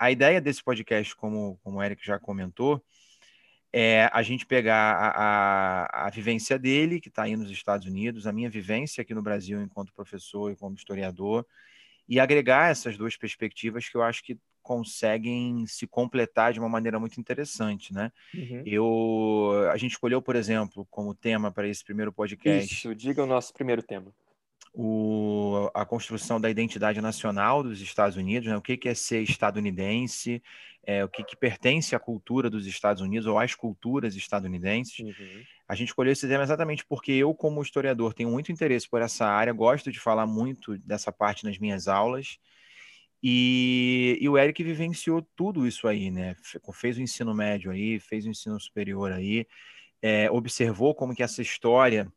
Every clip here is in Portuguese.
a ideia desse podcast, como, como o Eric já comentou, é a gente pegar a, a, a vivência dele, que está aí nos Estados Unidos, a minha vivência aqui no Brasil enquanto professor e como historiador, e agregar essas duas perspectivas que eu acho que conseguem se completar de uma maneira muito interessante, né? Uhum. Eu, a gente escolheu, por exemplo, como tema para esse primeiro podcast. Isso, diga o nosso primeiro tema o, a construção da identidade nacional dos Estados Unidos, né? o que, que é ser estadunidense, é, o que, que pertence à cultura dos Estados Unidos ou às culturas estadunidenses. Uhum. A gente escolheu esse tema exatamente porque eu, como historiador, tenho muito interesse por essa área, gosto de falar muito dessa parte nas minhas aulas. E, e, o Eric vivenciou tudo isso aí, né? Fez o ensino médio aí, fez o ensino superior aí, é, observou como que essa história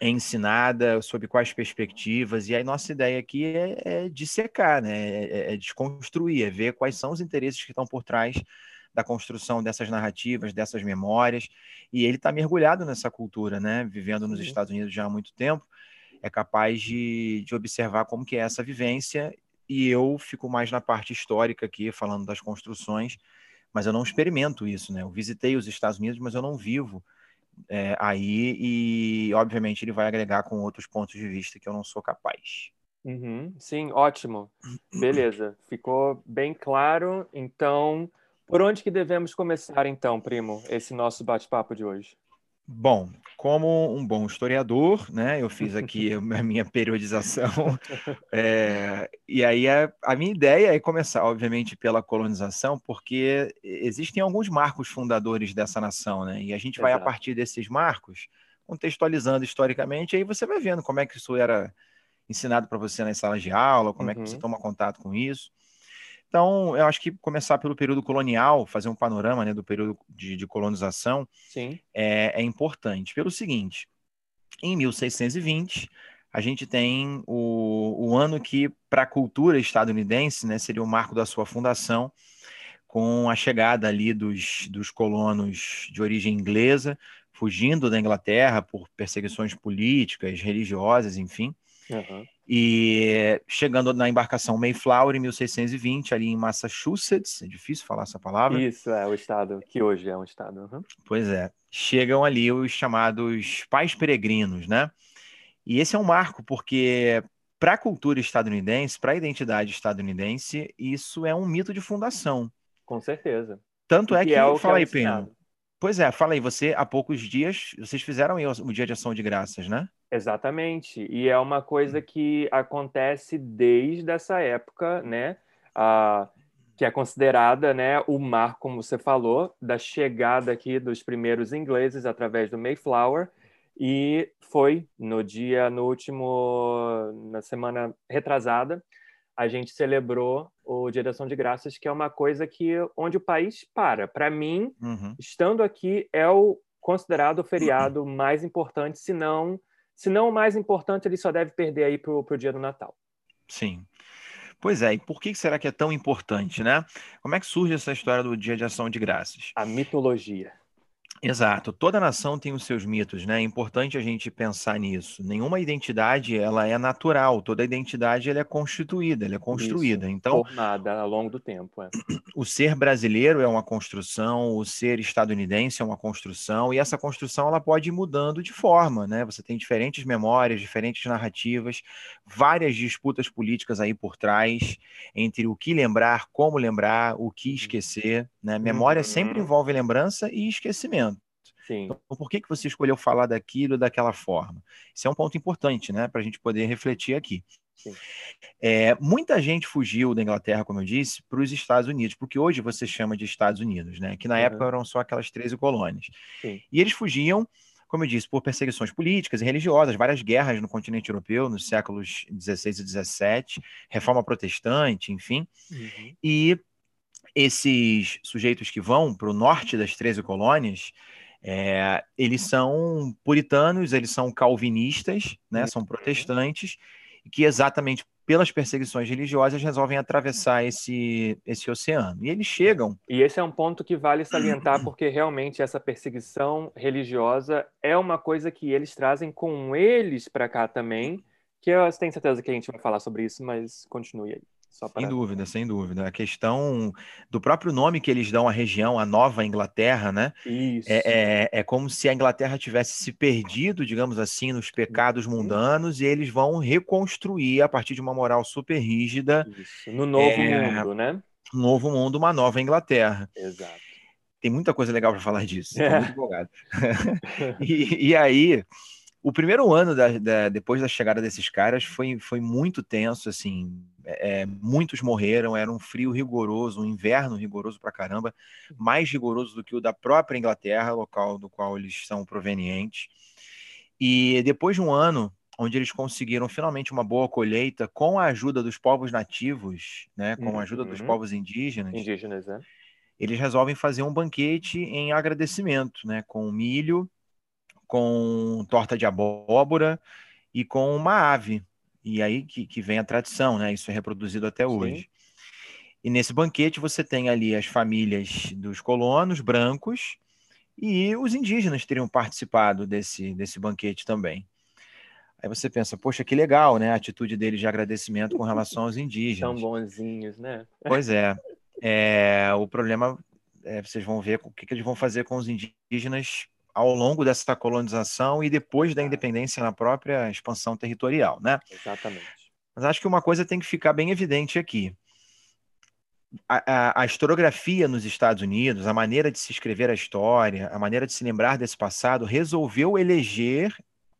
é ensinada, sob quais perspectivas, e aí nossa ideia aqui é, é dissecar, né? É, é, é, desconstruir, é ver quais são os interesses que estão por trás da construção dessas narrativas, dessas memórias, e ele está mergulhado nessa cultura, né? Vivendo nos Sim. Estados Unidos já há muito tempo, é capaz de, de observar como que é essa vivência, e eu fico mais na parte histórica aqui, falando das construções, mas eu não experimento isso, né? Eu visitei os Estados Unidos, mas eu não vivo é, aí e, obviamente, ele vai agregar com outros pontos de vista que eu não sou capaz. Uhum, sim, ótimo. Beleza, ficou bem claro. Então, por onde que devemos começar, então, primo, esse nosso bate-papo de hoje? Bom, como um bom historiador, né, eu fiz aqui a minha periodização, é, e aí a, a, minha ideia é começar, obviamente, pela colonização, porque existem alguns marcos fundadores dessa nação, né, e a gente Exato. vai, a partir desses marcos, contextualizando historicamente, aí você vai vendo como é que isso era ensinado para você nas salas de aula, como uhum. é que você uhum. toma contato com isso. Então, eu acho que começar pelo período colonial, fazer um panorama né, do período de, de colonização, é, é, importante. Pelo seguinte, em 1620, a gente tem o, o ano que, para a cultura estadunidense, né, seria o marco da sua fundação, com a chegada ali dos, dos colonos de origem inglesa, fugindo da Inglaterra por perseguições políticas, religiosas, enfim. Uhum. E chegando na embarcação Mayflower em 1620, ali em Massachusetts, é difícil falar essa palavra. Isso, é o estado, que hoje é um estado. Uhum. Pois é. Chegam ali os chamados pais peregrinos, né? E esse é um marco, porque para a cultura estadunidense, para a identidade estadunidense, isso é um mito de fundação. Com certeza. Tanto é que, é fala é aí, Pino. Pois é, fala aí, você há poucos dias, vocês fizeram o Dia de Ação de Graças, né? Exatamente. E é uma coisa hum. que acontece desde essa época, né? Ah, que é considerada né, o mar, como você falou, da chegada aqui dos primeiros ingleses através do Mayflower. E foi no dia, no último, na semana retrasada, a gente celebrou o Ação de Graças, que é uma coisa que onde o país para. Para mim, uhum. estando aqui, é o considerado o feriado uhum. mais importante, se não se não o mais importante, ele só deve perder aí para o dia do Natal. Sim. Pois é, e por que será que é tão importante, né? Como é que surge essa história do Dia de Ação de Graças? A mitologia. Exato. Toda nação tem os seus mitos, né? É importante a gente pensar nisso. Nenhuma identidade ela é natural. Toda identidade ela é constituída, ela é construída. Isso, então, formada ao longo do tempo. É. O ser brasileiro é uma construção, o ser estadunidense é uma construção, e essa construção ela pode ir mudando de forma, né? Você tem diferentes memórias, diferentes narrativas, várias disputas políticas aí por trás entre o que lembrar, como lembrar, o que esquecer, né? Memória uhum. sempre envolve lembrança e esquecimento. Sim. Então, por que, que você escolheu falar daquilo daquela forma? Isso é um ponto importante, né, para a gente poder refletir aqui. É, muita gente fugiu da Inglaterra, como eu disse, para os Estados Unidos, porque hoje você chama de Estados Unidos, né? Que na uhum. época eram só aquelas 13 colônias. Sim. E eles fugiam, como eu disse, por perseguições políticas e religiosas, várias guerras no continente europeu nos séculos 16 e 17, reforma protestante, enfim. Uhum. E esses sujeitos que vão para o norte das 13 colônias, é, eles são puritanos, eles são calvinistas, né, são protestantes, que exatamente pelas perseguições religiosas resolvem atravessar esse, esse oceano. E eles chegam. E esse é um ponto que vale salientar, porque realmente essa perseguição religiosa é uma coisa que eles trazem com eles para cá também, que eu tenho certeza que a gente vai falar sobre isso, mas continue aí. Sem dúvida, sem dúvida. A questão do próprio nome que eles dão à região, a Nova Inglaterra, né? Isso. É, é, é como se a Inglaterra tivesse se perdido, digamos assim, nos pecados uhum. mundanos e eles vão reconstruir a partir de uma moral super rígida. Isso. No novo é, mundo, né? Novo mundo, uma nova Inglaterra. Exato. Tem muita coisa legal para falar disso. Estou é. muito empolgado. e, e aí o primeiro ano da, da, depois da chegada desses caras foi, foi muito tenso, assim, é, é, muitos morreram, era um frio rigoroso, um inverno rigoroso pra caramba, mais rigoroso do que o da própria Inglaterra, local do qual eles são provenientes. E depois de um ano, onde eles conseguiram finalmente uma boa colheita com a ajuda dos povos nativos, né, com a ajuda uhum. dos povos indígenas, indígenas é. eles resolvem fazer um banquete em agradecimento, né, com milho com torta de abóbora e com uma ave. E aí que, que vem a tradição, né? Isso é reproduzido até hoje. Sim. E nesse banquete você tem ali as famílias dos colonos brancos e os indígenas teriam participado desse, desse banquete também. Aí você pensa, poxa, que legal, né? A atitude deles de agradecimento com relação aos indígenas. São bonzinhos, né? Pois é. é o problema é, vocês vão ver o que, que eles vão fazer com os indígenas ao longo dessa colonização e depois da independência na própria expansão territorial, né? Exatamente. Mas acho que uma coisa tem que ficar bem evidente aqui. A, a, a, historiografia nos Estados Unidos, a maneira de se escrever a história, a maneira de se lembrar desse passado, resolveu eleger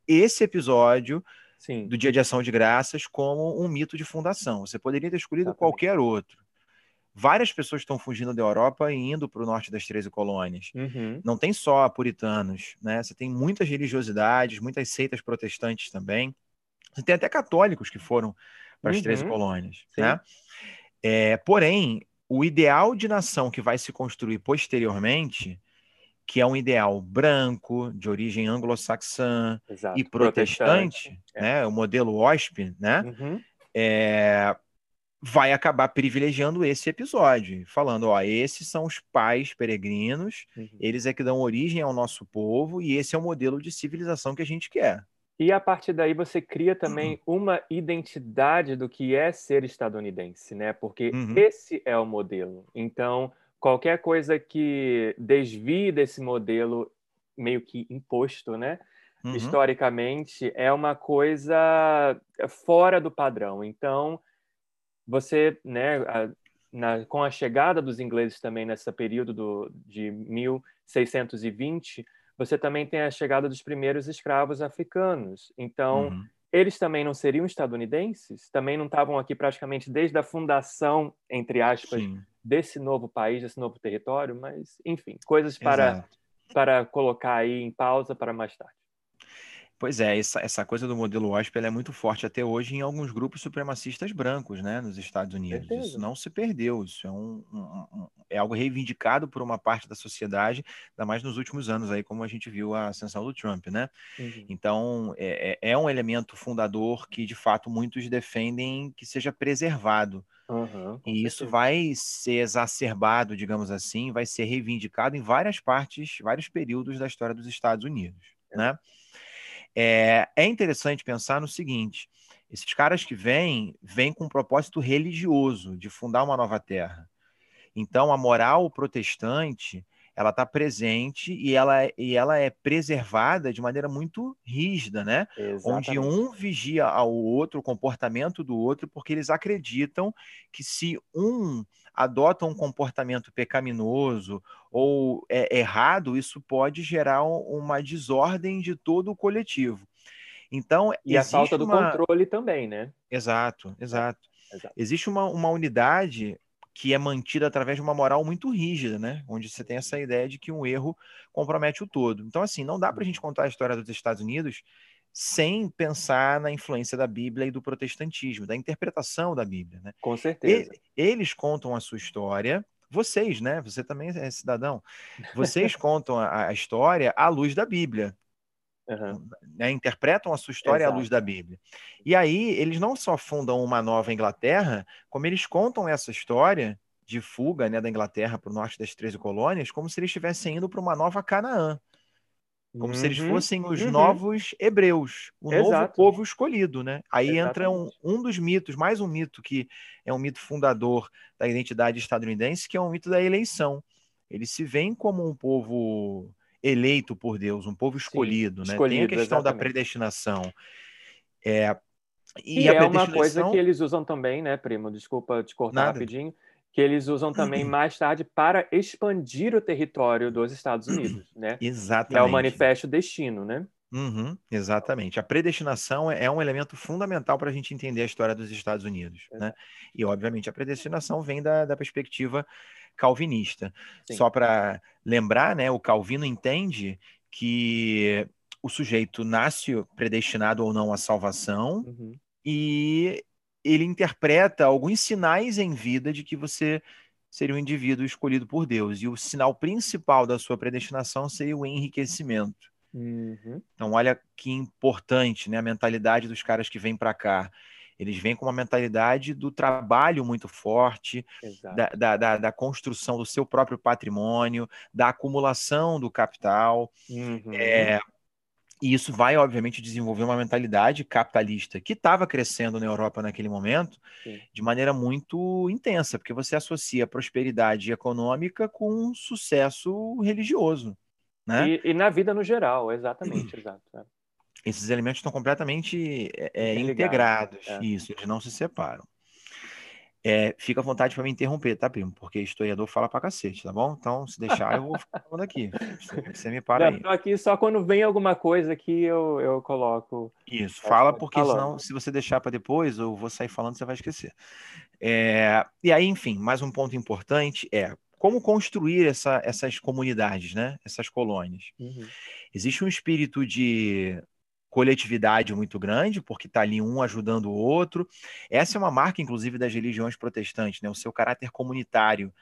esse episódio Sim. do Dia de Ação de Graças como um mito de fundação. Você poderia ter escolhido Exatamente. qualquer outro várias pessoas estão fugindo da Europa e indo para o norte das 13 colônias. Uhum. Não tem só puritanos, né? Você tem muitas religiosidades, muitas seitas protestantes também. Você tem até católicos que foram para as uhum. 13 colônias, Sim. né? É, porém, o ideal de nação que vai se construir posteriormente, que é um ideal branco, de origem anglo-saxã e protestante, protestante. É. né? O modelo OSP, né? Uhum. É, vai acabar privilegiando esse episódio, falando, ó, esses são os pais peregrinos, uhum. eles é que dão origem ao nosso povo e esse é o modelo de civilização que a gente quer. E a partir daí você cria também uhum. uma identidade do que é ser estadunidense, né? Porque uhum. esse é o modelo. Então, qualquer coisa que desvie desse modelo meio que imposto, né? Uhum. Historicamente, é uma coisa fora do padrão. Então, você, né, a, na, com a chegada dos ingleses também nesse período do, de 1620, você também tem a chegada dos primeiros escravos africanos. Então, uhum. eles também não seriam estadunidenses? Também não estavam aqui praticamente desde a fundação, entre aspas, Sim. desse novo país, desse novo território? Mas, enfim, coisas para, para colocar aí em pausa para mais tarde. Pois é, essa, essa coisa do modelo WASP é muito forte até hoje em alguns grupos supremacistas brancos, né, nos Estados Unidos. Certeza. Isso não se perdeu, isso é, um, um, um, é algo reivindicado por uma parte da sociedade, ainda mais nos últimos anos aí, como a gente viu a ascensão do Trump, né? Uhum. Então, é, é, é um elemento fundador que, de fato, muitos defendem que seja preservado, Uhum, e isso vai ser exacerbado, digamos assim, vai ser reivindicado em várias partes, vários períodos da história dos Estados Unidos. É. Né? É, é interessante pensar no seguinte: esses caras que vêm, vêm com um propósito religioso de fundar uma nova terra. Então, a moral protestante ela está presente e ela, é, e ela é preservada de maneira muito rígida, né? Exatamente. Onde um vigia ao outro, o comportamento do outro, porque eles acreditam que se um adota um comportamento pecaminoso ou é errado, isso pode gerar uma desordem de todo o coletivo. Então, e a falta do uma... controle também, né? Exato, exato. Exato. Existe uma, uma unidade que é mantida através de uma moral muito rígida, né? Onde você tem essa ideia de que um erro compromete o todo. Então, assim, não dá para a gente contar a história dos Estados Unidos sem pensar na influência da Bíblia e do protestantismo, da interpretação da Bíblia, né? Com certeza. E, eles contam a sua história, vocês, né? Você também é cidadão. Vocês contam a, a história à luz da Bíblia. Uhum. Né, interpretam a sua história Exato. à luz da Bíblia. E aí, eles não só fundam uma nova Inglaterra, como eles contam essa história de fuga né, da Inglaterra para o norte das 13 colônias, como se eles estivessem indo para uma nova Canaã. Como uhum. se eles uhum. fossem os uhum. novos hebreus, o Exato. novo povo escolhido, né? Aí Exatamente. entra um, um dos mitos, mais um mito que é um mito fundador da identidade estadunidense, que é o um mito da eleição. Eles se veem como um povo eleito por Deus, um povo escolhido, Sim, né? Escolhido, Tem a questão exatamente. da predestinação. É, e, e é uma coisa que eles usam também, né, primo? Desculpa te cortar Nada. rapidinho. Que eles usam também mais tarde para expandir o território dos Estados Unidos, né? Exatamente. é o manifesto destino, né? Uhum, exatamente. A predestinação é, é um elemento fundamental para a gente entender a história dos Estados Unidos. Né? E, obviamente, a predestinação vem da, da perspectiva calvinista. Sim. Só para lembrar, né, o Calvino entende que o sujeito nasce predestinado ou não à salvação uhum. e ele interpreta alguns sinais em vida de que você seria um indivíduo escolhido por Deus. E o sinal principal da sua predestinação seria o enriquecimento. Uhum. Então, olha que importante né, a mentalidade dos caras que vêm para cá. Eles vêm com uma mentalidade do trabalho muito forte, da, da, da, construção do seu próprio patrimônio, da acumulação do capital. Uhum. É, e isso vai, obviamente, desenvolver uma mentalidade capitalista que estava crescendo na Europa naquele momento Sim. de maneira muito intensa, porque você associa prosperidade econômica com sucesso religioso. Né? E, e na vida no geral, exatamente, exato. É esses elementos estão completamente é, integrados. É. Isso, eles não se separam. É, fica à vontade para me interromper, tá, primo? Porque historiador fala pra cacete, tá bom? Então, se deixar, eu vou ficar falando aqui. Você me para aí. Aqui só quando vem alguma coisa aqui eu, eu coloco. Isso, fala, porque falando. senão, se você deixar para depois, eu vou sair falando, você vai esquecer. É, e aí, enfim, mais um ponto importante é como construir essa, essas comunidades, né? Essas colônias. Uhum. Existe um espírito de coletividade muito grande, porque está ali um ajudando o outro. Essa é uma marca, inclusive, das religiões protestantes, né? o seu caráter comunitário.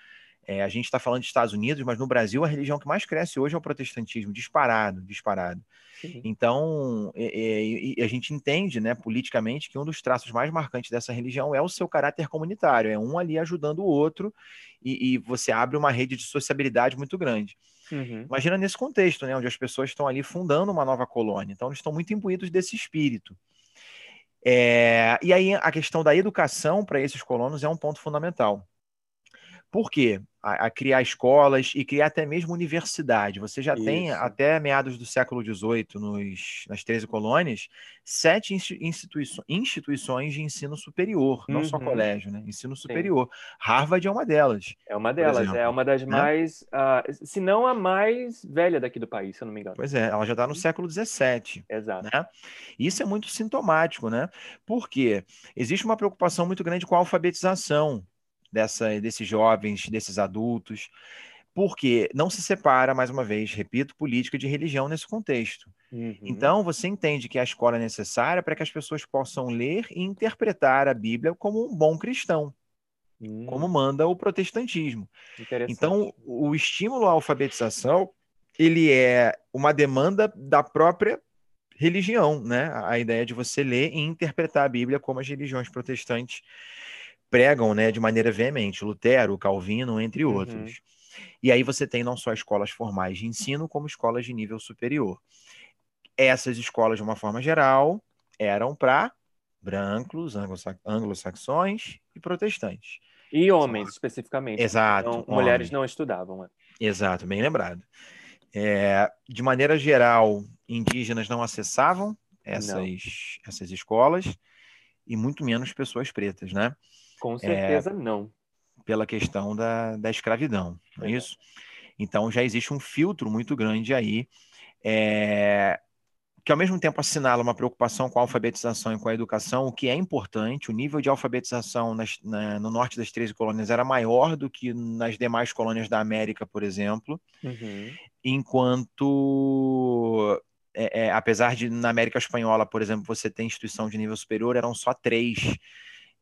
É, a gente está falando de Estados Unidos, mas no Brasil a religião que mais cresce hoje é o protestantismo, disparado, disparado. Sim. Então, é, é, a gente entende, né, politicamente, que um dos traços mais marcantes dessa religião é o seu caráter comunitário, é um ali ajudando o outro, e, e você abre uma rede de sociabilidade muito grande. Uhum. Imagina nesse contexto, né, onde as pessoas estão ali fundando uma nova colônia, então eles estão muito imbuídos desse espírito. É, e aí a questão da educação para esses colonos é um ponto fundamental. Por quê? a, a, criar escolas e criar até mesmo universidade. Você já Isso. tem, até meados do século XVIII, nos, nas 13 colônias, sete instituições, instituições de ensino superior, uhum. não só uhum. colégio, né? Ensino superior. Sim. Harvard é uma delas. É uma delas, é uma das né? mais, uh, se não a mais velha daqui do país, se eu não me engano. Pois é, ela já está no século XVII. Exato. Né? Isso é muito sintomático, né? Porque existe uma preocupação muito grande com a alfabetização dessa, desses jovens, desses adultos, porque não se separa, mais uma vez, repito, política de religião nesse contexto. Uhum. Então, você entende que a escola é necessária para que as pessoas possam ler e interpretar a Bíblia como um bom cristão, como manda o protestantismo. Então, o estímulo à alfabetização ele é uma demanda da própria religião, né? A ideia de você ler e interpretar a Bíblia como as religiões protestantes pregam né, de maneira veemente, Lutero, Calvino, entre uhum. outros. E aí você tem não só escolas formais de ensino, como escolas de nível superior. Essas escolas, de uma forma geral, eram para brancos, anglo-saxões e protestantes. E homens, especificamente. Exato. Então, mulheres não estudavam. É. Exato, bem lembrado. É, de maneira geral, indígenas não acessavam essas, não. essas escolas e muito menos pessoas pretas, né? Com certeza é, não. Pela questão da, da escravidão, não é, é isso? Então já existe um filtro muito grande aí, é, que ao mesmo tempo assinala uma preocupação com a alfabetização e com a educação, o que é importante. O nível de alfabetização nas, na, no norte das 13 colônias era maior do que nas demais colônias da América, por exemplo, uhum. enquanto é, é, apesar de na América Espanhola, por exemplo, você ter instituição de nível superior, eram só três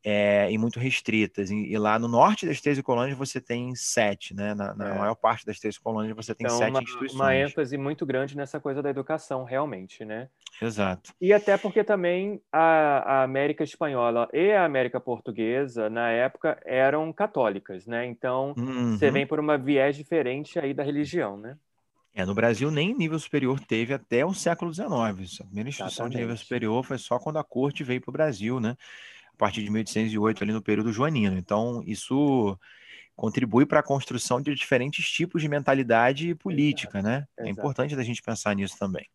é, e muito restritas. E, e, lá no norte das 13 colônias você tem sete, né? Na, na é. maior parte das 13 colônias você tem então, sete uma, instituições. Uma ênfase muito grande nessa coisa da educação, realmente, né? Exato. E até porque também a, a América Espanhola e a América Portuguesa, na época, eram católicas, né? Então, uhum. você vem por uma viés diferente aí da religião, né? É, no Brasil nem nível superior teve até o século XIX. A primeira instituição Exatamente. de nível superior foi só quando a corte veio para o Brasil, né? A partir de 1808, ali no período joanino. Então, isso contribui para a construção de diferentes tipos de mentalidade política, né? É importante a gente pensar nisso também.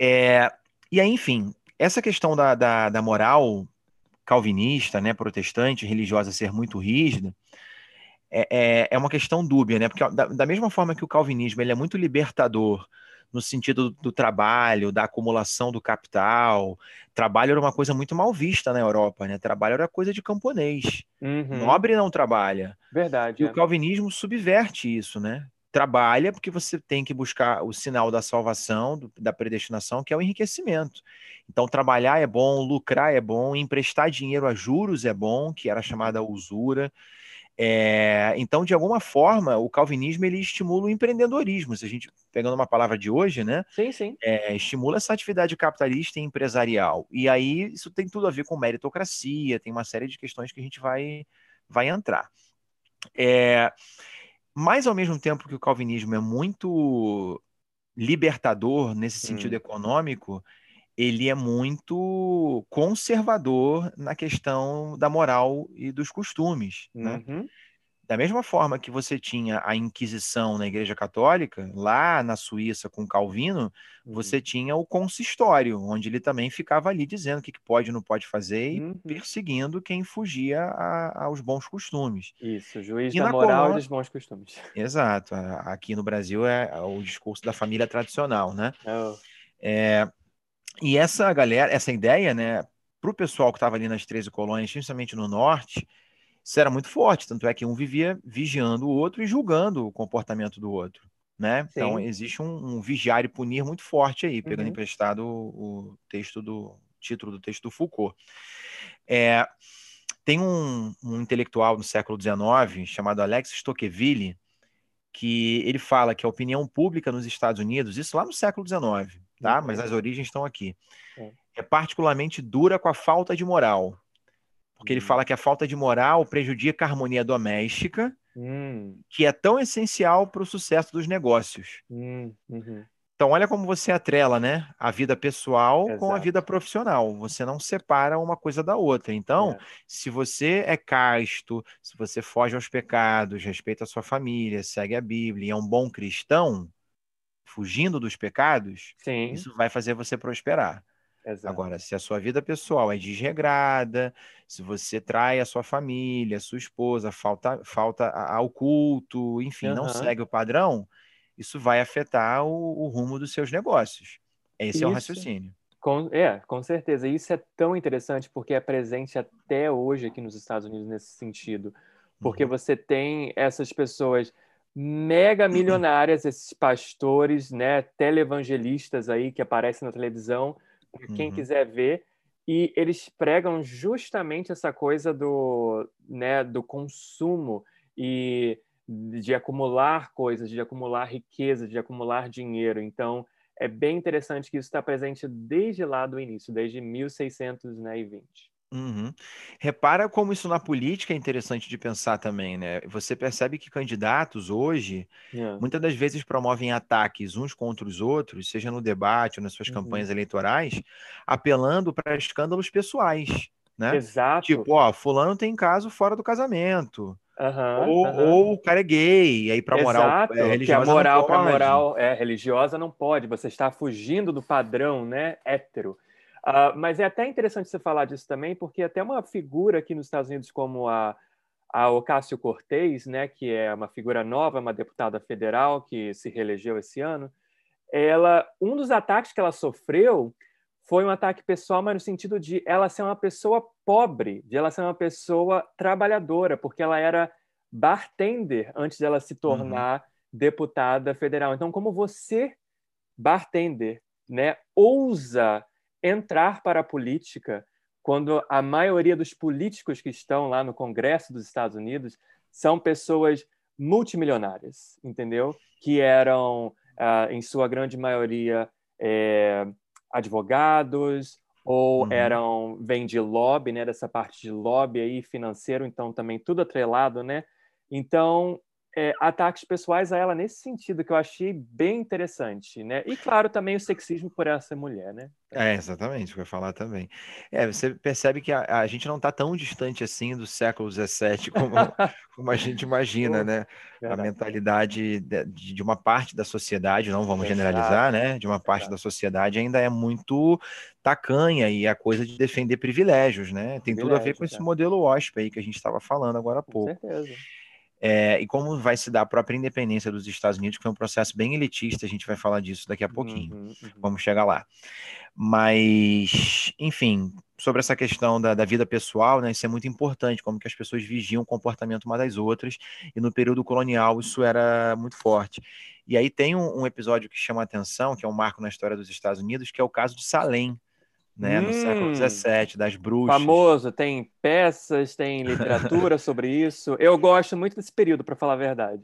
É, e aí, enfim, essa questão da, da, da, moral calvinista, né, protestante, religiosa ser muito rígida, é, é, é uma questão dúbia, né? Porque da, da mesma forma que o calvinismo ele é muito libertador no sentido do trabalho, da acumulação do capital. Trabalho era uma coisa muito mal vista na Europa, né? Trabalho era coisa de camponês. Uhum. Nobre não trabalha. Verdade. E é. o calvinismo subverte isso, né? Trabalha porque você tem que buscar o sinal da salvação, do, da predestinação, que é o enriquecimento. Então, trabalhar é bom, lucrar é bom, emprestar dinheiro a juros é bom, que era chamada usura. É, então, de alguma forma, o calvinismo ele estimula o empreendedorismo. Se a gente pegando uma palavra de hoje, né? Sim, sim. É, estimula essa atividade capitalista e empresarial. E aí isso tem tudo a ver com meritocracia, tem uma série de questões que a gente vai, vai entrar. É, mas ao mesmo tempo que o calvinismo é muito libertador nesse sentido hum. econômico, ele é muito conservador na questão da moral e dos costumes. Né? Uhum. Da mesma forma que você tinha a Inquisição na Igreja Católica, lá na Suíça com Calvino, uhum. você tinha o consistório, onde ele também ficava ali dizendo o que pode e não pode fazer e uhum. perseguindo quem fugia a, aos bons costumes. Isso, juiz e da moral colônia... e dos bons costumes. Exato. Aqui no Brasil é o discurso da família tradicional, né? Oh. É, e essa galera, essa ideia, né, para o pessoal que estava ali nas 13 colônias, principalmente no norte, isso era muito forte. Tanto é que um vivia vigiando o outro e julgando o comportamento do outro. Né? Então existe um, um, vigiar e punir muito forte aí, pegando uhum. emprestado o, o, texto do título do texto do Foucault. É, tem um, um, intelectual do século XIX chamado Alex Tocqueville que ele fala que a opinião pública nos Estados Unidos, isso lá no século XIX, tá? Mas as origens estão aqui. É. é particularmente dura com a falta de moral. Porque ele hum. fala que a falta de moral prejudica a harmonia doméstica, hum. que é tão essencial para o sucesso dos negócios. Hum. Uhum. Então, olha como você atrela, né? A vida pessoal Exato. com a vida profissional. Você não separa uma coisa da outra. Então, é. se você é casto, se você foge aos pecados, respeita a sua família, segue a Bíblia, é um bom cristão, fugindo dos pecados, Sim. isso vai fazer você prosperar. Exato. Agora, se a sua vida pessoal é desregrada, se você trai a sua família, a sua esposa, falta, falta ao culto, enfim, uhum. não segue o padrão, isso vai afetar o, o rumo dos seus negócios. Esse isso, é o raciocínio. Com, é, com certeza. Isso é tão interessante porque é presente até hoje aqui nos Estados Unidos nesse sentido. Porque uhum. você tem essas pessoas mega milionárias, esses pastores, né, televangelistas aí que aparecem na televisão, quem uhum. quiser ver, e eles pregam justamente essa coisa do, né, do consumo e de acumular coisas, de acumular riqueza, de acumular dinheiro. Então, é bem interessante que isso está presente desde lá do início, desde 1620. Uhum. Repara como isso na política é interessante de pensar também, né? Você percebe que candidatos hoje, é. muitas das vezes promovem ataques uns contra os outros, seja no debate ou nas suas uhum. campanhas eleitorais, apelando para escândalos pessoais, né? Exato. Tipo, ó, fulano tem caso fora do casamento. Uhum, ou, uhum. ou, o cara é gay, aí para moral é, religiosa que a moral para moral é religiosa não pode. Você está fugindo do padrão, né, hétero. Uh, mas é até interessante você falar disso também, porque até uma figura aqui nos Estados Unidos como a, a Ocasio Cortez, né, que é uma figura nova, uma deputada federal que se reelegeu esse ano, ela, um dos ataques que ela sofreu foi um ataque pessoal, mas no sentido de ela ser uma pessoa pobre, de ela ser uma pessoa trabalhadora, porque ela era bartender antes dela se uhum. tornar uhum. deputada federal. Então, como você, bartender, né, ousa entrar para a política quando a maioria dos políticos que estão lá no Congresso dos Estados Unidos são pessoas multimilionárias, entendeu? Que eram, ah, em sua grande maioria, é, advogados ou uhum. eram vêm de lobby, né? Dessa parte de lobby aí financeiro, então também tudo atrelado, né? Então é, ataques pessoais a ela nesse sentido que eu achei bem interessante, né? E claro também o sexismo por ela ser mulher, né? É, exatamente, vou falar também. É, você percebe que a, a gente não está tão distante assim do século XVII como, como a gente imagina, né? Verdade. A mentalidade de, de, uma parte da sociedade, não vamos generalizar, né? De uma parte da sociedade ainda é muito tacanha e a coisa de defender privilégios, né? Tem tudo a ver com esse modelo WASP aí que a gente estava falando agora há pouco. Com certeza. É, e como vai se dar a própria independência dos Estados Unidos, que foi um processo bem elitista, a gente vai falar disso daqui a pouquinho. Uhum, uhum. Vamos chegar lá. Mas, enfim, sobre essa questão da, da, vida pessoal, né, isso é muito importante, como que as pessoas vigiam o comportamento uma das outras, e no período colonial isso era muito forte. E aí tem um, um episódio que chama a atenção, que é um marco na história dos Estados Unidos, que é o caso de Salem, né, hum, no século XVII, das bruxas. Famoso, tem peças, tem literatura sobre isso. Eu gosto muito desse período, para falar a verdade.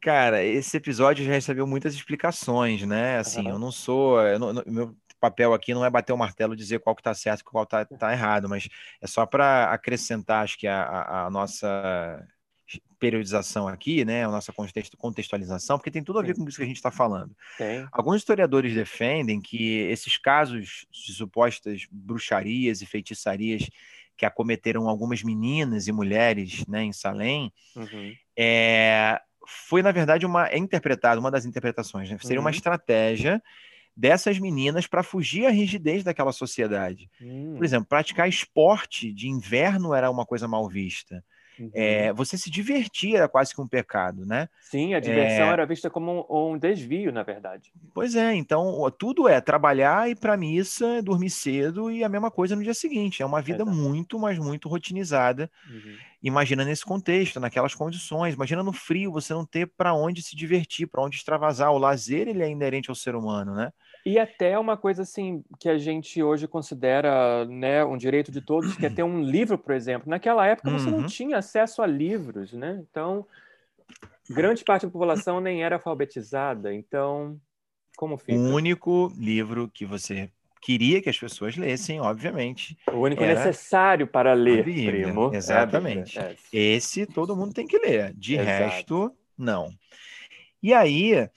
Cara, esse episódio já recebeu muitas explicações, né? Assim, uhum. eu não sou. Eu não, meu papel aqui não é bater o martelo e dizer qual que está certo e qual está tá errado, mas é só para acrescentar, acho que a, a, a nossa periodização aqui, né, a nossa contextualização, porque tem tudo a ver com isso que a gente está falando. Tem. Alguns historiadores defendem que esses casos de supostas bruxarias e feitiçarias que acometeram algumas meninas e mulheres né, em Salem, uhum. é, foi, na verdade, uma é interpretado, uma das interpretações, né, seria uhum. uma estratégia dessas meninas para fugir à rigidez daquela sociedade. Uhum. Por exemplo, praticar esporte de inverno era uma coisa mal vista. Uhum. É, você se divertir era quase que um pecado, né? Sim, a diversão é... era vista como um, um, desvio, na verdade. Pois é, então tudo é trabalhar, ir para missa, dormir cedo e a mesma coisa no dia seguinte. É uma vida Exato. muito, mas muito rotinizada. Uhum. Imagina nesse contexto, naquelas condições. Imagina no frio, você não ter para onde se divertir, para onde extravasar. O lazer ele é inerente ao ser humano, né? E até uma coisa assim que a gente hoje considera né, um direito de todos, que é ter um livro, por exemplo. Naquela época você não uhum. tinha acesso a livros, né? Então, grande parte da população nem era alfabetizada. Então, como fica? O único livro que você queria que as pessoas lessem, obviamente. O único necessário para ler, primo. É Exatamente. É Esse todo mundo tem que ler. De Exato. resto, não. E aí,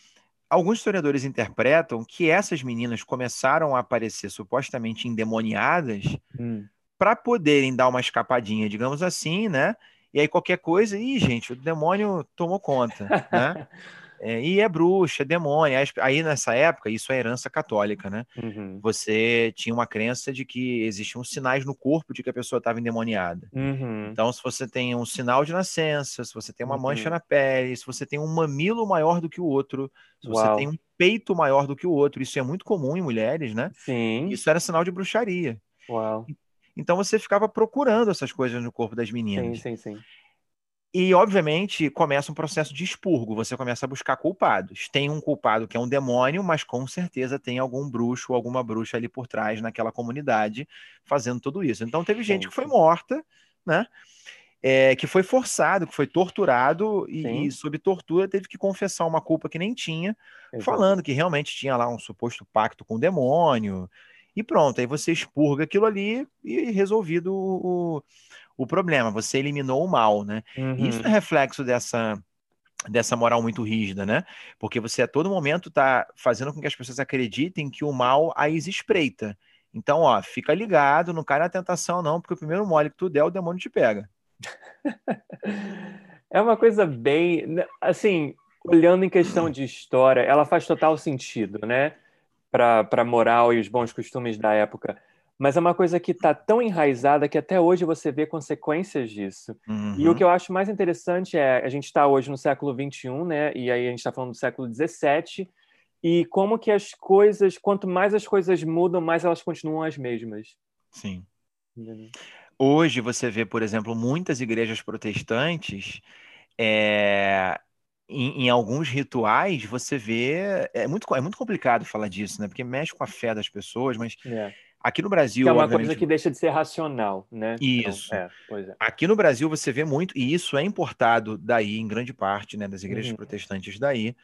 Alguns historiadores interpretam que essas meninas começaram a aparecer supostamente endemoniadas hum. para poderem dar uma escapadinha, digamos assim, né? E aí qualquer coisa, ih, gente, o demônio tomou conta, né? É, e é bruxa, é demônio. Aí nessa época, isso é herança católica, né? Uhum. Você tinha uma crença de que existiam sinais no corpo de que a pessoa estava endemoniada. Uhum. Então, se você tem um sinal de nascença, se você tem uma uhum. mancha na pele, se você tem um mamilo maior do que o outro, se Uau. você tem um peito maior do que o outro, isso é muito comum em mulheres, né? Sim. Isso era sinal de bruxaria. Uau. Então você ficava procurando essas coisas no corpo das meninas. Sim, sim, sim. E, obviamente, começa um processo de expurgo. Você começa a buscar culpados. Tem um culpado que é um demônio, mas com certeza tem algum bruxo ou alguma bruxa ali por trás naquela comunidade fazendo tudo isso. Então, teve gente que foi morta, né? É, que foi forçado, que foi torturado e, e, sob tortura, teve que confessar uma culpa que nem tinha, Exato. falando que realmente tinha lá um suposto pacto com o demônio e pronto. Aí você expurga aquilo ali e resolvido o, o problema. Você eliminou o mal, né? Uhum. Isso é reflexo dessa dessa moral muito rígida, né? Porque você a todo momento está fazendo com que as pessoas acreditem que o mal as espreita. Então, ó, fica ligado, não cai na tentação não, porque o primeiro mole que tu der, o demônio te pega. é uma coisa bem, né, assim, olhando em questão de história, ela faz total sentido, né? Para a moral e os bons costumes da época mas é uma coisa que está tão enraizada que até hoje você vê consequências disso. Uhum. E o uhum. que eu acho mais interessante é a gente está hoje no século XXI, né? E aí a gente está falando do século XVII e como que as coisas, quanto mais as coisas mudam, mais elas continuam as mesmas. Sim. Entendeu? Hoje você vê, por exemplo, muitas igrejas protestantes é, em, em, alguns rituais você vê é muito é muito complicado falar disso, né? Porque mexe com a fé das pessoas, mas é. Aqui no Brasil. Que é uma obviamente... coisa que deixa de ser racional, né? Isso. Então, é, é. Aqui no Brasil você vê muito, e isso é importado daí, em grande parte, né, das igrejas uhum. protestantes daí.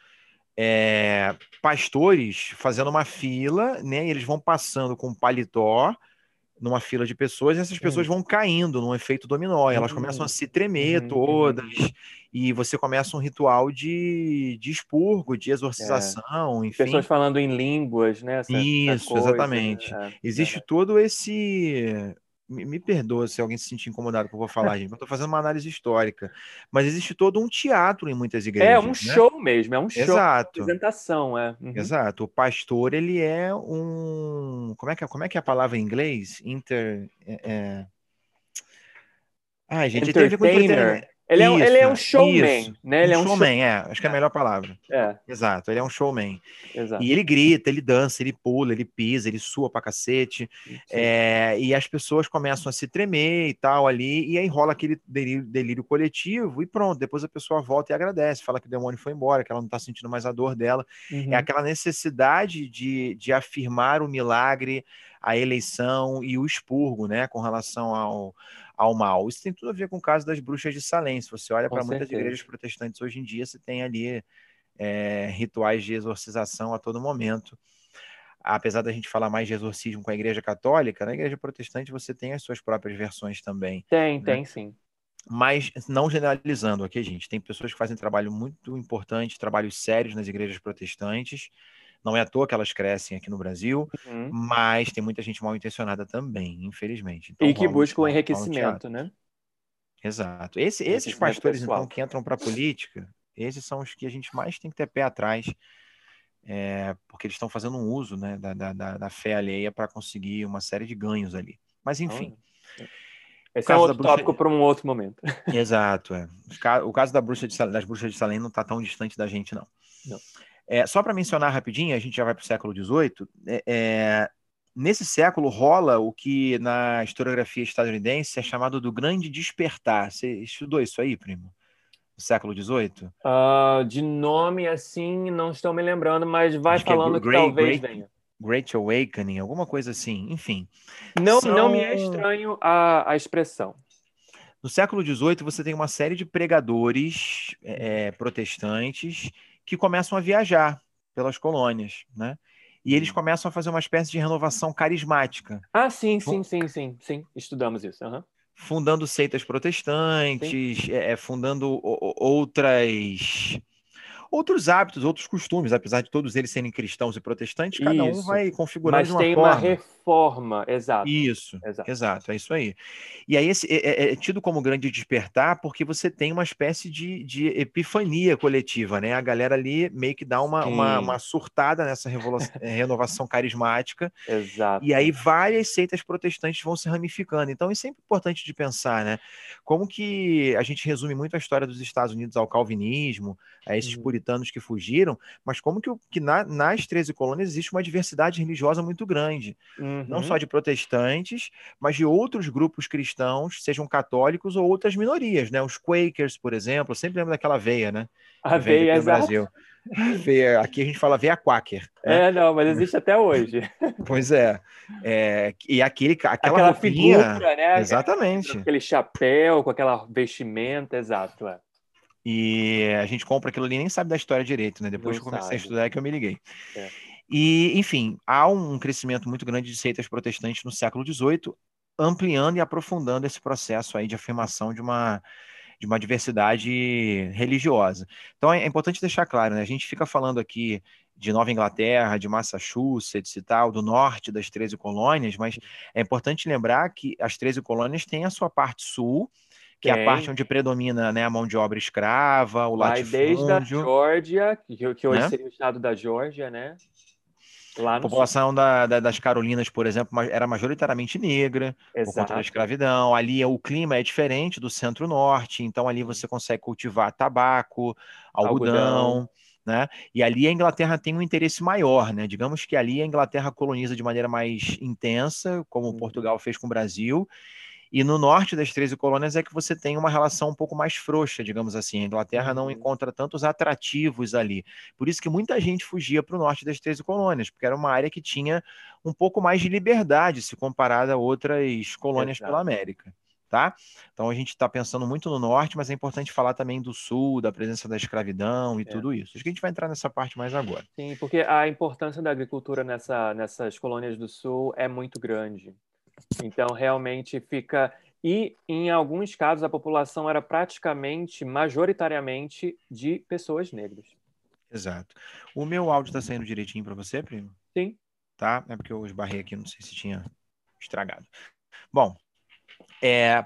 É, pastores fazendo uma fila, né? Eles vão passando com paletó numa fila de pessoas, e essas pessoas uhum. vão caindo num efeito dominó, elas uhum. começam a se tremer uhum. todas, e você começa um ritual de, de expurgo, de exorcização, é. enfim. Pessoas falando em línguas, né? Essa, Isso, essa coisa, exatamente. É, Existe é. todo esse me, me perdoa se alguém se sentir incomodado com o que eu vou falar, gente. Eu estou fazendo uma análise histórica. Mas existe todo um teatro em muitas igrejas. É um né? show mesmo, é um show. Exato. apresentação, é. Uhum. Exato. O pastor, ele é um. Como é que é, como é, que é a palavra em inglês? Inter. É... é Ai, gente, Entertainer. Ele, isso, é, ele é um showman, isso. né? Ele um é um showman, show... é. Acho que é a melhor palavra. É. Exato, ele é um showman. Exato. E ele grita, ele dança, ele pula, ele pisa, ele sua pra cacete. É, e as pessoas começam a se tremer e tal ali, e aí rola aquele delírio, delírio, coletivo e pronto. Depois a pessoa volta e agradece, fala que o demônio foi embora, que ela não tá sentindo mais a dor dela. É uhum. É aquela necessidade de, de afirmar o milagre, a eleição e o expurgo, né? Com relação ao ao mal. Isso tem tudo a ver com o caso das bruxas de Salem. Se você olha para muitas igrejas protestantes hoje em dia, você tem ali é, rituais de exorcização a todo momento. Apesar da gente falar mais de exorcismo com a igreja católica, na igreja protestante você tem as suas próprias versões também. Tem, né? tem sim. Mas não generalizando aqui, gente. Tem pessoas que fazem trabalho muito importante, trabalhos sérios nas igrejas protestantes, não é à toa que elas crescem aqui no Brasil, uhum. mas tem muita gente mal intencionada também, infelizmente. Então, e que busca o enriquecimento, né? Exato. Esse, esses pastores, então, que entram para a política, esses são os que a gente mais tem que ter pé atrás, é, porque eles estão fazendo um uso né, da, da, da fé alheia para conseguir uma série de ganhos ali. Mas, enfim. Esse é outro bruxa... tópico para um outro momento. Exato, é. O caso da bruxa de, das bruxas de Salem não está tão distante da gente, não. Não. É, só para mencionar rapidinho, a gente já vai para o século XVIII. É, é, nesse século rola o que na historiografia estadunidense é chamado do Grande Despertar. Você estudou isso aí, primo? No século XVIII? Uh, ah, de nome assim, não estou me lembrando, mas vai Acho falando que, é, que talvez venha. Great Awakening, alguma coisa assim, enfim. Não, São... não me é estranho a, a expressão. No século XVIII, você tem uma série de pregadores é, protestantes que começam a viajar pelas colônias, né? E eles uhum. começam a fazer uma espécie de renovação carismática. Ah, sim, sim, sim, sim, sim. Estudamos isso. Uhum. Fundando seitas protestantes, é, fundando outras outros hábitos, outros costumes, apesar de todos eles serem cristãos e protestantes, cada isso. um vai configurando Mas de uma tem forma. uma reforma, exato. Isso, exato. exato, é isso aí. E aí esse, é, é, é, tido como grande despertar porque você tem uma espécie de, de epifania coletiva, né? A galera ali meio que dá uma, uma, uma, surtada nessa renovação carismática. Exato. E aí várias seitas protestantes vão se ramificando. Então é sempre importante de pensar, né? Como que a gente resume muito a história dos Estados Unidos ao calvinismo, a esses uhum. puritanos que fugiram, mas como que, que na, nas 13 colônias existe uma diversidade religiosa muito grande, uhum. não só de protestantes, mas de outros grupos cristãos, sejam católicos ou outras minorias, né? Os Quakers, por exemplo, eu sempre lembro daquela veia, né? A veia, exato. Brasil. Veia, aqui a gente fala veia Quaker. Né? É, não, mas existe até hoje. Pois é. é e aquele, aquela, aquela roupinha, figura, né? Exatamente. Aquele chapéu, com aquela vestimenta, exato. É. E a gente compra aquilo ali e nem sabe da história direito, né? Depois Não que eu comecei sabe. a estudar é que eu me liguei. É. E, enfim, há um crescimento muito grande de seitas protestantes no século XVIII, ampliando e aprofundando esse processo aí de afirmação de uma de uma diversidade religiosa. Então é, importante deixar claro, né? A gente fica falando aqui de Nova Inglaterra, de Massachusetts e tal, do norte das 13 colônias, mas é importante lembrar que as 13 colônias têm a sua parte sul, que Tem. é a parte onde predomina né, a mão de obra escrava, o Vai latifúndio. desde a Geórgia, que, que hoje né? seria o estado da Geórgia, né? a população da, da, das Carolinas, por exemplo, era majoritariamente negra, Exato. por conta da escravidão. Ali o clima é diferente do centro-norte, então ali você consegue cultivar tabaco, algodão, algodão. Né? E ali a Inglaterra tem um interesse maior, né? Digamos que ali a Inglaterra coloniza de maneira mais intensa, como uhum. Portugal fez com o Brasil, e no norte das 13 colônias é que você tem uma relação um pouco mais frouxa, digamos assim. A Inglaterra não uhum. encontra tantos atrativos ali. Por isso que muita gente fugia para o norte das 13 colônias, porque era uma área que tinha um pouco mais de liberdade se comparada a outras colônias Exato. pela América. Tá? Então a gente está pensando muito no norte, mas é importante falar também do sul, da presença da escravidão e é. tudo isso. Acho que a gente vai entrar nessa parte mais agora. Sim, porque a importância da agricultura nessa, nessas colônias do sul é muito grande. Então, realmente fica. E, em alguns casos, a população era praticamente, majoritariamente, de pessoas negras. Exato. O meu áudio está saindo direitinho para você, primo? Sim. Tá? É porque eu esbarrei aqui, não sei se tinha estragado. Bom, é,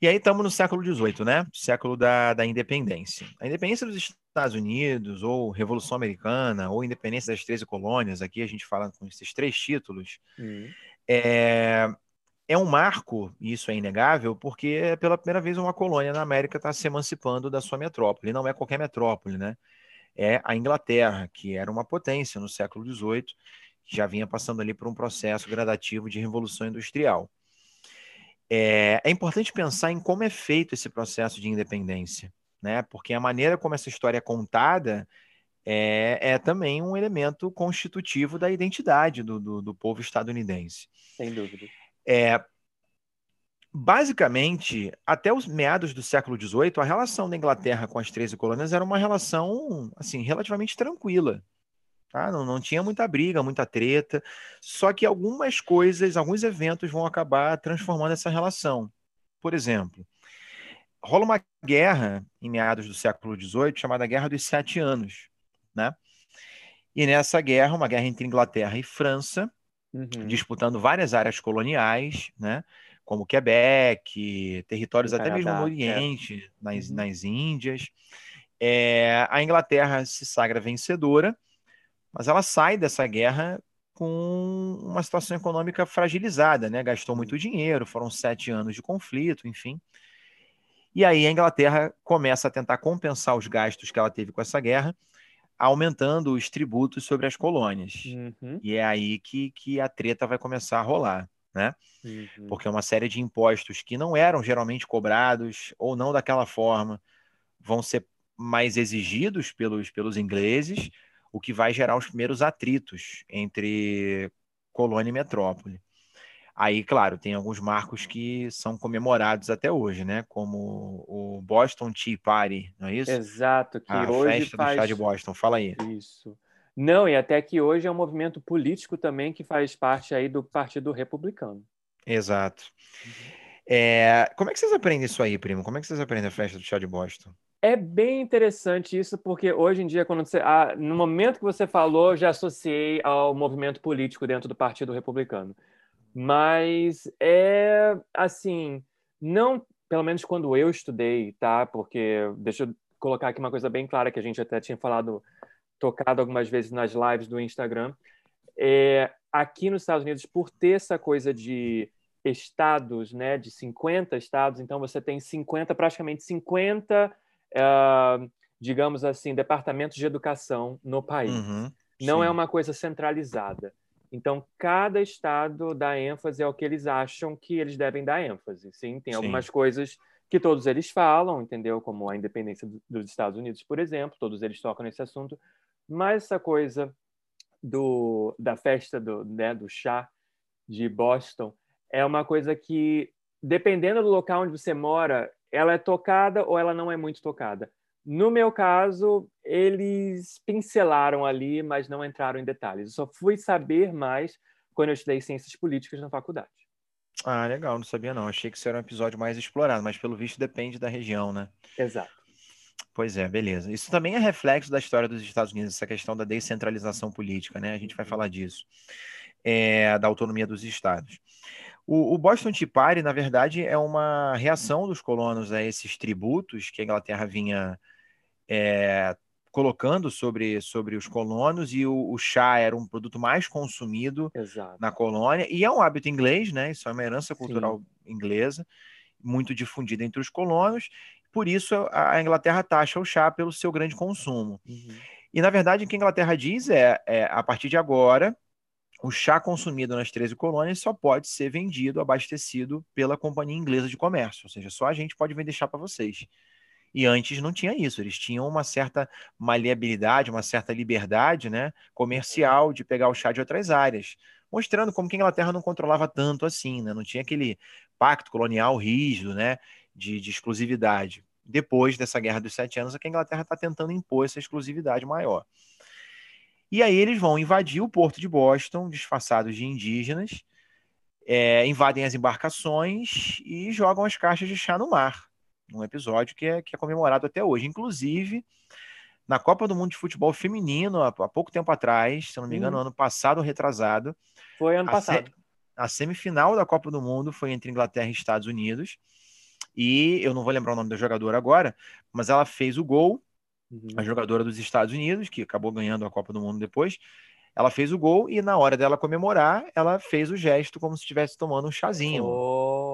e aí estamos no século XVIII, né? Século da, da independência. A independência dos Estados Unidos, ou Revolução Americana, ou Independência das 13 colônias, aqui a gente fala com esses três títulos, hum. é, é um marco, e isso é inegável, porque é pela primeira vez uma colônia na América está se emancipando da sua metrópole. Não é qualquer metrópole, né? É a Inglaterra, que era uma potência no século XVIII, já vinha passando ali por um processo gradativo de revolução industrial. É, é importante pensar em como é feito esse processo de independência, né? Porque a maneira como essa história é contada é, é também um elemento constitutivo da identidade do, do, do povo estadunidense. Sem dúvida. É, basicamente, até os meados do século XVIII, a relação da Inglaterra com as 13 colônias era uma relação assim relativamente tranquila. Tá? Não, não tinha muita briga, muita treta. Só que algumas coisas, alguns eventos vão acabar transformando essa relação. Por exemplo, rola uma guerra em meados do século XVIII chamada Guerra dos Sete Anos. Né? E nessa guerra, uma guerra entre Inglaterra e França, uhum. disputando várias áreas coloniais, né? como Quebec, territórios até mesmo no é. Oriente, é. nas, uhum. nas Índias. É, a Inglaterra se sagra vencedora, mas ela sai dessa guerra com uma situação econômica fragilizada, né? Gastou muito dinheiro, foram sete anos de conflito, enfim. E aí a Inglaterra começa a tentar compensar os gastos que ela teve com essa guerra, aumentando os tributos sobre as colônias. Uhum. E é aí que, que a treta vai começar a rolar, né? Uhum. Porque uma série de impostos que não eram geralmente cobrados, ou não daquela forma, vão ser mais exigidos pelos, pelos ingleses, o que vai gerar os primeiros atritos entre colônia e metrópole. Aí, claro, tem alguns marcos que são comemorados até hoje, né? Como o Boston Tea Party, não é isso? Exato, que a hoje festa faz... do chá de Boston. Fala aí. Isso. Não, e até que hoje é um movimento político também que faz parte aí do Partido Republicano. Exato. Uhum. É... Como é que vocês aprendem isso aí, primo? Como é que vocês aprendem a festa do chá de Boston? É bem interessante isso, porque hoje em dia, quando você, ah, no momento que você falou, já associei ao movimento político dentro do Partido Republicano. Mas é assim, não, pelo menos quando eu estudei, tá? Porque deixa eu colocar aqui uma coisa bem clara que a gente até tinha falado, tocado algumas vezes nas lives do Instagram. É, aqui nos Estados Unidos, por ter essa coisa de estados, né, de 50 estados, então você tem 50, praticamente 50, uh, digamos assim, departamentos de educação no país. Uhum, Não é uma coisa centralizada. Então, cada estado dá ênfase ao que eles acham que eles devem dar ênfase. Sim, tem Sim. algumas coisas que todos eles falam, entendeu? Como a independência dos Estados Unidos, por exemplo, todos eles tocam nesse assunto. Mas essa coisa do, da festa do, né, do chá de Boston é uma coisa que, dependendo do local onde você mora, ela é tocada ou ela não é muito tocada. No meu caso, eles pincelaram ali, mas não entraram em detalhes. Eu só fui saber mais quando eu estudei ciências políticas na faculdade. Ah, legal, não sabia não. Achei que isso era um episódio mais explorado, mas pelo visto depende da região, né? Exato. Pois é, beleza. Isso também é reflexo da história dos Estados Unidos, essa questão da descentralização política, né? A gente vai uhum. falar disso, é, da autonomia dos estados. O, o, Boston Tea Party, na verdade, é uma reação dos colonos a esses tributos que a Inglaterra vinha é, colocando sobre, sobre os colonos, e o, o, chá era um produto mais consumido Exato. na colônia, e é um hábito inglês, né? Isso é uma herança cultural Sim. inglesa, muito difundida entre os colonos, por isso a Inglaterra taxa o chá pelo seu grande consumo. Uhum. E, na verdade, o que a Inglaterra diz é, é, a partir de agora, o chá consumido nas 13 colônias só pode ser vendido, abastecido pela Companhia Inglesa de Comércio, ou seja, só a gente pode vender chá para vocês. E antes não tinha isso, eles tinham uma certa maleabilidade, uma certa liberdade né, comercial de pegar o chá de outras áreas, mostrando como que a Inglaterra não controlava tanto assim, né? não tinha aquele pacto colonial rígido né, de, de exclusividade depois dessa Guerra dos Sete Anos, é que a Inglaterra está tentando impor essa exclusividade maior. E aí eles vão invadir o porto de Boston, disfarçados de indígenas, é, invadem as embarcações e jogam as caixas de chá no mar. Um episódio que é, que é comemorado até hoje. Inclusive, na Copa do Mundo de Futebol Feminino, há, há pouco tempo atrás, se não me engano, hum. ano passado ou retrasado. Foi ano passado. Se, a semifinal da Copa do Mundo foi entre Inglaterra e Estados Unidos. E eu não vou lembrar o nome da jogadora agora, mas ela fez o gol, uhum. a jogadora dos Estados Unidos, que acabou ganhando a Copa do Mundo depois. Ela fez o gol e na hora dela comemorar, ela fez o gesto como se estivesse tomando um chazinho. Oh.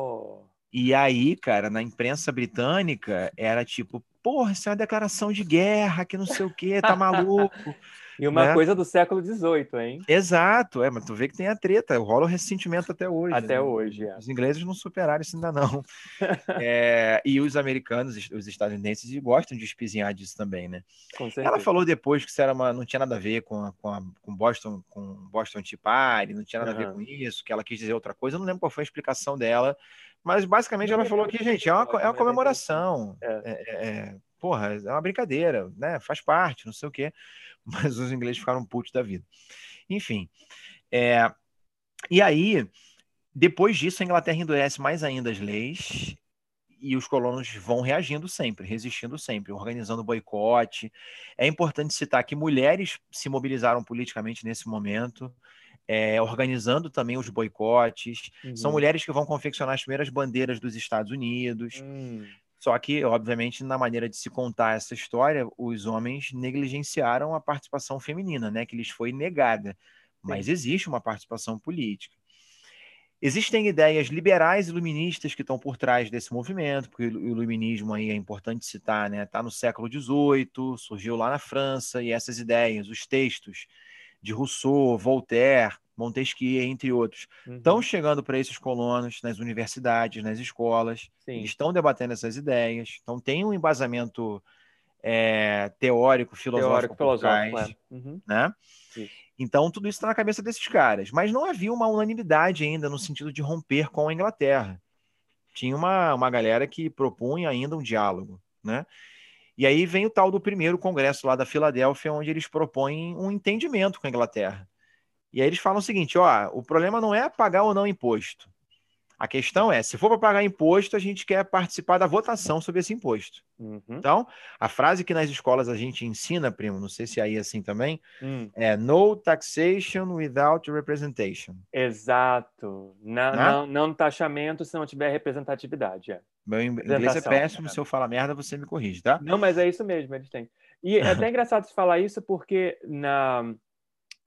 E aí, cara, na imprensa britânica, era tipo, porra, isso é uma declaração de guerra, que não sei o quê, tá maluco. E uma né? coisa do século XVIII, hein? Exato, é, mas tu vê que tem a treta, rola o ressentimento até hoje. Até né? hoje, é. Os ingleses não superaram isso ainda não. é, e os americanos, os estadunidenses, gostam de espizinhar disso também, né? Com certeza. Ela falou depois que isso era uma, não tinha nada a ver com, a, com, a, com Boston, com Boston Tea Party, não tinha nada uhum. a ver com isso, que ela quis dizer outra coisa. Eu não lembro qual foi a explicação dela, mas basicamente ela falou que, gente, é uma, é uma comemoração. É. É, é, é, porra, é uma brincadeira, né? Faz parte, não sei o quê. mas os ingleses ficaram putos da vida. Enfim, é, e aí, depois disso, a Inglaterra endurece mais ainda as leis e os colonos vão reagindo sempre, resistindo sempre, organizando boicote. É importante citar que mulheres se mobilizaram politicamente nesse momento, é, organizando também os boicotes. Uhum. São mulheres que vão confeccionar as primeiras bandeiras dos Estados Unidos. Uhum. Só que, obviamente, na maneira de se contar essa história, os homens negligenciaram a participação feminina, né, que lhes foi negada. Mas Sim. existe uma participação política. Existem ideias liberais iluministas que estão por trás desse movimento, porque o iluminismo aí é importante citar, né? Está no século XVIII, surgiu lá na França, e essas ideias, os textos de Rousseau, Voltaire, Montesquieu, entre outros, uhum. estão chegando para esses colonos nas universidades, nas escolas, estão debatendo essas ideias, então tem um embasamento é, teórico, filosófico, teórico, filosófico trás, é. uhum. né? Então tudo isso está na cabeça desses caras, mas não havia uma unanimidade ainda no sentido de romper com a Inglaterra. Tinha uma, uma galera que propunha ainda um diálogo, né? E aí vem o tal do primeiro congresso lá da Filadélfia, onde eles propõem um entendimento com a Inglaterra. E aí eles falam o seguinte: ó, o problema não é pagar ou não imposto. A questão é, se for para pagar imposto, a gente quer participar da votação sobre esse imposto. Uhum. Então, a frase que nas escolas a gente ensina, primo, não sei se é aí é assim também, hum. é no taxation without representation. Exato. Não, né? não, não taxamento se não tiver representatividade. É. Meu inglês é péssimo, se eu falar merda, você me corrige, tá? Não, mas é isso mesmo, eles têm. E é até engraçado você falar isso porque na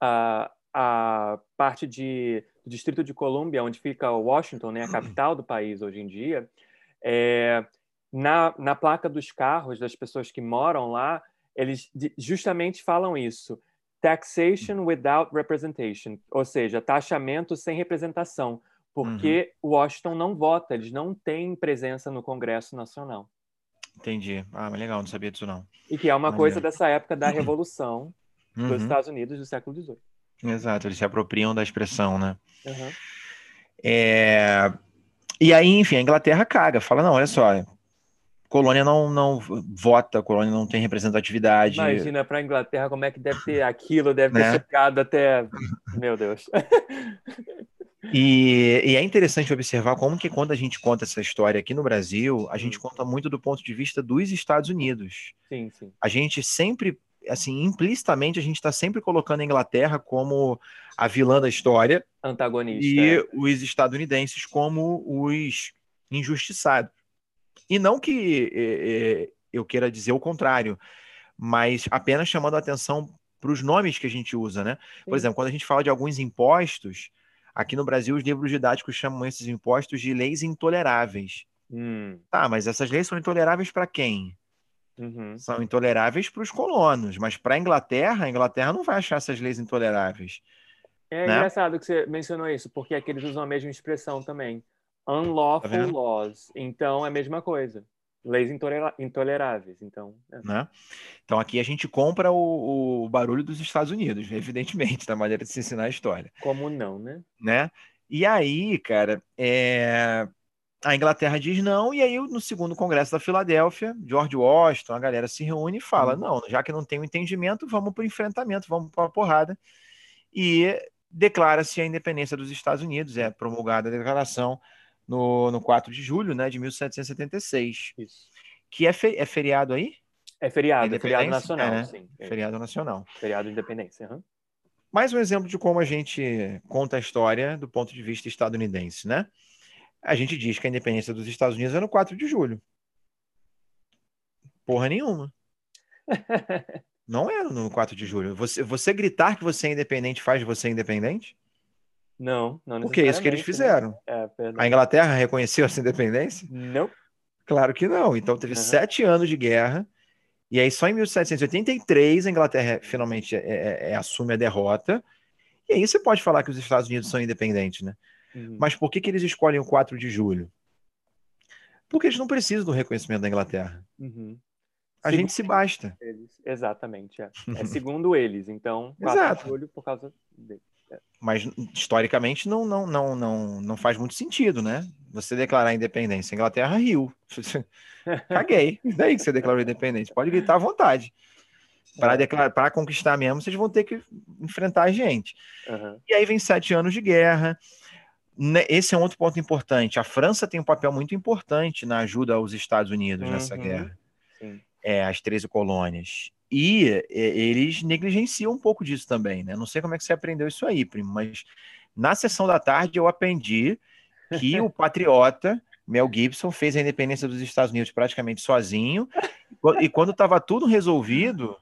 a, a parte de, do Distrito de Colômbia, onde fica Washington, né, a capital do país hoje em dia, é, na, na placa dos carros das pessoas que moram lá, eles justamente falam isso. Taxation without representation, ou seja, taxamento sem representação porque uhum. Washington não vota, eles não têm presença no Congresso Nacional. Entendi. Ah, mas legal, não sabia disso não. E que é uma coisa dessa época da Revolução uhum. dos Estados Unidos do século XVIII. Exato, eles se apropriam da expressão, né? Uhum. É... E aí, enfim, a Inglaterra caga, fala, não, olha só, colônia não, não vota, colônia não tem representatividade. Imagina para a Inglaterra como é que deve ter aquilo, deve ter né? ficado até. Meu Deus. E, e, é interessante observar como que quando a gente conta essa história aqui no Brasil, a gente hum. conta muito do ponto de vista dos Estados Unidos. Sim, sim. A gente sempre, assim, implicitamente, a gente está sempre colocando a Inglaterra como a vilã da história. Antagonista. E é. os estadunidenses como os injustiçados. E não que é, é, eu queira dizer o contrário, mas apenas chamando a atenção para os nomes que a gente usa, né? Por Sim. exemplo, quando a gente fala de alguns impostos, aqui no Brasil os livros didáticos chamam esses impostos de leis intoleráveis. Hum. Tá, mas essas leis são intoleráveis para quem? Uhum. São intoleráveis para os colonos, mas para a Inglaterra, a Inglaterra não vai achar essas leis intoleráveis. É né? engraçado que você mencionou isso, porque aqui eles usam a mesma expressão também. Unlawful tá laws. Então é a mesma coisa. Leis intoleráveis. Então, é. né? então aqui a gente compra o, o, barulho dos Estados Unidos, evidentemente, da maneira de se ensinar a história. Como não, né? né? E aí, cara, é... a Inglaterra diz não, e aí no segundo congresso da Filadélfia, George Washington, a galera se reúne e fala: hum. não, já que não tem o um entendimento, vamos para o enfrentamento, vamos para a porrada. E declara-se a independência dos Estados Unidos, é promulgada a declaração no, no 4 de julho né, de 1776. Isso. Que é, fe, é feriado aí? É feriado, é feriado nacional, é, sim. É. Feriado nacional. Feriado de independência. Uhum. Mais um exemplo de como a gente conta a história do ponto de vista estadunidense, né? A gente diz que a independência dos Estados Unidos é no 4 de julho. Porra nenhuma. Não era no 4 de julho. Você, você gritar que você é independente faz de você independente? Não, não Porque é isso que eles né? fizeram. Né? É, a Inglaterra reconheceu essa independência? Não. Claro que não. Então teve uhum. sete anos de guerra. E aí, só em 1783, a Inglaterra finalmente é, é, é, assume a derrota. E aí você pode falar que os Estados Unidos são independentes, né? Uhum. Mas por que, que eles escolhem o 4 de julho? Porque eles não precisam do reconhecimento da Inglaterra. Uhum. A segundo gente se basta. Eles. Exatamente. É. é segundo eles. Então, 4 Exato. de julho por causa deles. Mas historicamente não, não, não, não, não faz muito sentido, né? Você declarar independência. A Inglaterra riu. Caguei. Daí que você declarou independência. Pode gritar à vontade. Para é. declarar, para conquistar mesmo, vocês vão ter que enfrentar a gente. Uhum. E aí vem sete anos de guerra. Né, esse é um outro ponto importante. A França tem um papel muito importante na ajuda aos Estados Unidos uhum. nessa guerra. Sim. É, as 13 colônias. E eles negligenciam um pouco disso também, né? Não sei como é que você aprendeu isso aí, primo, mas na sessão da tarde eu aprendi que o patriota Mel Gibson fez a independência dos Estados Unidos praticamente sozinho. E quando estava tudo resolvido,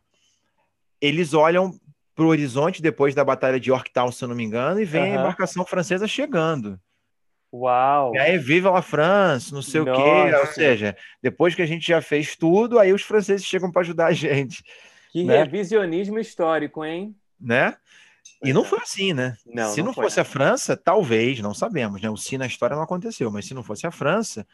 eles olham para o horizonte depois da Batalha de Yorktown, se eu não me engano, e vem uhum. a embarcação francesa chegando. Uau! E aí, viva la France, não sei Nossa. o quê. Ou seja, depois que a gente já fez tudo, aí os franceses chegam para ajudar a gente. Que né? revisionismo histórico, hein? Né? E não foi assim, né? Não, se não, não fosse a França, talvez, não sabemos, né? O se na história não aconteceu, mas se não fosse a França,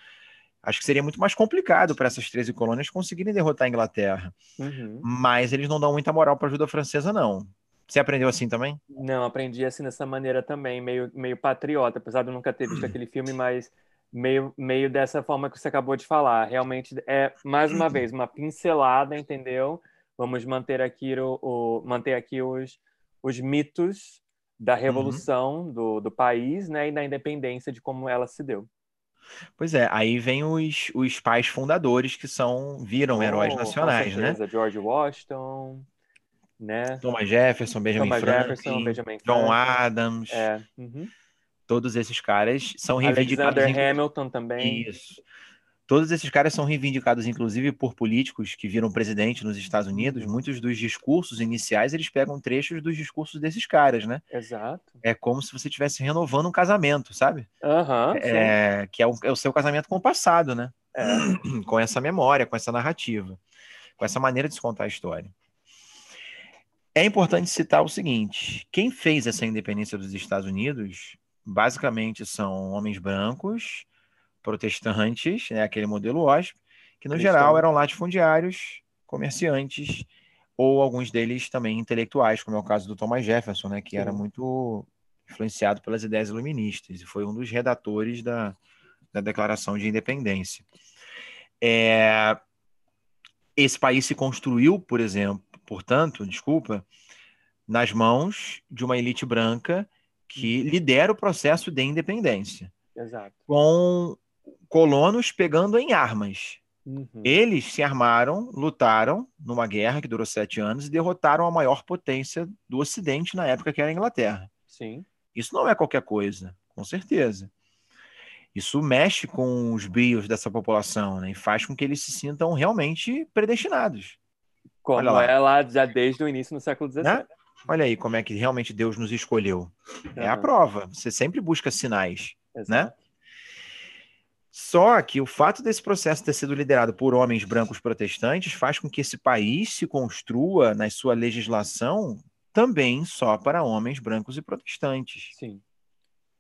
acho que seria muito mais complicado para essas 13 colônias conseguirem derrotar a Inglaterra. Uhum. Mas eles não dão muita moral para a ajuda francesa, não. Você aprendeu assim também? Não, aprendi assim dessa maneira também, meio, meio patriota, apesar de eu nunca ter visto aquele filme, mas meio, meio dessa forma que você acabou de falar. Realmente é, mais uma vez, uma pincelada, entendeu? Vamos manter aqui, o, o manter aqui os, os mitos da uhum. revolução uhum. do, do país né, e da independência de como ela se deu. Pois é, aí vem os, os pais fundadores que são viram oh, heróis nacionais, né? George Washington, né? Thomas Jefferson, Benjamin Thomas Franklin, Jefferson, Benjamin John Franklin. Adams. É. Uhum. Todos esses caras são reivindicados. Alexander Hamilton também. Isso. Todos esses caras são reivindicados, inclusive, por políticos que viram presidente nos Estados Unidos. Uhum. Muitos dos discursos iniciais, eles pegam trechos dos discursos desses caras, né? Exato. É como se você estivesse renovando um casamento, sabe? Uhum, é, que é o, é o, seu casamento com o passado, né? É. Com essa memória, com essa narrativa, com essa maneira de se contar a história. É importante citar o seguinte: quem fez essa independência dos Estados Unidos, basicamente são homens brancos, protestantes, né, aquele modelo WASP, que no Cristão. geral eram latifundiários, comerciantes, ou alguns deles também intelectuais, como é o caso do Thomas Jefferson, né, que Sim. era muito influenciado pelas ideias iluministas e foi um dos redatores da, da Declaração de Independência. É, esse país se construiu, por exemplo, portanto, desculpa, nas mãos de uma elite branca que lidera o processo de independência. Exato. Com colonos pegando em armas. Uhum. Eles se armaram, lutaram numa guerra que durou sete anos e derrotaram a maior potência do Ocidente na época, que era a Inglaterra. Sim. Isso não é qualquer coisa, com certeza. Isso mexe com os brios dessa população né, e faz com que eles se sintam realmente predestinados. Como lá. é lá já desde o início no século XVII. Né? Olha aí como é que realmente Deus nos escolheu. Uhum. É a prova. Você sempre busca sinais, né? Exato. né? Só que o fato desse processo ter sido liderado por homens brancos protestantes faz com que esse país se construa na sua legislação também só para homens brancos e protestantes. Sim.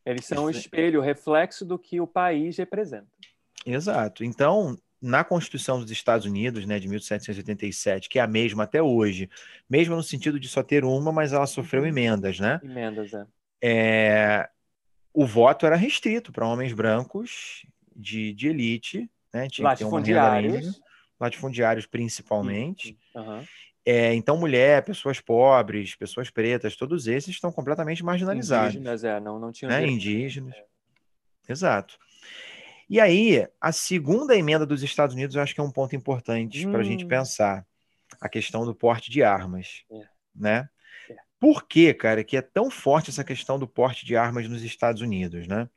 Eles são o espelho, o reflexo do que o país representa. Exato. Então, na Constituição dos Estados Unidos, né, de 1787, que é a mesma até hoje, mesmo no sentido de só ter uma, mas ela sofreu uhum. emendas, né? Emendas, é. é... O voto era restrito para homens brancos de, de elite, né? Tinha que ter uma renda mínima, latifundiários principalmente. Uhum. É, então, mulher, pessoas pobres, pessoas pretas, todos esses estão completamente marginalizados. Indígenas, é, não, não tinham. Né? Indígenas. É. Exato. E aí, a segunda emenda dos Estados Unidos, eu acho que é um ponto importante hum. para a gente pensar. A questão do porte de armas. É. Né? É. Por que, cara, que é tão forte essa questão do porte de armas nos Estados Unidos, né?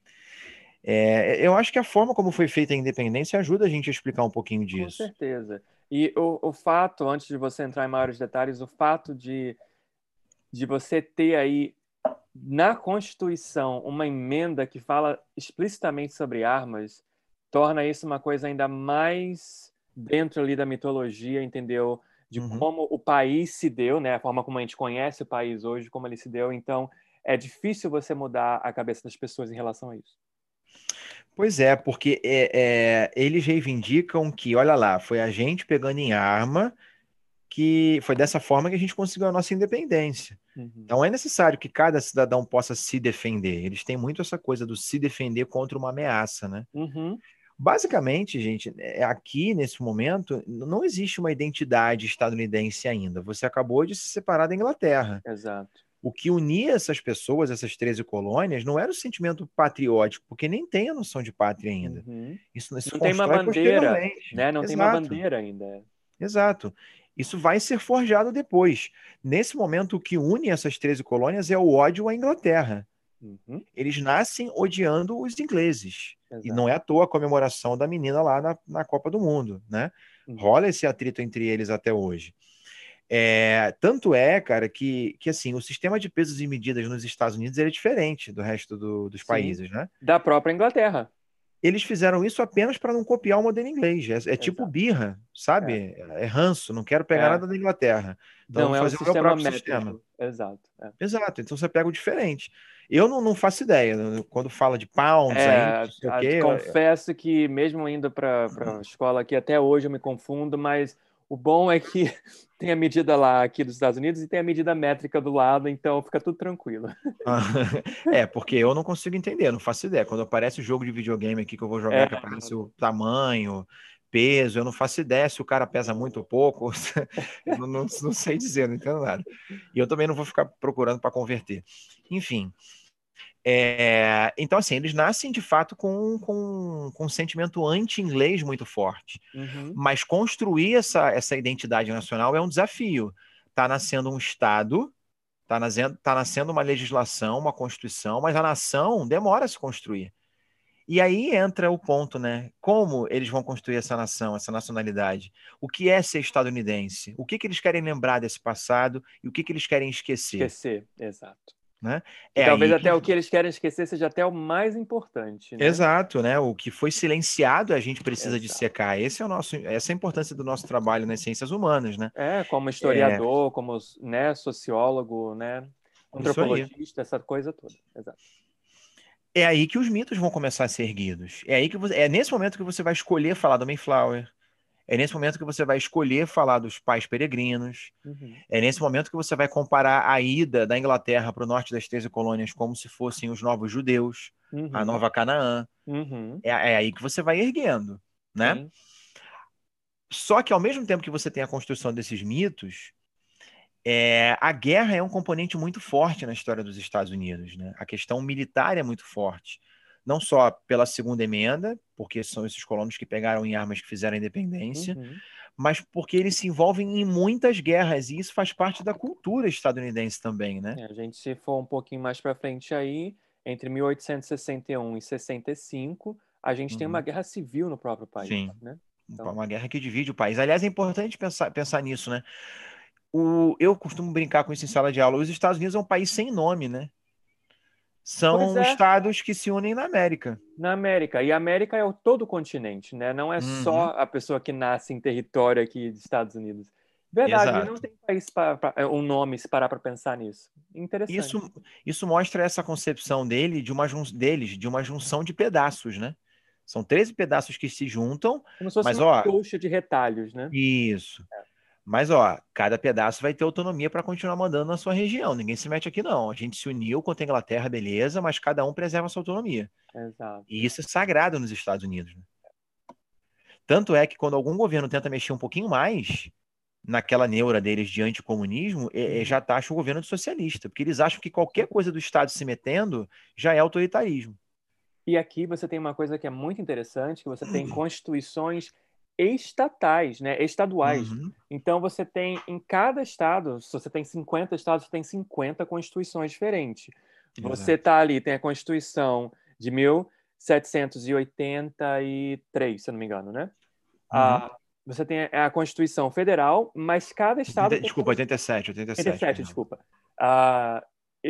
É, eu acho que a forma como foi feita a independência ajuda a gente a explicar um pouquinho disso. Com certeza. E o, o fato, antes de você entrar em maiores detalhes, o fato de, de você ter aí na Constituição uma emenda que fala explicitamente sobre armas torna isso uma coisa ainda mais dentro ali da mitologia, entendeu? De uhum. como o país se deu, né? A forma como a gente conhece o país hoje, como ele se deu. Então, é difícil você mudar a cabeça das pessoas em relação a isso. Pois é, porque é, é, eles reivindicam que, olha lá, foi a gente pegando em arma que foi dessa forma que a gente conseguiu a nossa independência. Uhum. Então é necessário que cada cidadão possa se defender. Eles têm muito essa coisa do se defender contra uma ameaça, né? Uhum. Basicamente, gente, é, aqui nesse momento não existe uma identidade estadunidense ainda. Você acabou de se separar da Inglaterra. Exato o que unia essas pessoas, essas 13 colônias, não era o sentimento patriótico, porque nem tem a noção de pátria ainda. Uhum. Isso, isso não tem uma bandeira, né? Não Exato. tem uma bandeira ainda. Exato. Isso vai ser forjado depois. Nesse momento, o que une essas 13 colônias é o ódio à Inglaterra. Uhum. Eles nascem odiando os ingleses. Exato. E não é à toa a comemoração da menina lá na, na Copa do Mundo, né? Uhum. Rola esse atrito entre eles até hoje. É, tanto é, cara, que, que assim, o sistema de pesos e medidas nos Estados Unidos é diferente do resto do, dos Sim, países, né? Da própria Inglaterra. Eles fizeram isso apenas para não copiar o modelo inglês. É, é tipo birra, sabe? É. é. ranço, não quero pegar é. nada da Inglaterra. Então, não, é fazer o, meu próprio métrico. sistema. Exato. É. Exato. Então você pega o diferente. Eu não, não faço ideia. Quando fala de pounds, é, aí, confesso que mesmo indo para a escola aqui, até hoje eu me confundo, mas o bom é que tem a medida lá aqui dos Estados Unidos e tem a medida métrica do lado, então fica tudo tranquilo. é, porque eu não consigo entender, não faço ideia. Quando aparece o jogo de videogame aqui que eu vou jogar, é. que aparece o tamanho, peso, eu não faço ideia se o cara pesa muito ou pouco, eu não, não, não sei dizer, não entendo nada. E eu também não vou ficar procurando para converter. Enfim. É, então, assim, eles nascem de fato com, com, com um sentimento anti-inglês muito forte. Uhum. Mas construir essa, essa identidade nacional é um desafio. Está nascendo um Estado, está nascendo, tá nascendo uma legislação, uma Constituição, mas a nação demora a se construir. E aí entra o ponto, né? Como eles vão construir essa nação, essa nacionalidade? O que é ser estadunidense? O que, que eles querem lembrar desse passado e o que, que eles querem esquecer? Esquecer, exato. Né? É talvez até que... o que eles querem esquecer seja até o mais importante. Né? Exato, né? O que foi silenciado a gente precisa Exato. secar. Esse é o nosso, essa é a importância do nosso trabalho nas ciências humanas, né? É, como historiador, é... como né, sociólogo, né? Antropologista, essa coisa toda. Exato. É aí que os mitos vão começar a ser erguidos. É aí que você, é nesse momento que você vai escolher falar do Mayflower, é nesse momento que você vai escolher falar dos pais peregrinos. Uhum. É nesse momento que você vai comparar a ida da Inglaterra para o norte das 13 colônias como se fossem os novos judeus, uhum. a nova Canaã. Uhum. É, é, aí que você vai erguendo, né? Só que ao mesmo tempo que você tem a construção desses mitos, é, a guerra é um componente muito forte na história dos Estados Unidos. Né? A questão militar é muito forte. Não só pela segunda emenda, porque são esses colonos que pegaram em armas que fizeram a independência, uhum. mas porque eles se envolvem em muitas guerras, e isso faz parte da cultura estadunidense também. Né? É, a gente, se for um pouquinho mais para frente aí, entre 1861 e 65, a gente uhum. tem uma uhum. guerra civil no próprio país. Sim. Né? Então... Uma guerra que divide o país. Aliás, é importante pensar, pensar nisso, né? O, eu costumo brincar com isso em sala de aula. Os Estados Unidos é um país sem nome, né? São é. estados que se unem na América. Na América. E a América é o todo o continente, né? Não é uhum. só a pessoa que nasce em território aqui dos Estados Unidos. Verdade, Exato. não tem país para é, um nome se parar para pensar nisso. Interessante. Isso, isso mostra essa concepção dele de uma deles de uma junção de pedaços, né? São 13 pedaços que se juntam. Como se fosse mas, uma ó, de retalhos, né? Isso. É. Mas, ó, cada pedaço vai ter autonomia para continuar mandando na sua região. Ninguém se mete aqui, não. A gente se uniu contra a Inglaterra, beleza, mas cada um preserva a sua autonomia. Exato. E isso é sagrado nos Estados Unidos. Né? Tanto é que quando algum governo tenta mexer um pouquinho mais naquela neura deles de anticomunismo, é, é, já taxa o governo de socialista, porque eles acham que qualquer coisa do Estado se metendo já é autoritarismo. E aqui você tem uma coisa que é muito interessante, que você tem constituições estatais, né, estaduais. Uhum. Então você tem em cada estado, se você tem 50 estados, você tem 50 constituições diferentes. Exato. Você tá ali, tem a Constituição de 1783, se não me engano, né? Uhum. Ah, você tem a Constituição Federal, mas cada estado. Desculpa, 87, 87. 87, desculpa. Ah,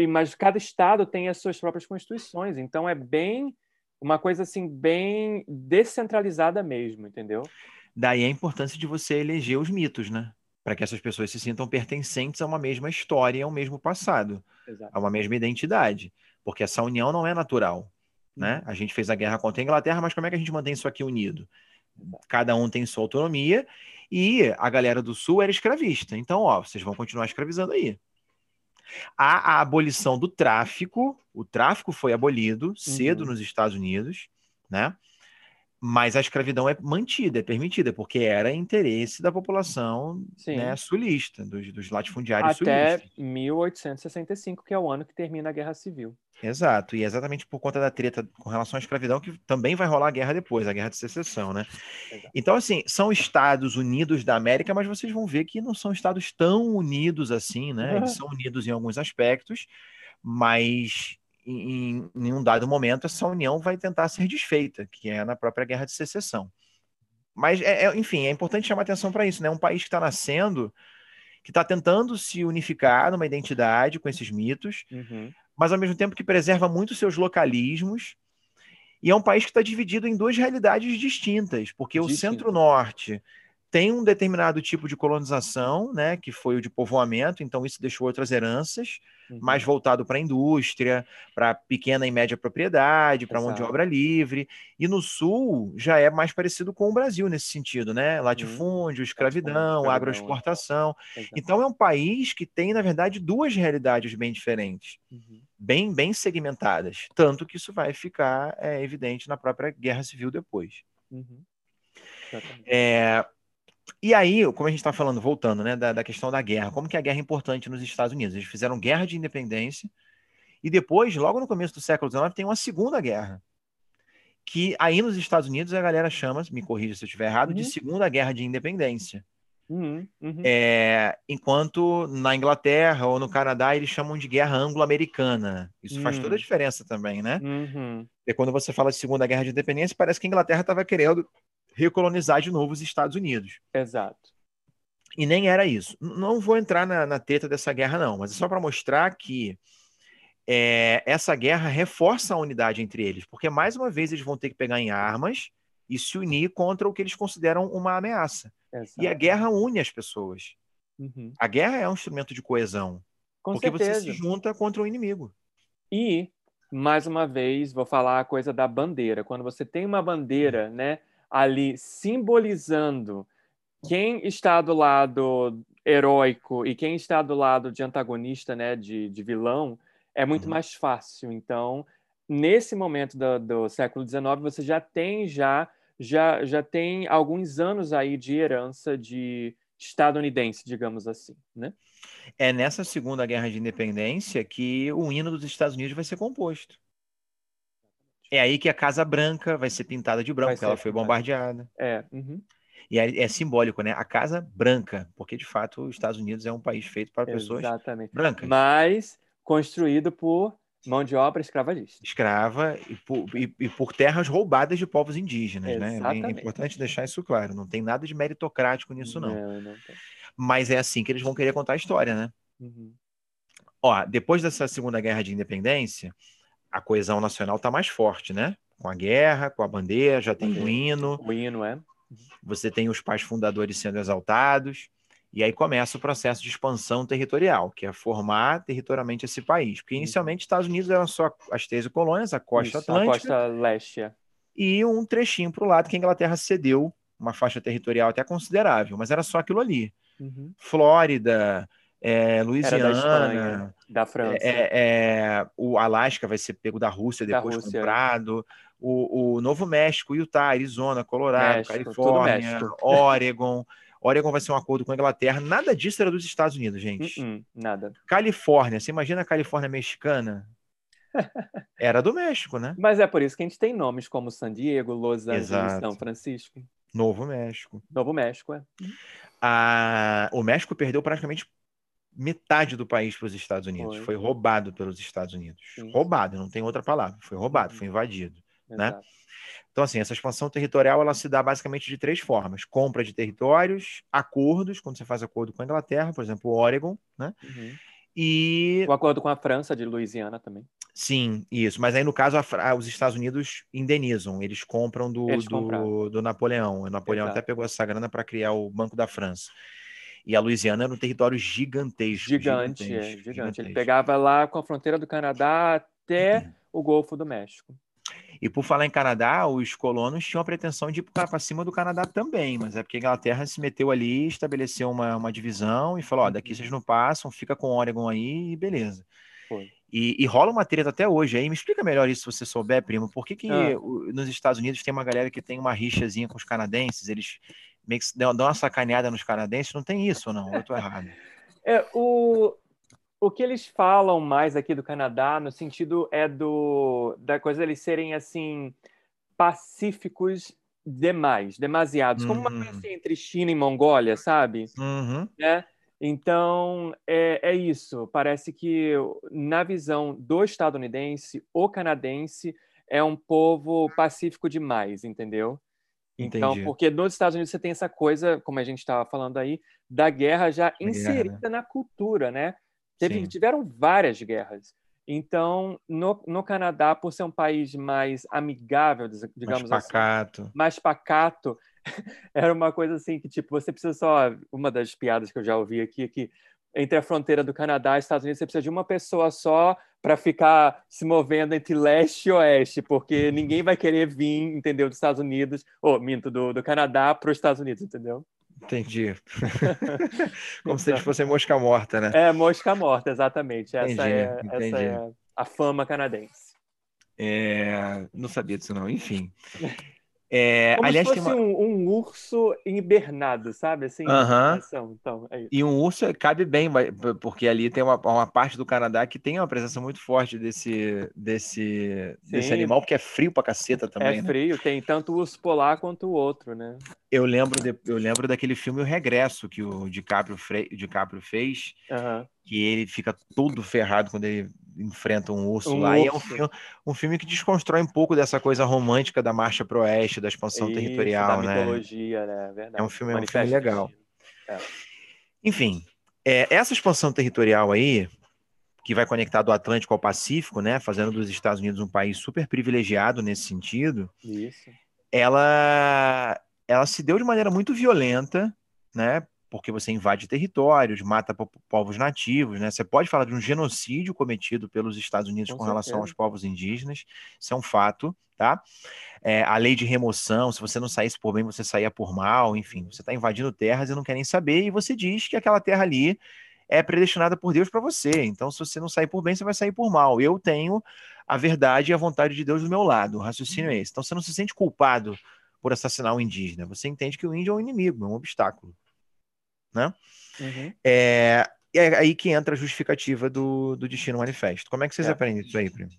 mas cada estado tem as suas próprias constituições, então é bem uma coisa assim bem descentralizada mesmo, entendeu? Daí a importância de você eleger os mitos, né? Para que essas pessoas se sintam pertencentes a uma mesma história, a um mesmo passado, Exato. a uma mesma identidade, porque essa união não é natural, né? Uhum. A gente fez a guerra contra a Inglaterra, mas como é que a gente mantém isso aqui unido? Cada um tem sua autonomia e a galera do Sul era escravista. Então, ó, vocês vão continuar escravizando aí. Há a abolição do tráfico, o tráfico foi abolido cedo uhum. nos Estados Unidos, né? Mas a escravidão é mantida, é permitida, porque era interesse da população né, sulista, dos, dos latifundiários Até sulistas. Até 1865, que é o ano que termina a Guerra Civil. Exato, e é exatamente por conta da treta com relação à escravidão que também vai rolar a guerra depois, a guerra de secessão, né? Exato. Então, assim, são Estados Unidos da América, mas vocês vão ver que não são Estados tão unidos assim, né? Eles são unidos em alguns aspectos, mas em, em um dado momento, essa união vai tentar ser desfeita, que é na própria guerra de secessão. Mas, é, é, enfim, é importante chamar atenção para isso, né? Um país que está nascendo, que está tentando se unificar numa identidade com esses mitos, uhum. mas ao mesmo tempo que preserva muito seus localismos. E é um país que está dividido em duas realidades distintas, porque Distinto. o centro-norte tem um determinado tipo de colonização, né, que foi o de povoamento, então isso deixou outras heranças, uhum. mais voltado para a indústria, para pequena e média propriedade, para mão de obra livre. E no sul já é mais parecido com o Brasil nesse sentido, né? Latifúndio, uhum. escravidão, agroexportação. Exato. Então é um país que tem, na verdade, duas realidades bem diferentes. Uhum. Bem, bem segmentadas. Tanto que isso vai ficar é, evidente na própria guerra civil depois. Uhum. É, e aí, como a gente está falando, voltando, né, da, da, questão da guerra, como que a guerra é importante nos Estados Unidos? Eles fizeram guerra de independência e depois, logo no começo do século XIX, tem uma segunda guerra, que aí nos Estados Unidos a galera chama, me corrija se eu estiver errado, uhum. de Segunda Guerra de Independência. Uhum, uhum. É, enquanto na Inglaterra ou no Canadá eles chamam de guerra anglo-americana. Isso faz toda a hum. diferença também, né? Uhum. E quando você fala de Segunda Guerra de Independência, parece que a Inglaterra estava querendo recolonizar de novo os Estados Unidos. Exato. E nem era isso. Não vou entrar na, na treta dessa guerra, não, mas é só para mostrar que é, essa guerra reforça a unidade entre eles, porque mais uma vez eles vão ter que pegar em armas e se unir contra o que eles consideram uma ameaça. Exato. E a guerra une as pessoas. Uhum. A guerra é um instrumento de coesão. Com porque certeza. você se junta contra o inimigo. E, mais uma vez, vou falar a coisa da bandeira. Quando você tem uma bandeira, né? Ali simbolizando quem está do lado heróico e quem está do lado de antagonista, né, de, de vilão, é muito uhum. mais fácil. Então, nesse momento do, do século XIX, você já tem já já, já tem alguns anos aí de herança de estadunidense, digamos assim, né? É nessa Segunda Guerra de Independência que o hino dos Estados Unidos vai ser composto. É aí que a Casa Branca vai ser pintada de branco, porque ela foi bombardeada. É. Uhum. E é, é, simbólico, né? A Casa Branca, porque de fato os Estados Unidos é um país feito para pessoas Exatamente. brancas. Mas construído por mão de obra escravagista. Escrava e por, e, e por terras roubadas de povos indígenas, Exatamente. né? É importante deixar isso claro. Não tem nada de meritocrático nisso, não. não, não Mas é assim que eles vão querer contar a história, né? Uhum. Ó, depois dessa Segunda Guerra de Independência, a coesão nacional está mais forte, né? Com a guerra, com a bandeira, já tem o hino. O hino, é. Você tem os pais fundadores sendo exaltados. E aí começa o processo de expansão territorial, que é formar territorialmente esse país. Porque uhum. inicialmente os Estados Unidos eram só as 13 colônias, a costa Isso, atlântica. A costa leste. É. E um trechinho para o lado que a Inglaterra cedeu, uma faixa territorial até considerável, mas era só aquilo ali. Uhum. Flórida, é, Louisiana, da, Espanha, da França. É, é, o Alasca vai ser pego da Rússia depois da Rússia. comprado. O, o, Novo México, Utah, Arizona, Colorado, México, Califórnia, Oregon. Oregon vai ser um acordo com a Inglaterra. Nada disso era dos Estados Unidos, gente. Uh -uh, nada. Califórnia, você imagina a Califórnia mexicana? Era do México, né? Mas é por isso que a gente tem nomes como San Diego, Los Angeles, Exato. São Francisco. Novo México. Novo México, é. A... O México perdeu praticamente metade do país para os Estados Unidos. Foi. foi. roubado pelos Estados Unidos. Sim. Roubado, não tem outra palavra. Foi roubado, foi invadido. Né? Exato. Né? Então, assim, essa expansão territorial ela se dá basicamente de três formas: compra de territórios, acordos, quando você faz acordo com a Inglaterra, por exemplo, o Oregon, né? Uhum. E. O acordo com a França de Louisiana também. Sim, isso. Mas aí, no caso, a, os Estados Unidos indenizam, eles compram do, eles do, do, Napoleão. O Napoleão Exato. até pegou essa grana para criar o Banco da França. E a Louisiana era um território gigantesco. Gigante, gigantesco, é, gigante. Gigantesco. Ele pegava lá com a fronteira do Canadá até uhum. o Golfo do México. E por falar em Canadá, os colonos tinham a pretensão de ir para cima do Canadá também, mas é porque a Inglaterra se meteu ali, estabeleceu uma, uma divisão e falou: ó, daqui uhum. vocês não passam, fica com Oregon aí e beleza. Foi. E, e, rola uma treta até hoje aí. Me explica melhor isso se você souber, primo. Por que, que ah. nos Estados Unidos tem uma galera que tem uma rixazinha com os canadenses? Eles meio que dão uma sacaneada nos canadenses? Não tem isso não? Eu tô errado. É, o, o que eles falam mais aqui do Canadá, no sentido é do da coisa eles serem assim pacíficos demais, demasiados, uhum. como uma coisa uhum. assim, entre China e Mongólia, sabe? Uhum. Né? Então é, é isso. Parece que na visão do estadunidense, o canadense é um povo pacífico demais, entendeu? Então, Entendi. porque nos Estados Unidos você tem essa coisa, como a gente estava falando aí, da guerra já inserida guerra. na cultura, né? Teve, tiveram várias guerras. Então, no, no Canadá, por ser um país mais amigável, digamos mais assim, pacato. assim, mais pacato, era uma coisa assim que, tipo, você precisa só... Uma das piadas que eu já ouvi aqui é que entre a fronteira do Canadá e Estados Unidos, você precisa de uma pessoa só para ficar se movendo entre leste e oeste, porque ninguém vai querer vir, entendeu, dos Estados Unidos, ou minto, do, do Canadá para os Estados Unidos, entendeu? Entendi. Como se eles fossem mosca morta, né? É, mosca morta, exatamente. Essa, entendi, é, entendi. essa é a fama canadense. É, não sabia disso, não. Enfim. É, Como aliás, se fosse uma... um, um, urso hibernado, sabe? Assim, uhum. então, é e um urso cabe bem, porque ali tem uma, uma, parte do Canadá que tem uma presença muito forte desse, desse, desse animal, porque é frio pra caceta também. É né? frio, tem tanto o urso polar quanto o outro, né? Eu lembro, de, eu lembro daquele filme O Regresso, que o DiCaprio, Fre, DiCaprio fez, uhum. que ele fica todo ferrado quando ele enfrenta um urso um lá. Urso. E é um filme, um filme que desconstrói um pouco dessa coisa romântica da marcha pro oeste, da expansão Isso, territorial, da né? mitologia, né? Verdade. É um filme, é um filme legal. É. Enfim, é, essa expansão territorial aí, que vai conectar do Atlântico ao Pacífico, né? Fazendo dos Estados Unidos um país super privilegiado nesse sentido. Isso. Ela, ela se deu de maneira muito violenta, né? Porque você invade territórios, mata povos nativos, né? Você pode falar de um genocídio cometido pelos Estados Unidos com, com relação aos povos indígenas, isso é um fato, tá? É, a lei de remoção, se você não saísse por bem, você saía por mal, enfim, você está invadindo terras e não quer nem saber, e você diz que aquela terra ali é predestinada por Deus para você. Então, se você não sair por bem, você vai sair por mal. Eu tenho a verdade e a vontade de Deus do meu lado. O raciocínio é esse. Então, você não se sente culpado por assassinar um indígena. Você entende que o índio é um inimigo, é um obstáculo. Né? Uhum. É, e é aí que entra a justificativa do, do Destino Manifesto. Como é que vocês é. aprendem isso aí, Primo?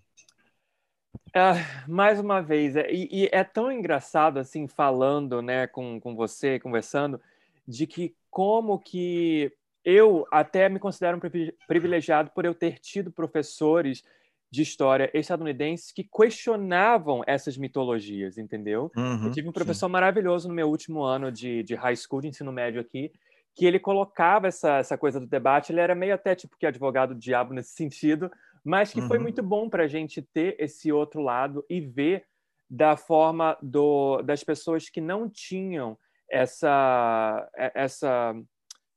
Ah, mais uma vez, é, e, e, é tão engraçado assim, falando né, com, com você, conversando, de que como que eu até me considero um privilegiado por eu ter tido professores de história estadunidenses que questionavam essas mitologias, entendeu? Uhum, eu tive um professor sim. maravilhoso no meu último ano de, de high school, de ensino médio aqui, que ele colocava essa, essa coisa do debate, ele era meio até tipo que advogado do diabo nesse sentido, mas que uhum. foi muito bom para a gente ter esse outro lado e ver da forma do, das pessoas que não tinham essa, essa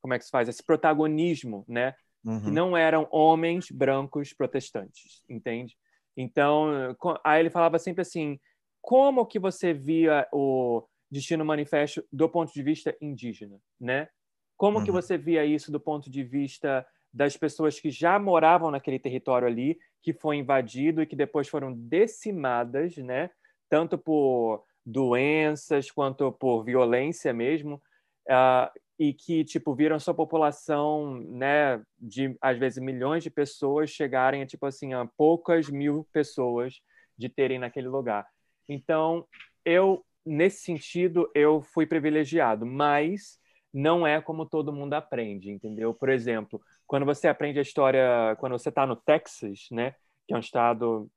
como é que se faz esse protagonismo, né? Uhum. Que não eram homens brancos protestantes, entende? Então, aí ele falava sempre assim: como que você via o Destino Manifesto do ponto de vista indígena, né? Como uhum. que você via isso do ponto de vista das pessoas que já moravam naquele território ali, que foi invadido e que depois foram decimadas, né? Tanto por doenças quanto por violência mesmo, uh, e que tipo viram sua população, né, de às vezes milhões de pessoas chegarem a tipo assim a poucas mil pessoas de terem naquele lugar. Então eu nesse sentido eu fui privilegiado, mas não é como todo mundo aprende, entendeu? Por exemplo, quando você aprende a história, quando você está no Texas, né, que é um estado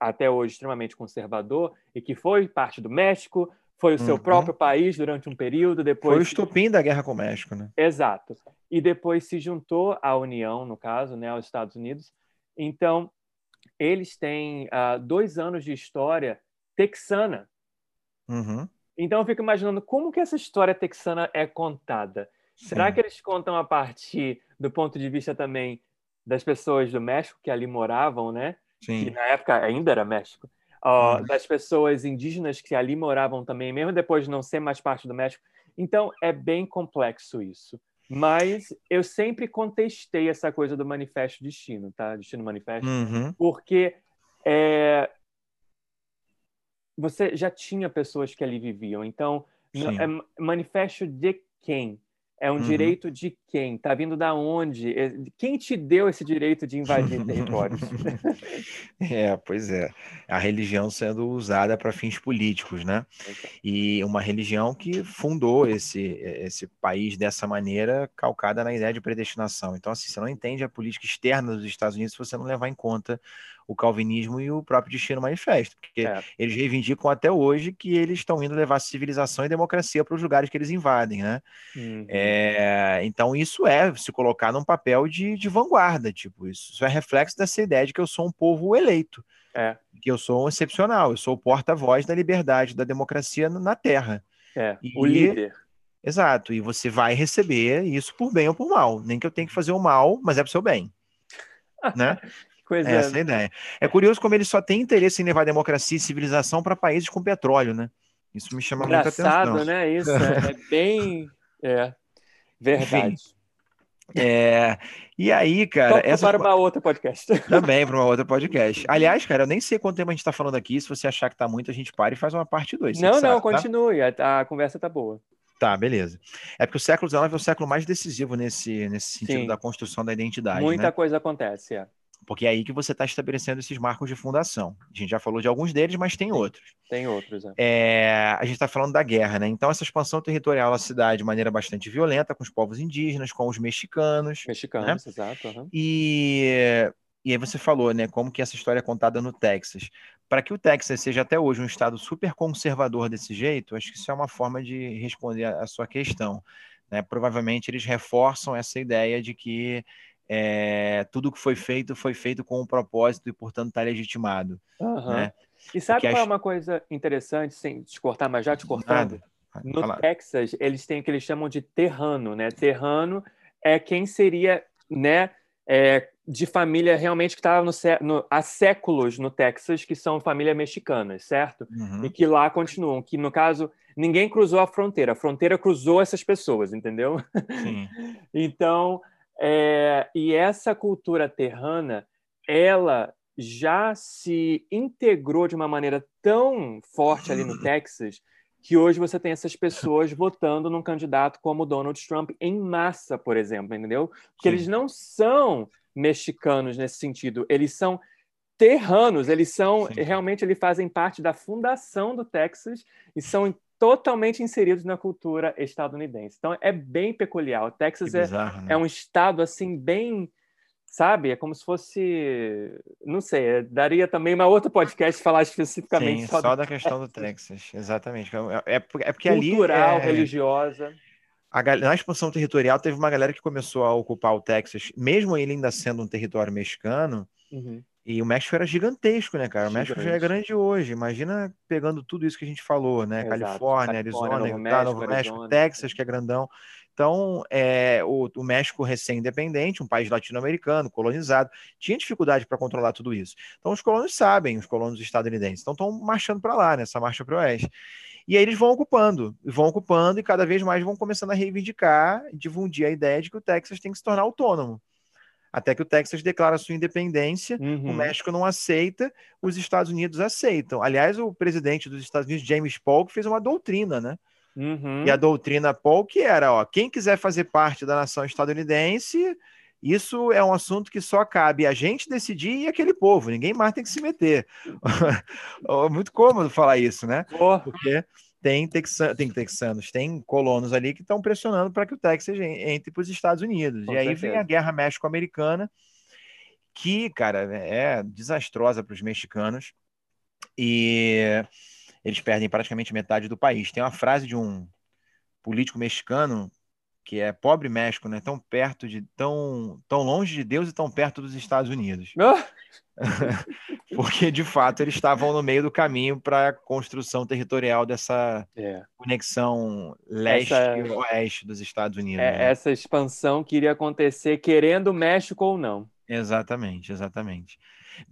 até hoje extremamente conservador e que foi parte do México, foi o seu uhum. próprio país durante um período, depois... Foi o estopim da guerra com o México, né? Exato. E depois se juntou à União, no caso, né, aos Estados Unidos. Então, eles têm uh, dois anos de história texana. Uhum. Então, eu fico imaginando como que essa história texana é contada. Sim. Será que eles contam a partir do ponto de vista também das pessoas do México que ali moravam, né? Sim. Que na época ainda era México. Uh, das pessoas indígenas que ali moravam também, mesmo depois de não ser mais parte do México. Então, é bem complexo isso. Mas eu sempre contestei essa coisa do Manifesto Destino, tá? Destino Manifesto. Uhum. Porque é, você já tinha pessoas que ali viviam. Então, é manifesto de quem? É um uhum. direito de quem? Está vindo da onde? É, quem te deu esse direito de invadir territórios? é, pois é. A religião sendo usada para fins políticos, né? E uma religião que fundou esse, esse país dessa maneira, calcada na ideia de predestinação. Então, assim, você não entende a política externa dos Estados Unidos se você não levar em conta o calvinismo e o próprio Destino Manifesto, porque é. eles reivindicam até hoje que eles estão indo levar civilização e democracia para os lugares que eles invadem, né? Uhum. É, então isso é se colocar num papel de, de vanguarda, tipo, isso, isso é reflexo dessa ideia de que eu sou um povo eleito, é. que eu sou um excepcional, eu sou o porta-voz da liberdade, da democracia na Terra. É, e, o líder. Exato, e você vai receber isso por bem ou por mal, nem que eu tenha que fazer o mal, mas é para o seu bem. né? Coisa... Essa é a ideia. É curioso como ele só tem interesse em levar democracia e civilização para países com petróleo, né? Isso me chama Engraçado, muita atenção. né? Isso é, é bem. É, verdade. Enfim, é, e aí, cara. essa para uma outra podcast. Também para uma outra podcast. Aliás, cara, eu nem sei quanto tempo a gente está falando aqui. Se você achar que está muito, a gente para e faz uma parte 2. Não, não, sabe, tá? continue. A, a, conversa tá boa. Tá, beleza. É porque o século XIX é o século mais decisivo nesse, nesse sentido Sim. da construção da identidade. Muita né? coisa acontece, é. Porque é aí que você está estabelecendo esses marcos de fundação. A gente já falou de alguns deles, mas tem outros. Tem outros, é. é a gente está falando da guerra, né? Então, essa expansão territorial da cidade de maneira bastante violenta, com os povos indígenas, com os mexicanos. Mexicanos, né? exato. Uhum. E, e aí você falou, né? Como que essa história é contada no Texas. Para que o Texas seja até hoje um estado super conservador desse jeito, acho que isso é uma forma de responder a, a sua questão. Né? Provavelmente eles reforçam essa ideia de que é, tudo que foi feito foi feito com um propósito e, portanto, está legitimado. Uhum. Né? E sabe Porque qual é uma coisa interessante, sem te cortar, mas já te cortando? No Fala. Texas, eles têm o que eles chamam de terrano, né? Terrano é quem seria, né, é, de família realmente que estava há séculos no Texas, que são famílias mexicanas, certo? Uhum. E que lá continuam, que no caso ninguém cruzou a fronteira, a fronteira cruzou essas pessoas, entendeu? Sim. então, é, e essa cultura terrana, ela já se integrou de uma maneira tão forte ali no Texas que hoje você tem essas pessoas votando num candidato como Donald Trump em massa, por exemplo, entendeu? Porque Sim. eles não são mexicanos nesse sentido, eles são terranos, eles são Sim. realmente eles fazem parte da fundação do Texas e são totalmente inseridos na cultura estadunidense. Então é bem peculiar. O Texas é, bizarro, é, né? é um estado assim bem sabe? É como se fosse, não sei, é, daria também uma outra podcast falar especificamente Sim, só, só da questão do Texas, exatamente. É, é, é porque Cultural, ali Cultural, religiosa. A, na expansão territorial teve uma galera que começou a ocupar o Texas, mesmo ele ainda sendo um território mexicano. Uhum. E o México era gigantesco, né, cara? O Gigante. México já é grande hoje. Imagina pegando tudo isso que a gente falou, né? Exato. Califórnia, Arizona, Novo, México, Novo México, Texas, que é grandão. Então, é, o, o, México recém-independente, um país latino-americano, colonizado, tinha dificuldade para controlar tudo isso. Então, os colonos sabem, os colonos estadunidenses, então estão marchando para lá, nessa marcha para o oeste. E aí eles vão ocupando, vão ocupando, e cada vez mais vão começando a reivindicar, difundir a ideia de que o Texas tem que se tornar autônomo. Até que o Texas declara sua independência, uhum. o México não aceita, os Estados Unidos aceitam. Aliás, o presidente dos Estados Unidos, James Polk, fez uma doutrina, né? Uhum. E a doutrina Polk era, ó, quem quiser fazer parte da nação estadunidense, isso é um assunto que só cabe a gente decidir e aquele povo, ninguém mais tem que se meter. muito cômodo falar isso, né? Porque tem, texan, tem texanos, tem colonos ali que estão pressionando para que o Texas entre para os Estados Unidos. Com e aí vem a guerra México-Americana, que, cara, é desastrosa para os mexicanos. E eles perdem praticamente metade do país. Tem uma frase de um político mexicano que é pobre México, né? Tão perto de tão tão longe de Deus e tão perto dos Estados Unidos. Porque de fato eles estavam no meio do caminho para a construção territorial dessa é. conexão leste-oeste dos Estados Unidos. É, né? Essa expansão que iria acontecer querendo México ou não. Exatamente, exatamente.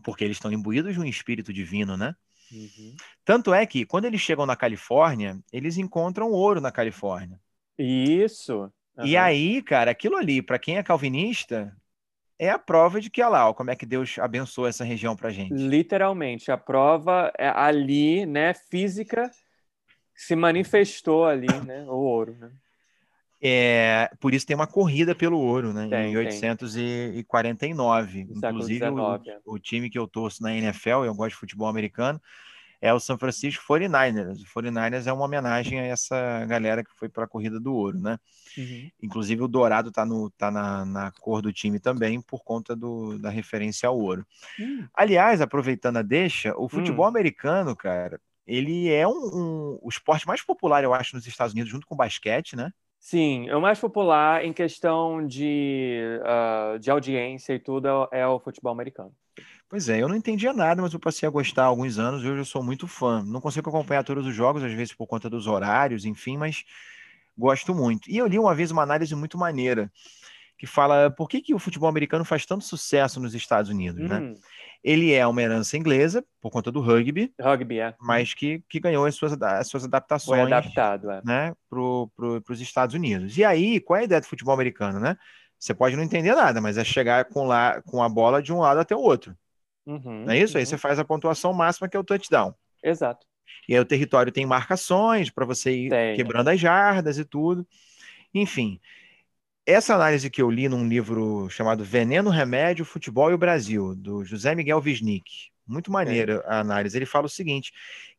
Porque eles estão imbuídos de um espírito divino, né? Uhum. Tanto é que, quando eles chegam na Califórnia, eles encontram ouro na Califórnia. Isso. Uhum. E aí, cara, aquilo ali, para quem é calvinista, é a prova de que, olha lá, ó, como é que Deus abençoou essa região para gente. Literalmente, a prova é ali, né, física, se manifestou ali, né, o ouro, né? É, por isso tem uma corrida pelo ouro, né? Tem, em 1849. Tem. Inclusive, 19, o, é. o, time que eu torço na NFL, eu gosto de futebol americano, é o San Francisco 49ers. O 49ers é uma homenagem a essa galera que foi para a corrida do ouro, né? Uhum. Inclusive o dourado está tá na, na, cor do time também, por conta do, da referência ao ouro. Uhum. Aliás, aproveitando a deixa, o futebol uhum. americano, cara, ele é um, um, o esporte mais popular, eu acho, nos Estados Unidos, junto com o basquete, né? Sim, é o mais popular em questão de, uh, de audiência e tudo é, é o futebol americano. Pois é, eu não entendia nada, mas eu passei a gostar há alguns anos e hoje eu sou muito fã. Não consigo acompanhar todos os jogos, às vezes por conta dos horários, enfim, mas gosto muito. E eu li uma vez uma análise muito maneira que fala por que, que o futebol americano faz tanto sucesso nos Estados Unidos, né? hum. né? Ele é uma herança inglesa, por conta do rugby. Rugby, é. Mas que, que ganhou as suas, as suas adaptações. Foi adaptado, é. Né, para pro, os Estados Unidos. E aí, qual é a ideia do futebol americano, né? Você pode não entender nada, mas é chegar com, lá, com a bola de um lado até o outro. Uhum, não é isso? Uhum. Aí você faz a pontuação máxima, que é o touchdown. Exato. E aí o território tem marcações para você ir tem. quebrando as jardas e tudo. Enfim, essa análise que eu li num livro chamado Veneno, Remédio, Futebol e o Brasil, do José Miguel Wisnik. Muito maneira a análise. Ele fala o seguinte: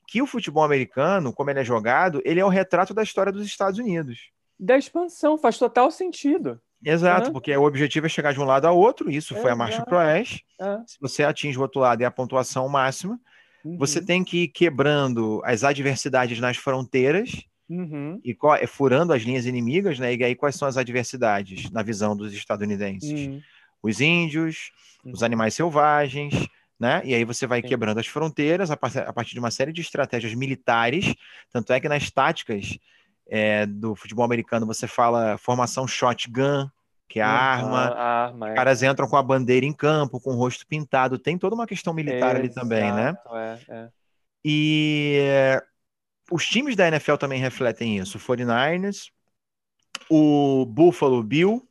que o futebol americano, como ele é jogado, ele é o retrato da história dos Estados Unidos. Da expansão, faz total sentido. Exato, porque o objetivo é chegar de um lado ao outro, isso foi a marcha para o oeste. É. Se você atinge o outro lado e a pontuação máxima, uhum. você tem que ir quebrando as adversidades nas fronteiras Uhum. E é, furando as linhas inimigas, né? E aí quais são as adversidades na visão dos estadunidenses? Uhum. Os índios, uhum. os animais selvagens, né? E aí você vai Sim. quebrando as fronteiras a partir de uma série de estratégias militares. Tanto é que nas táticas é, do futebol americano você fala formação shotgun, que é a arma. A arma é. Os caras entram com a bandeira em campo, com o rosto pintado. Tem toda uma questão militar ali também, né? É, é. E os times da NFL também refletem isso. O 49ers, o Buffalo Bill,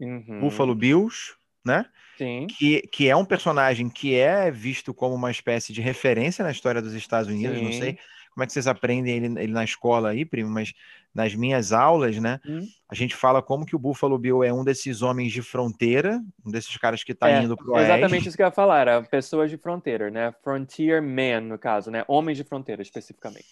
uhum. Buffalo Bills, né? Sim. Que, que é um personagem que é visto como uma espécie de referência na história dos Estados Unidos. Sim. Não sei como é que vocês aprendem ele, ele na escola aí, primo, mas nas minhas aulas, né, hum. a gente fala como que o Buffalo Bill é um desses homens de fronteira, um desses caras que está é, indo para o Exatamente isso que eu ia falar, era pessoas de fronteira, né? Frontier man, no caso, né? Homens de fronteira, especificamente.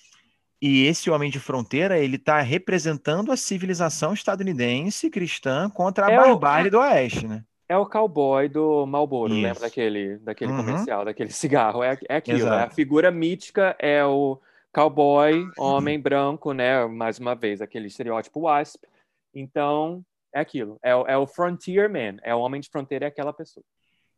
E esse homem de fronteira, ele está representando a civilização estadunidense cristã contra a é barbárie o... do Oeste, né? É o cowboy do Marlboro, Isso. lembra daquele, daquele uhum. comercial, daquele cigarro? É, é aquilo, né? a figura mítica é o cowboy, homem branco, né? Mais uma vez, aquele estereótipo wasp. Então, é aquilo. É, é o frontier man, é o homem de fronteira, é aquela pessoa.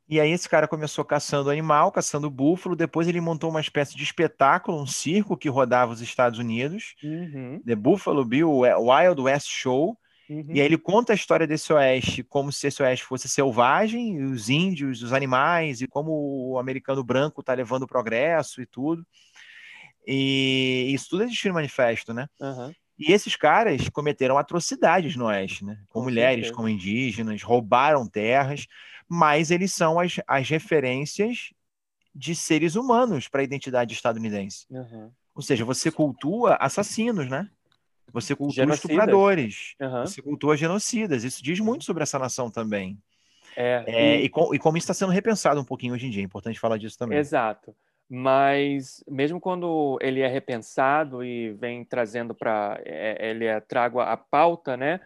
E aí esse cara começou caçando animal, caçando búfalo, depois ele montou uma espécie de espetáculo, um circo que rodava os Estados Unidos, uhum. The Buffalo Bill Wild West Show, uhum. e aí ele conta a história desse oeste como se esse oeste fosse selvagem, os índios, os animais, e como o americano branco está levando o progresso e tudo. E isso tudo é de manifesto, né? Uhum. E esses caras cometeram atrocidades no oeste, né? Com, com mulheres, certeza. com indígenas, roubaram terras, mas eles são as, as referências de seres humanos para a identidade estadunidense. Uhum. Ou seja, você cultua assassinos, né? Você cultua genocidas. estupradores, uhum. você cultua genocidas. Isso diz muito sobre essa nação também. É, é e... E, com, e, como isso está sendo repensado um pouquinho hoje em dia. É importante falar disso também. Exato. Mas mesmo quando ele é repensado e vem trazendo para é, ele é trago a pauta, né?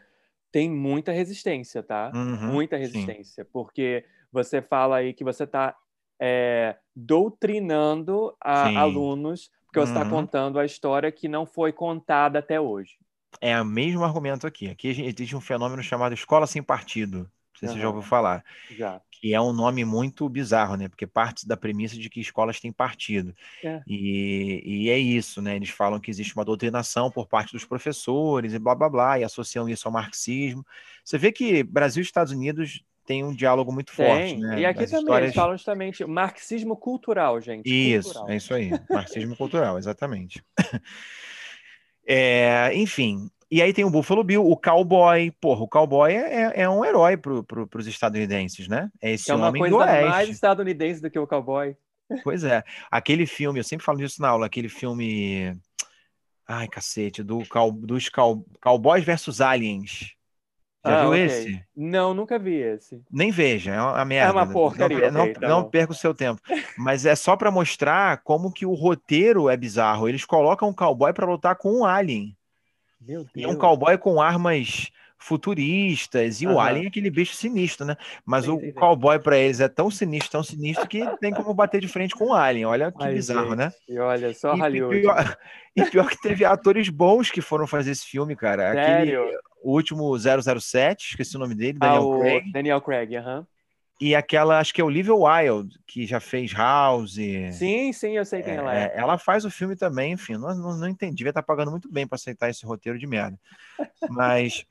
tem muita resistência, tá? Uhum, muita resistência, sim. porque você fala aí que você está é, doutrinando a, alunos, porque você está uhum. contando a história que não foi contada até hoje. É o mesmo argumento aqui. Aqui existe um fenômeno chamado escola sem partido sei se você já ouviu falar. Já. Que é um nome muito bizarro, né? Porque parte da premissa de que escolas têm partido. É. E, e é isso, né? Eles falam que existe uma doutrinação por parte dos professores e blá blá blá, e associam isso ao marxismo. Você vê que Brasil e Estados Unidos tem um diálogo muito tem. forte, né? E aqui também histórias... eles falam justamente marxismo cultural, gente. Isso, cultural. é isso aí. Marxismo cultural, exatamente. É, enfim, e aí tem o Buffalo Bill, o cowboy. Porra, o cowboy é, é, é um herói para pro, os estadunidenses, né? É esse é uma homem coisa do oeste. mais estadunidense do que o cowboy. Pois é. Aquele filme, eu sempre falo disso na aula, aquele filme. Ai, cacete, do cow, dos cow, Cowboys versus Aliens. Já ah, viu okay. esse? Não, nunca vi esse. Nem veja, é uma merda. É uma porcaria. Não, okay, tá não perca o seu tempo. Mas é só para mostrar como que o roteiro é bizarro. Eles colocam um cowboy para lutar com um alien. E um cowboy com armas futuristas, e o Alien é aquele bicho sinistro, né? Mas sim, o sim, cowboy para eles é tão sinistro, tão sinistro que tem como bater de frente com o Alien. Olha que Ai, bizarro, gente. né? E olha só, e Hollywood. Pior, e pior que teve atores bons que foram fazer esse filme, cara. Sério? Aquele, o último 007, esqueci o nome dele, ah, Daniel ah, Craig. Daniel Craig, aham. Uhum. E aquela, acho que é Olivia Wilde, que já fez House. Sim, sim, eu sei quem é, ela é. Ela faz o filme também, enfim, não, não, não entendi. Devia estar tá pagando muito bem para aceitar esse roteiro de merda. Mas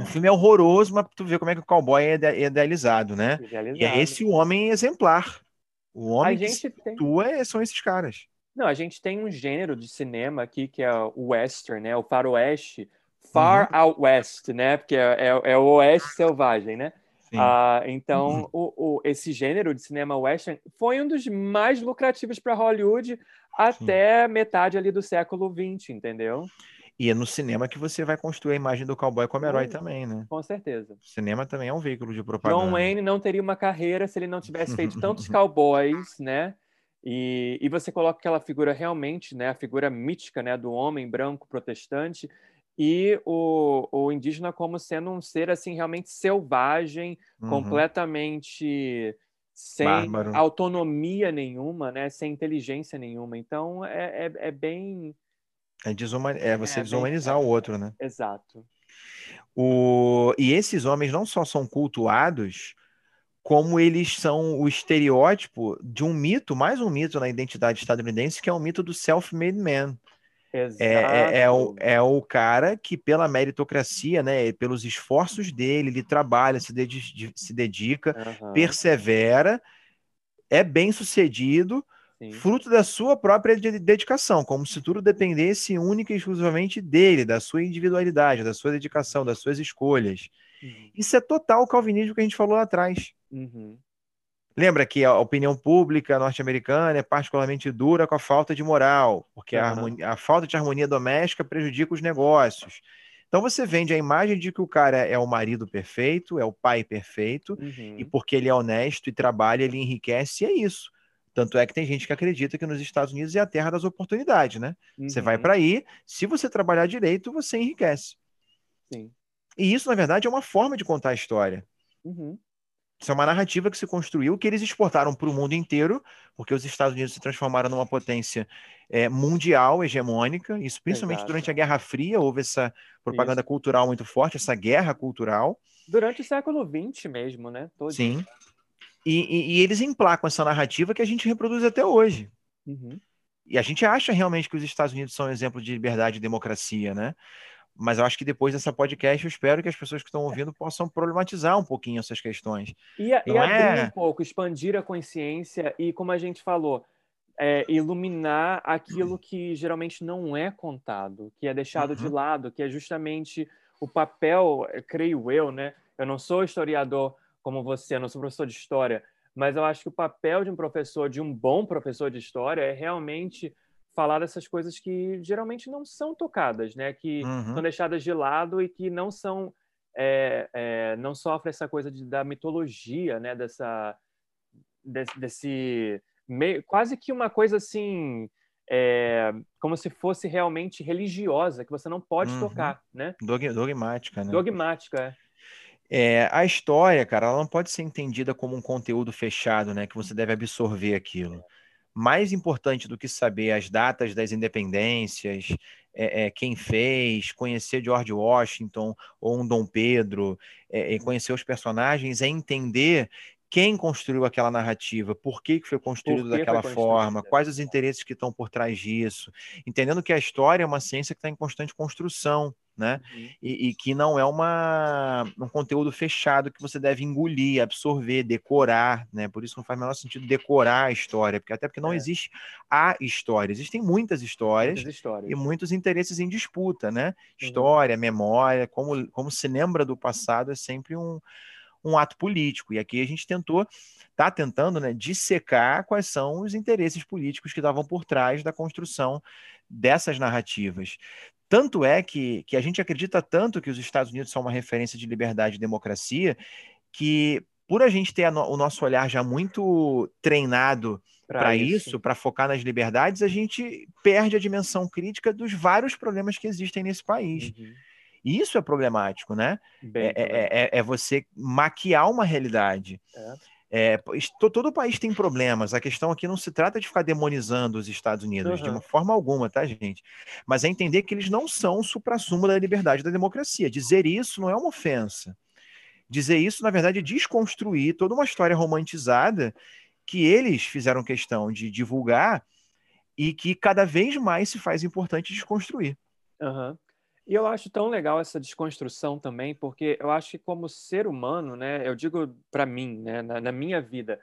o filme é horroroso, mas tu vê como é que o cowboy é idealizado, né? Idealizado. E é esse o homem exemplar. O homem a que gente tem... É, são esses caras. Não, a gente tem um gênero de cinema aqui que é o western, né? O faroeste, far uhum. out west, né? Porque é, é, é o oeste selvagem, né? Uh, então, uhum. o, o, esse gênero de cinema western foi um dos mais lucrativos para Hollywood até Sim. metade ali do século XX, entendeu? E é no cinema que você vai construir a imagem do cowboy como herói também, né? Com certeza. O cinema também é um veículo de propaganda. John Wayne não teria uma carreira se ele não tivesse feito tantos cowboys, né? E, e você coloca aquela figura realmente, né? A figura mítica, né? Do homem branco protestante e o, o indígena como sendo um ser assim realmente selvagem, uhum. completamente sem Bárbaro. autonomia nenhuma, né? Sem inteligência nenhuma. Então é, é, é bem é, desuma... é você é, desumanizar bem... o outro, né? Exato. O... E esses homens não só são cultuados, como eles são o estereótipo de um mito, mais um mito na identidade estadunidense, que é o mito do self-made man. É, é, é, o, é o cara que, pela meritocracia, né, pelos esforços dele, ele trabalha, se, dedi se dedica, uhum. persevera, é bem sucedido, Sim. fruto da sua própria dedicação, como se tudo dependesse única e exclusivamente dele, da sua individualidade, da sua dedicação, das suas escolhas. Uhum. Isso é total o calvinismo que a gente falou lá atrás. Uhum. Lembra que a opinião pública norte-americana é particularmente dura com a falta de moral, porque uhum. a, harmonia, a falta de harmonia doméstica prejudica os negócios. Então você vende a imagem de que o cara é o marido perfeito, é o pai perfeito, uhum. e porque ele é honesto e trabalha, ele enriquece, e é isso. Tanto é que tem gente que acredita que nos Estados Unidos é a terra das oportunidades, né? Uhum. Você vai uhum. para aí, se você trabalhar direito, você enriquece. Sim. E isso, na verdade, é uma forma de contar a história. Uhum. Isso é uma narrativa que se construiu, que eles exportaram para o mundo inteiro, porque os Estados Unidos se transformaram numa potência é, mundial, hegemônica, isso principalmente Exato. durante a Guerra Fria, houve essa propaganda isso. cultural muito forte, essa guerra cultural. Durante o século XX mesmo, né? Todo Sim. E, e, e, eles emplacam essa narrativa que a gente reproduz até hoje. Uhum. E a gente acha realmente que os Estados Unidos são um exemplo de liberdade e democracia, né? Mas eu acho que depois dessa podcast eu espero que as pessoas que estão ouvindo possam problematizar um pouquinho essas questões. E, a, e abrir é... um pouco, expandir a consciência e, como a gente falou, é, iluminar aquilo que geralmente não é contado, que é deixado uhum. de lado, que é justamente o papel, creio eu, né? Eu não sou historiador como você, eu não sou professor de história, mas eu acho que o papel de um professor, de um bom professor de história, é realmente falar dessas coisas que geralmente não são tocadas, né? Que uhum. são deixadas de lado e que não são é, é, não sofrem essa coisa de, da mitologia, né? Dessa desse, desse meio, quase que uma coisa assim é, como se fosse realmente religiosa que você não pode uhum. tocar, né? Dogmática, né? Dogmática. É. é, a história, cara, ela não pode ser entendida como um conteúdo fechado, né? Que você deve absorver aquilo mais importante do que saber as datas das independências, é, é, quem fez, conhecer George Washington ou um Dom Pedro, é, conhecer os personagens, é entender quem construiu aquela narrativa, por que, que foi construído daquela forma, quais os interesses que estão por trás disso, entendendo que a história é uma ciência que está em constante construção né? Uhum. E, e, que não é uma, um conteúdo fechado que você deve engolir, absorver, decorar, né? Por isso não faz o menor sentido decorar a história, porque até porque não é. existe a história. Existem muitas histórias, muitas histórias, e muitos interesses em disputa, né? Uhum. História, memória, como, como se lembra do passado é sempre um, um ato político. E aqui a gente tentou, tá tentando, né, dissecar quais são os interesses políticos que estavam por trás da construção dessas narrativas. Tanto é que, que a gente acredita tanto que os Estados Unidos são uma referência de liberdade e democracia, que por a gente ter no, o nosso olhar já muito treinado para isso, isso para focar nas liberdades, a gente perde a dimensão crítica dos vários problemas que existem nesse país. Uhum. E isso é problemático, né? É, é, é, é, você maquiar uma realidade. É. É, todo o país tem problemas. A questão aqui não se trata de ficar demonizando os Estados Unidos, uhum. de uma forma alguma, tá, gente? Mas é entender que eles não são o supra-sumo da liberdade e da democracia. Dizer isso não é uma ofensa. Dizer isso, na verdade, é desconstruir toda uma história romantizada que eles fizeram questão de divulgar e que cada vez mais se faz importante desconstruir. Uhum. E eu acho tão legal essa desconstrução também, porque eu acho que como ser humano, né, eu digo para mim, né, na, na minha vida,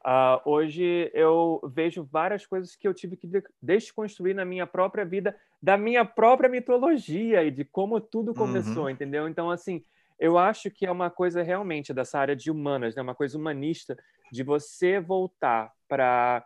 uh, hoje eu vejo várias coisas que eu tive que desconstruir na minha própria vida, da minha própria mitologia e de como tudo começou, uhum. entendeu? Então, assim, eu acho que é uma coisa realmente dessa área de humanas, né, uma coisa humanista, de você voltar para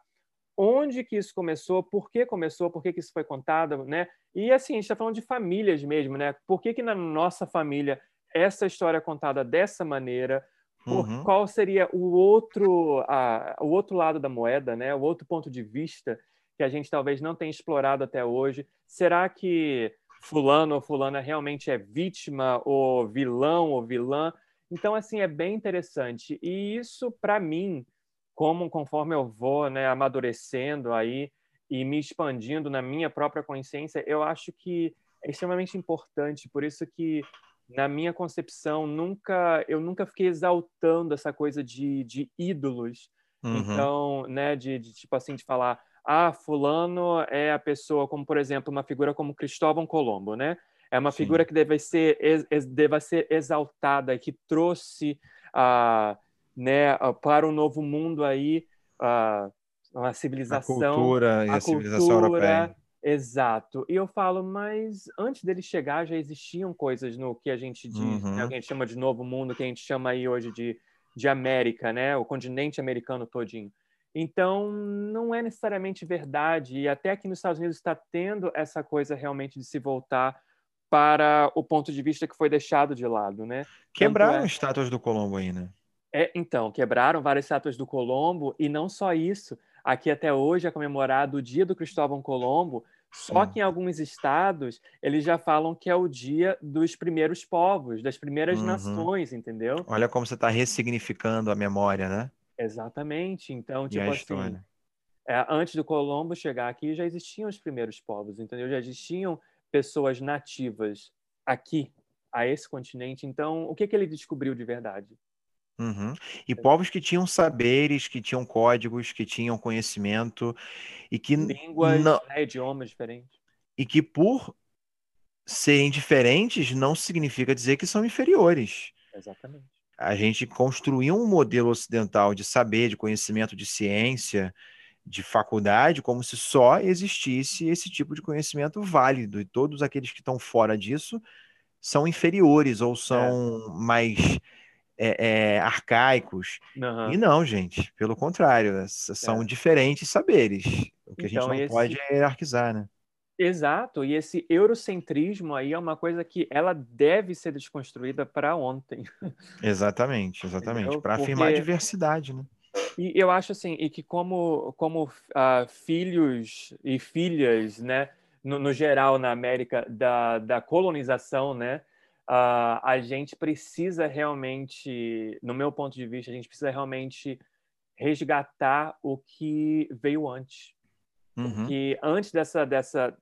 onde que isso começou, por que começou, por que, que isso foi contado, né? E assim, a gente está falando de famílias mesmo, né? Por que, que na nossa família essa história é contada dessa maneira? Por, uhum. Qual seria o outro, a, o outro lado da moeda, né? O outro ponto de vista que a gente talvez não tenha explorado até hoje? Será que fulano ou fulana realmente é vítima ou vilão ou vilã? Então, assim, é bem interessante. E isso, para mim, como conforme eu vou né, amadurecendo aí, e me expandindo na minha própria consciência, eu acho que é extremamente importante. Por isso que na minha concepção nunca eu nunca fiquei exaltando essa coisa de, de ídolos. Uhum. Então, né, de, de, tipo assim de falar, ah, fulano é a pessoa como por exemplo uma figura como Cristóvão Colombo, né? É uma Sim. figura que deve ser deve ser exaltada que trouxe a né, para o novo mundo aí a uma civilização, a cultura e a, a civilização cultura, europeia. Exato. E eu falo, mas antes dele chegar já existiam coisas no que a gente diz, uhum. né, que a gente chama de novo mundo, que a gente chama aí hoje de de América, né? O continente americano todinho. Então, não é necessariamente verdade. E até aqui nos Estados Unidos está tendo essa coisa realmente de se voltar para o ponto de vista que foi deixado de lado, né? Quebraram é... estátuas do Colombo aí, né? É, então, quebraram várias estátuas do Colombo e não só isso. Aqui até hoje é comemorado o dia do Cristóvão Colombo, só que em alguns estados eles já falam que é o dia dos primeiros povos, das primeiras uhum. nações, entendeu? Olha como você está ressignificando a memória, né? Exatamente. Então, tipo assim, é, antes do Colombo chegar aqui já existiam os primeiros povos, entendeu? Já existiam pessoas nativas aqui, a esse continente. Então, o que, que ele descobriu de verdade? Uhum. E povos que tinham saberes, que tinham códigos, que tinham conhecimento e que línguas, não... né, idiomas diferentes. E que por serem diferentes não significa dizer que são inferiores. Exatamente. A gente construiu um modelo ocidental de saber, de conhecimento, de ciência, de faculdade, como se só existisse esse tipo de conhecimento válido e todos aqueles que estão fora disso são inferiores ou são é. mais é, é, arcaicos. Uhum. E não, gente, pelo contrário, são é. diferentes saberes. O que então, a gente então, não esse... pode é hierarquizar, né? Exato, e esse eurocentrismo aí é uma coisa que ela deve ser desconstruída para ontem. Exatamente, exatamente, para Porque... afirmar a diversidade, né? E eu acho assim, e que como, como uh, filhos e filhas, né, no, no, geral na América da, da colonização, né, uh, a gente precisa realmente, no meu ponto de vista, a gente precisa realmente resgatar o que veio antes. Uhum. Que antes dessa, dessa,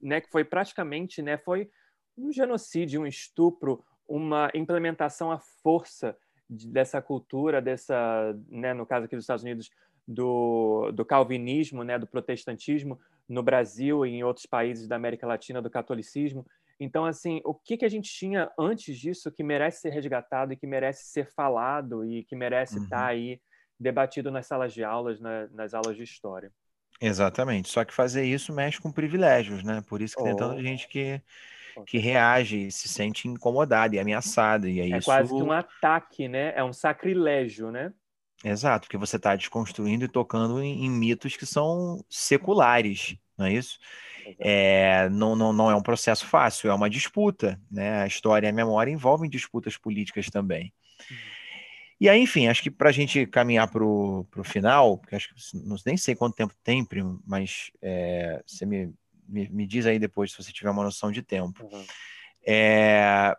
né, que foi praticamente, né, foi um genocídio, um estupro, uma implementação à força de, dessa cultura, dessa, né, no caso aqui dos Estados Unidos, do, do calvinismo, né, do protestantismo, no Brasil e em outros países da América Latina, do catolicismo. Então, assim, o que, que a gente tinha antes disso que merece ser resgatado e que merece ser falado e que merece uhum. estar aí debatido nas salas de aulas, na, nas aulas de história? Exatamente. Só que fazer isso mexe com privilégios, né? Por isso que oh. tem tanta gente que, que reage, se sente incomodada e ameaçada. E é, é isso... quase que um ataque, né? É um sacrilégio, né? Exato, porque você está desconstruindo e tocando em, em mitos que são seculares, não é isso? É, não, não, não é um processo fácil, é uma disputa. Né? A história e a memória envolvem disputas políticas também. E aí, enfim, acho que para a gente caminhar para o final, porque acho que não, nem sei quanto tempo tem, primo, mas é, você me, me, me, diz aí depois se você tiver uma noção de tempo. Uhum. É,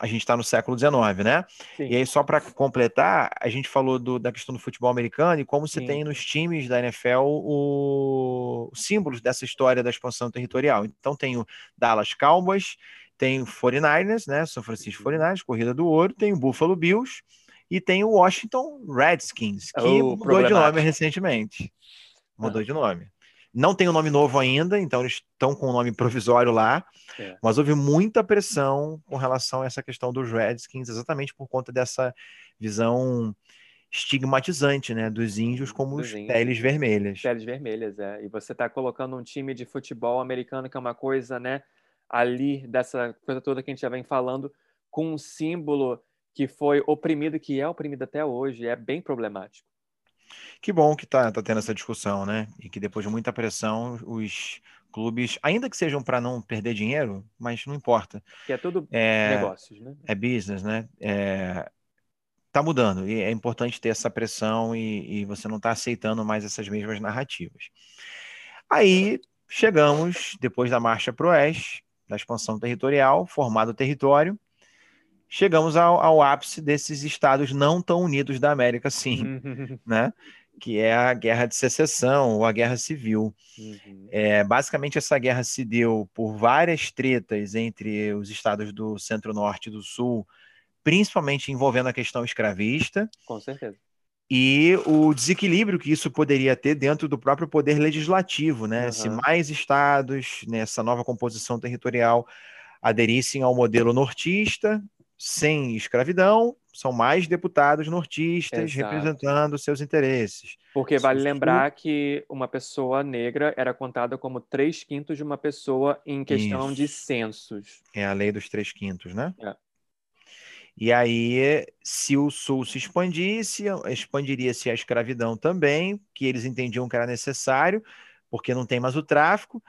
a gente está no século XIX, né? Sim. E aí, só para completar, a gente falou do, da questão do futebol americano e como você Sim. tem nos times da NFL o, os símbolos dessa história da expansão territorial. Então, tem o Dallas Cowboys, tem o 49ers, né? São Francisco 49ers, uhum. Corrida do Ouro, tem o Buffalo Bills e tem o Washington Redskins, que oh, mudou de nome recentemente. Mudou ah. de nome. Não tem o um nome novo ainda, então eles estão com o um nome provisório lá. É. Mas houve muita pressão com relação a essa questão dos Redskins, exatamente por conta dessa visão estigmatizante, né, dos índios como dos os índios. peles vermelhas. Peles vermelhas, é. E você está colocando um time de futebol americano que é uma coisa, né, ali dessa coisa toda que a gente já vem falando, com um símbolo que foi oprimido, que é oprimido até hoje, é bem problemático. Que bom que está tá tendo essa discussão, né? E que depois de muita pressão, os clubes, ainda que sejam para não perder dinheiro, mas não importa. Que é tudo é, negócios, né? É business, né? É, tá mudando e é importante ter essa pressão e, e você não está aceitando mais essas mesmas narrativas. Aí chegamos, depois da marcha para o oeste, da expansão territorial, formado o território, chegamos ao, ao, ápice desses estados não tão unidos da América, sim, né? Que é a guerra de secessão ou a guerra civil. Uhum. É, basicamente, essa guerra se deu por várias tretas entre os estados do centro-norte e do sul, principalmente envolvendo a questão escravista. Com certeza. E o desequilíbrio que isso poderia ter dentro do próprio poder legislativo, né? Uhum. Se mais estados nessa nova composição territorial aderissem ao modelo nortista, sem escravidão, são mais deputados nortistas Exato. representando seus interesses. Porque vale lembrar que uma pessoa negra era contada como três quintos de uma pessoa em questão Isso. de censos. É a lei dos três quintos, né? É. E aí, se o Sul se expandisse, expandiria-se a escravidão também, que eles entendiam que era necessário, porque não tem mais o tráfico.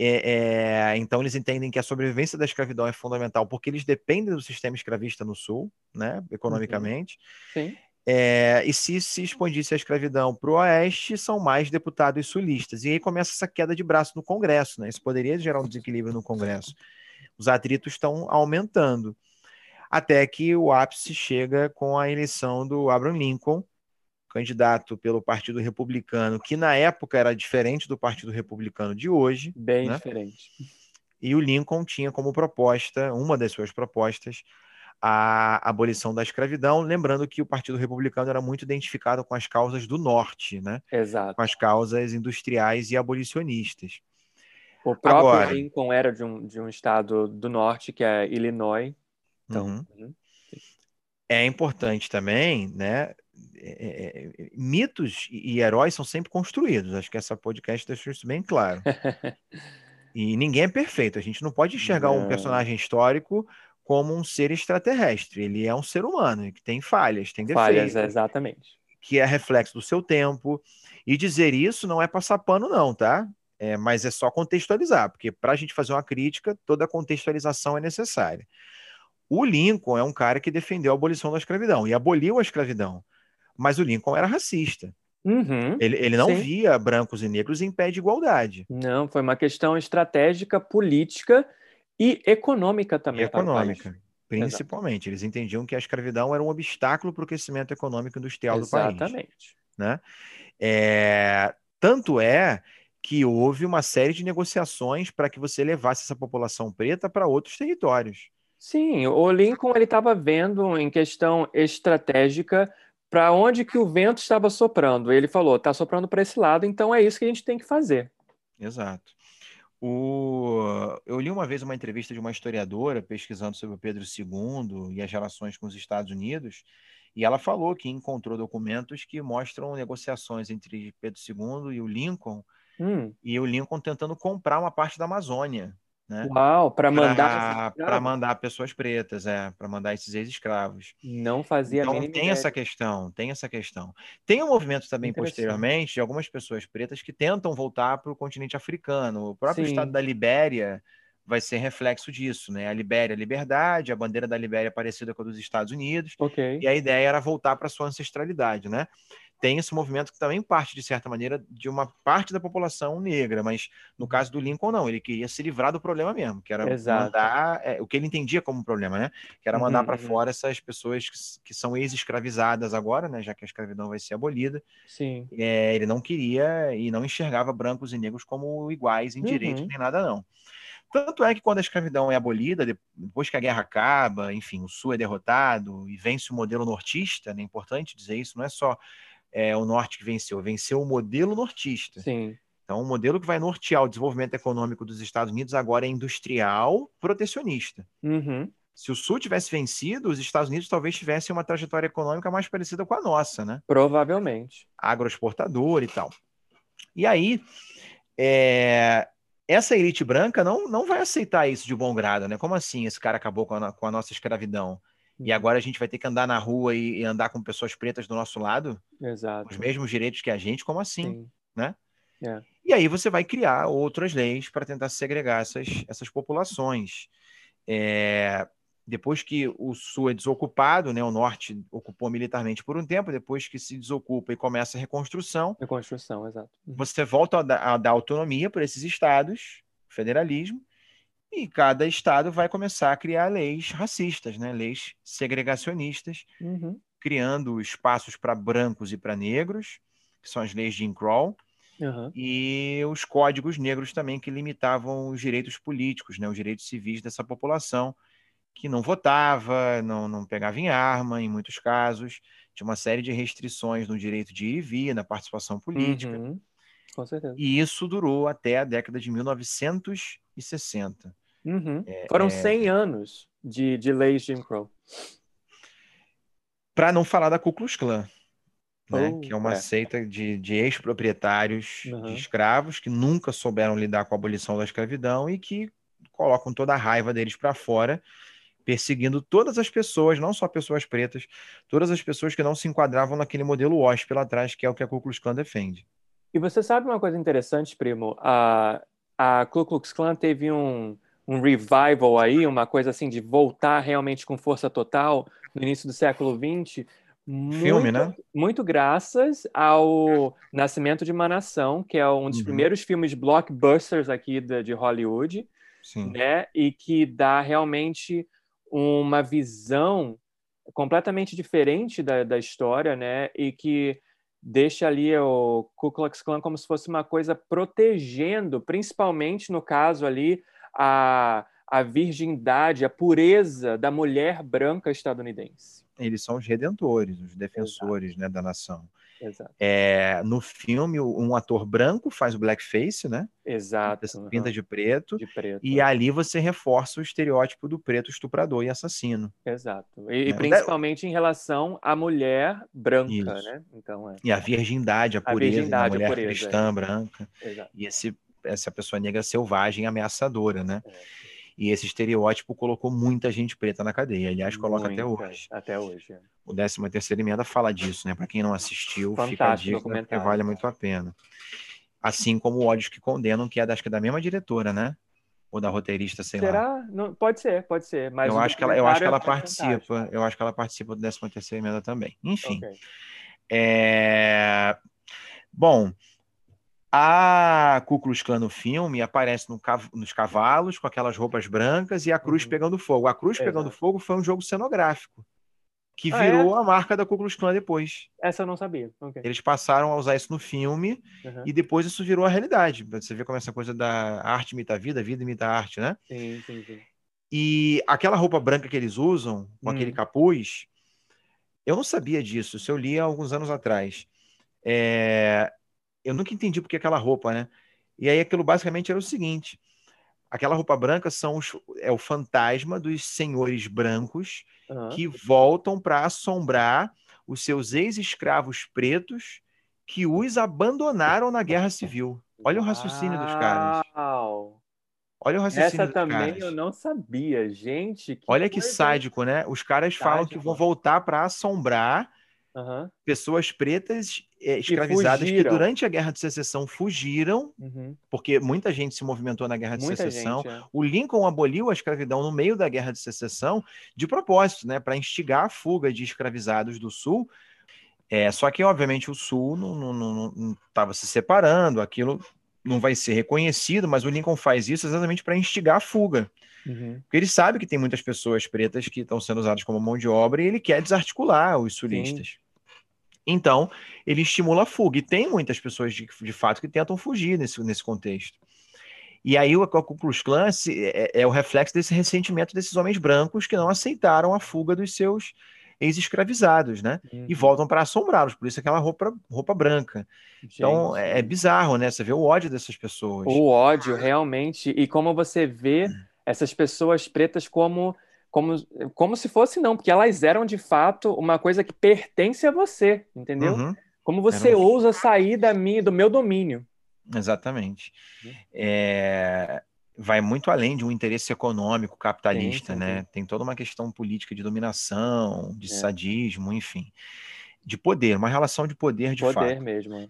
É, é, então, eles entendem que a sobrevivência da escravidão é fundamental, porque eles dependem do sistema escravista no Sul, né, economicamente. Uhum. Sim. É, e se se expandisse a escravidão para o oeste, são mais deputados sulistas. E aí começa essa queda de braço no Congresso, né? Isso poderia gerar um desequilíbrio no Congresso. Os atritos estão aumentando. Até que o ápice chega com a eleição do Abraham Lincoln, candidato pelo Partido Republicano, que na época era diferente do Partido Republicano de hoje. Bem né? diferente. E o Lincoln tinha como proposta, uma das suas propostas, a abolição da escravidão, lembrando que o Partido Republicano era muito identificado com as causas do norte, né? Exato. Com as causas industriais e abolicionistas. O próprio Agora, Lincoln era de um, de um estado do norte, que é Illinois. Então, uhum. É importante também, né? É, é, é mitos e heróis são sempre construídos. Acho que essa podcast deixou isso bem claro. e ninguém é perfeito. A gente não pode enxergar não. um personagem histórico como um ser extraterrestre. Ele é um ser humano que tem falhas, tem defeitos. Falhas, exatamente. Que é reflexo do seu tempo. E dizer isso não é passar pano, não, tá? É, mas é só contextualizar, porque para a gente fazer uma crítica, toda contextualização é necessária. O Lincoln é um cara que defendeu a abolição da escravidão e aboliu a escravidão, mas o Lincoln era racista. Uhum, ele, ele não sim. via brancos e negros em pé de igualdade. Não, foi uma questão estratégica, política e econômica também. E econômica, principalmente. Exato. Eles entendiam que a escravidão era um obstáculo para o crescimento econômico industrial Exatamente. do país. Exatamente. Né? É, tanto é que houve uma série de negociações para que você levasse essa população preta para outros territórios. Sim, o Lincoln ele estava vendo em questão estratégica para onde que o vento estava soprando. Ele falou, está soprando para esse lado, então é isso que a gente tem que fazer. Exato. O... Eu li uma vez uma entrevista de uma historiadora pesquisando sobre o Pedro II e as relações com os Estados Unidos, e ela falou que encontrou documentos que mostram negociações entre Pedro II e o Lincoln, hum. e o Lincoln tentando comprar uma parte da Amazônia né? Uau, para mandar para mandar pessoas pretas, é, para mandar esses ex-escravos. Não fazia então, tem ideia. essa questão, tem essa questão. Tem um movimento também posteriormente de algumas pessoas pretas que tentam voltar para o continente africano. O próprio Sim. estado da Libéria vai ser reflexo disso, né? A Libéria, a liberdade, a bandeira da Libéria é parecida com a dos Estados Unidos. Okay. E a ideia era voltar para sua ancestralidade, né? Tem esse movimento que também parte, de certa maneira, de uma parte da população negra, mas no caso do Lincoln, não, ele queria se livrar do problema mesmo, que era Exato. mandar é, o que ele entendia como problema, né? Que era mandar uhum, para uhum. fora essas pessoas que, que são ex-escravizadas agora, né? Já que a escravidão vai ser abolida. Sim. É, ele não queria e não enxergava brancos e negros como iguais em uhum. direito nem nada, não. Tanto é que quando a escravidão é abolida, depois que a guerra acaba, enfim, o Sul é derrotado e vence o modelo nortista, né? é importante dizer isso, não é só é, o norte que venceu, venceu o modelo nortista. Sim. Então, o modelo que vai nortear o desenvolvimento econômico dos Estados Unidos agora é industrial protecionista. Uhum. Se o Sul tivesse vencido, os Estados Unidos talvez tivessem uma trajetória econômica mais parecida com a nossa, né? Provavelmente. Agroexportador e tal. E aí, é... essa elite branca não, não vai aceitar isso de bom grado, né? Como assim esse cara acabou com a, com a nossa escravidão? E agora a gente vai ter que andar na rua e, e andar com pessoas pretas do nosso lado, Exato. os mesmos direitos que a gente, como assim, Sim. né? É. E aí você vai criar outras leis para tentar segregar essas, essas populações. É, depois que o sul é desocupado, né, o norte ocupou militarmente por um tempo, depois que se desocupa e começa a reconstrução. Reconstrução, exato. Você volta a dar, a dar autonomia para esses estados, federalismo, e cada estado vai começar a criar leis racistas, né? leis segregacionistas, uhum. criando espaços para brancos e para negros, que são as leis de Jim Crow, uhum. e os códigos negros também que limitavam os direitos políticos, né? os direitos civis dessa população, que não votava, não, não pegava em arma, em muitos casos, tinha uma série de restrições no direito de ir e vir, na participação política. Uhum. Com certeza. E isso durou até a década de 1960. Uhum. É, Foram 100 é... anos de, de leis Jim Crow. Para não falar da Ku Klux Klan, né? Oh, que é uma é. seita de, de ex-proprietários uhum. de escravos que nunca souberam lidar com a abolição da escravidão e que colocam toda a raiva deles para fora perseguindo todas as pessoas, não só pessoas pretas, todas as pessoas que não se enquadravam naquele modelo WASP pela trás, que é o que a Ku Klux Klan defende. E você sabe uma coisa interessante, primo? A, a Ku Klux Klan teve um, um revival aí, uma coisa assim de voltar realmente com força total no início do século XX. Muito, Filme, né? Muito graças ao Nascimento de uma Nação, que é um dos uhum. primeiros filmes blockbusters aqui de, de Hollywood, Sim. né? E que dá realmente uma visão completamente diferente da, da história, né? E que deixa ali o Ku Klux Klan como se fosse uma coisa protegendo, principalmente no caso ali, a, a virgindade, a pureza da mulher branca estadunidense. Eles são os redentores, os defensores né, da nação. Exato. É, no filme, um ator branco faz o blackface, né? Exato. Pinta, uhum. de, preto, de preto. E ali você reforça o estereótipo do preto estuprador e assassino. Exato. E, né? principalmente em relação à mulher branca, Isso. né? Então, é. E a virgindade, a, a pureza, virgindade, a mulher a pureza, cristã é. branca. Exato. E esse, essa pessoa negra selvagem, ameaçadora, né? É. E esse estereótipo colocou muita gente preta na cadeia. Aliás, coloca Muita, até hoje. Até hoje. É. O 13 terceira emenda fala disso, né? Para quem não assistiu, Fantástico fica a dica, porque vale muito a pena. Assim como o Ódios que Condenam, que é da, acho que é da mesma diretora, né? Ou da roteirista, sei Será? lá. Não, pode ser, pode ser. Mas eu, acho que ela, eu acho que ela é participa. Eu acho que ela participa do 13 terceira emenda também. Enfim. Okay. É... Bom, a Ku Klux Klan no filme aparece no cav nos cavalos com aquelas roupas brancas e a cruz uhum. pegando fogo. A cruz Exato. pegando fogo foi um jogo cenográfico que ah, virou é? a marca da Ku Klux Klan depois. Essa eu não sabia. Okay. Eles passaram a usar isso no filme uhum. e depois isso virou a realidade. Você vê como essa coisa da arte imita a vida, a vida imita a arte, né? Sim, sim, sim. E aquela roupa branca que eles usam, com hum. aquele capuz, eu não sabia disso. Isso eu li há alguns anos atrás. É, eu nunca entendi porque aquela roupa, né? E aí aquilo basicamente era o seguinte: aquela roupa branca são os, é o fantasma dos senhores brancos uhum. que voltam para assombrar os seus ex-escravos pretos que os abandonaram na guerra civil. Olha o raciocínio dos caras. Olha o raciocínio Essa também caras. eu não sabia, gente. Que Olha que sádico, né? Os caras sádico. falam que vão voltar para assombrar uhum. pessoas pretas é, escravizadas que durante a Guerra de Secessão fugiram, uhum. porque muita gente se movimentou na Guerra de muita Secessão. Gente, é. O Lincoln aboliu a escravidão no meio da Guerra de Secessão de propósito, né, para instigar a fuga de escravizados do Sul. É, só que, obviamente, o Sul não estava se separando, aquilo não vai ser reconhecido, mas o Lincoln faz isso exatamente para instigar a fuga. Uhum. Porque ele sabe que tem muitas pessoas pretas que estão sendo usadas como mão de obra e ele quer desarticular os sulistas. Sim. Então, ele estimula a fuga. E tem muitas pessoas, de, de fato, que tentam fugir nesse, nesse contexto. E aí o Ku Klux Klan é, é, o reflexo desse ressentimento desses homens brancos que não aceitaram a fuga dos seus ex-escravizados, né? Uhum. E voltam para assombrá-los, por isso aquela roupa, roupa branca. Gente. Então é, é, bizarro, né? Você vê o ódio dessas pessoas. O ódio, realmente. E como você vê essas pessoas pretas como como, como se fosse não, porque elas eram de fato uma coisa que pertence a você, entendeu? Uhum. Como você Era... ousa sair da minha, do meu domínio. Exatamente. Uhum. É... Vai muito além de um interesse econômico capitalista, sim, sim, né? Sim. Tem toda uma questão política de dominação, de é. sadismo, enfim, de poder, uma relação de poder de poder fato. Poder mesmo.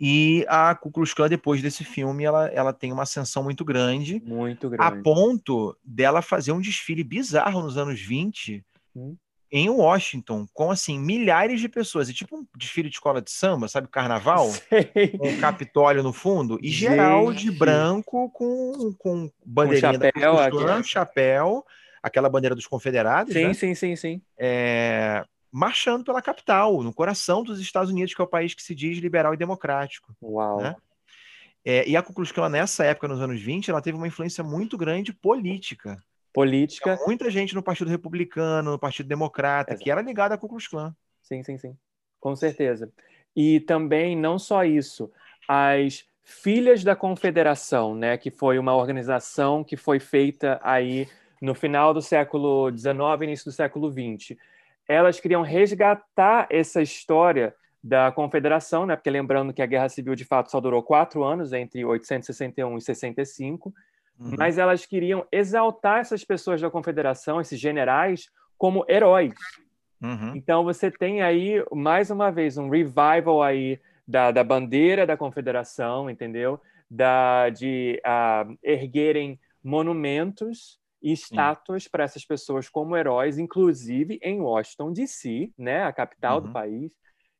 E a Ku Klux Klan, depois desse filme, ela, ela tem uma ascensão muito grande. Muito grande. A ponto dela fazer um desfile bizarro nos anos 20 hum. Em Washington, com, assim, milhares de pessoas. E tipo um desfile de escola de samba, sabe? Carnaval. Sei. Com um Capitólio no fundo. E Gente. geral de branco com, com bandeirinha com chapéu, da Klan, chapéu. Aquela bandeira dos confederados, Sim, né? sim, sim, sim. É marchando pela capital, no coração dos Estados Unidos, que é o país que se diz liberal e democrático. Uau! Né? É, e a Ku Klux Klan, nessa época, nos anos 20, ela teve uma influência muito grande política. Política. Tinha muita gente no Partido Republicano, no Partido Democrata, Exato. que era ligada à Ku Klux Klan. Sim, sim, sim. Com certeza. E também, não só isso, as Filhas da Confederação, né, que foi uma organização que foi feita aí no final do século XIX início do século XX elas queriam resgatar essa história da Confederação, né? Porque lembrando que a Guerra Civil de fato só durou quatro anos, entre 1861 e 65, uhum. mas elas queriam exaltar essas pessoas da confederação, esses generais, como heróis. Uhum. Então você tem aí mais uma vez um revival aí da, da bandeira da confederação, entendeu? Da de uh, erguerem monumentos e estátuas para essas pessoas como heróis, inclusive em Washington D.C., né, a capital uhum. do país.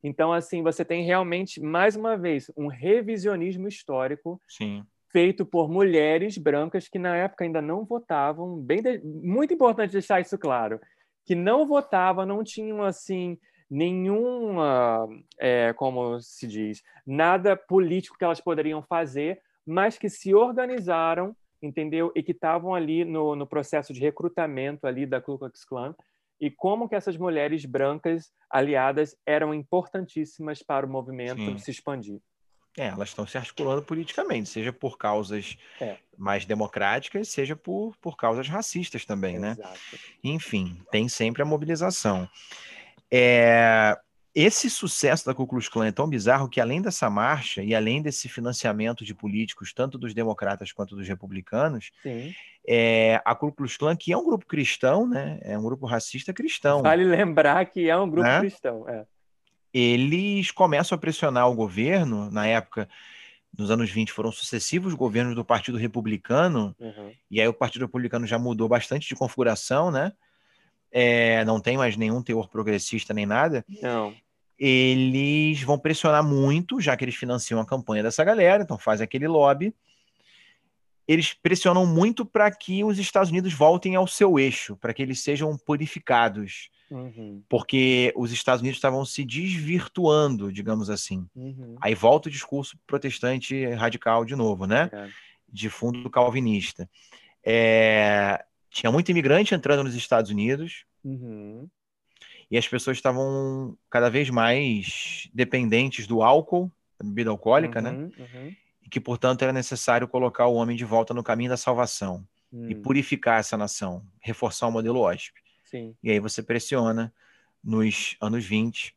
Então, assim, você tem realmente, mais uma vez, um revisionismo histórico Sim. Feito por mulheres brancas que na época ainda não votavam. Bem de... Muito importante deixar isso claro. Que não votavam, não tinham, assim, nenhuma, é, como se diz, nada político que elas poderiam fazer, mas que se organizaram, entendeu? E que estavam ali no, no processo de recrutamento ali da Ku Klux Klan e como que essas mulheres brancas aliadas eram importantíssimas para o movimento Sim. se expandir. É, elas estão se articulando politicamente, seja por causas é. mais democráticas, seja por, por causas racistas também, né? Exato. Enfim, tem sempre a mobilização. É, esse sucesso da Ku Klux Klan é tão bizarro que, além dessa marcha e além desse financiamento de políticos, tanto dos democratas quanto dos republicanos, é, a Ku Klux Klan, que é um grupo cristão, né, é um grupo racista cristão. Vale lembrar que é um grupo né? cristão. É. Eles começam a pressionar o governo, na época, nos anos 20, foram sucessivos governos do Partido Republicano, uhum. e aí o Partido Republicano já mudou bastante de configuração, né? é, não tem mais nenhum teor progressista nem nada, não. eles vão pressionar muito, já que eles financiam a campanha dessa galera, então faz aquele lobby. Eles pressionam muito para que os Estados Unidos voltem ao seu eixo, para que eles sejam purificados. Uhum. Porque os Estados Unidos estavam se desvirtuando, digamos assim. Uhum. Aí volta o discurso protestante radical de novo, né? É. De fundo calvinista. É, tinha muito imigrante entrando nos Estados Unidos. Uhum. E as pessoas estavam cada vez mais dependentes do álcool, da bebida alcoólica, né? uhum? Uhum. E que, portanto, era necessário colocar o homem de volta no caminho da salvação e hum. purificar essa nação, reforçar o modelo OSP. Sim. E aí você pressiona nos anos 20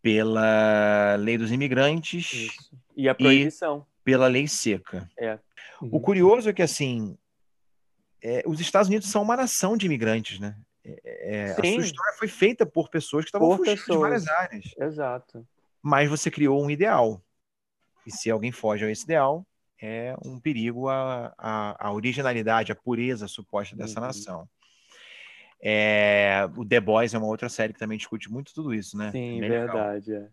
pela lei dos imigrantes Isso. e a proibição e pela lei seca. É. O curioso é que assim é, os Estados Unidos são uma nação de imigrantes, né? É, é a sua história foi feita por pessoas que estavam fugindo pessoas. de várias áreas. Exato. Mas você criou um ideal. E se alguém foge a esse ideal, é um perigo à, à, à originalidade, à pureza suposta dessa uhum. nação. É, o The Boys é uma outra série que também discute muito tudo isso, né? Sim, Bem verdade. É.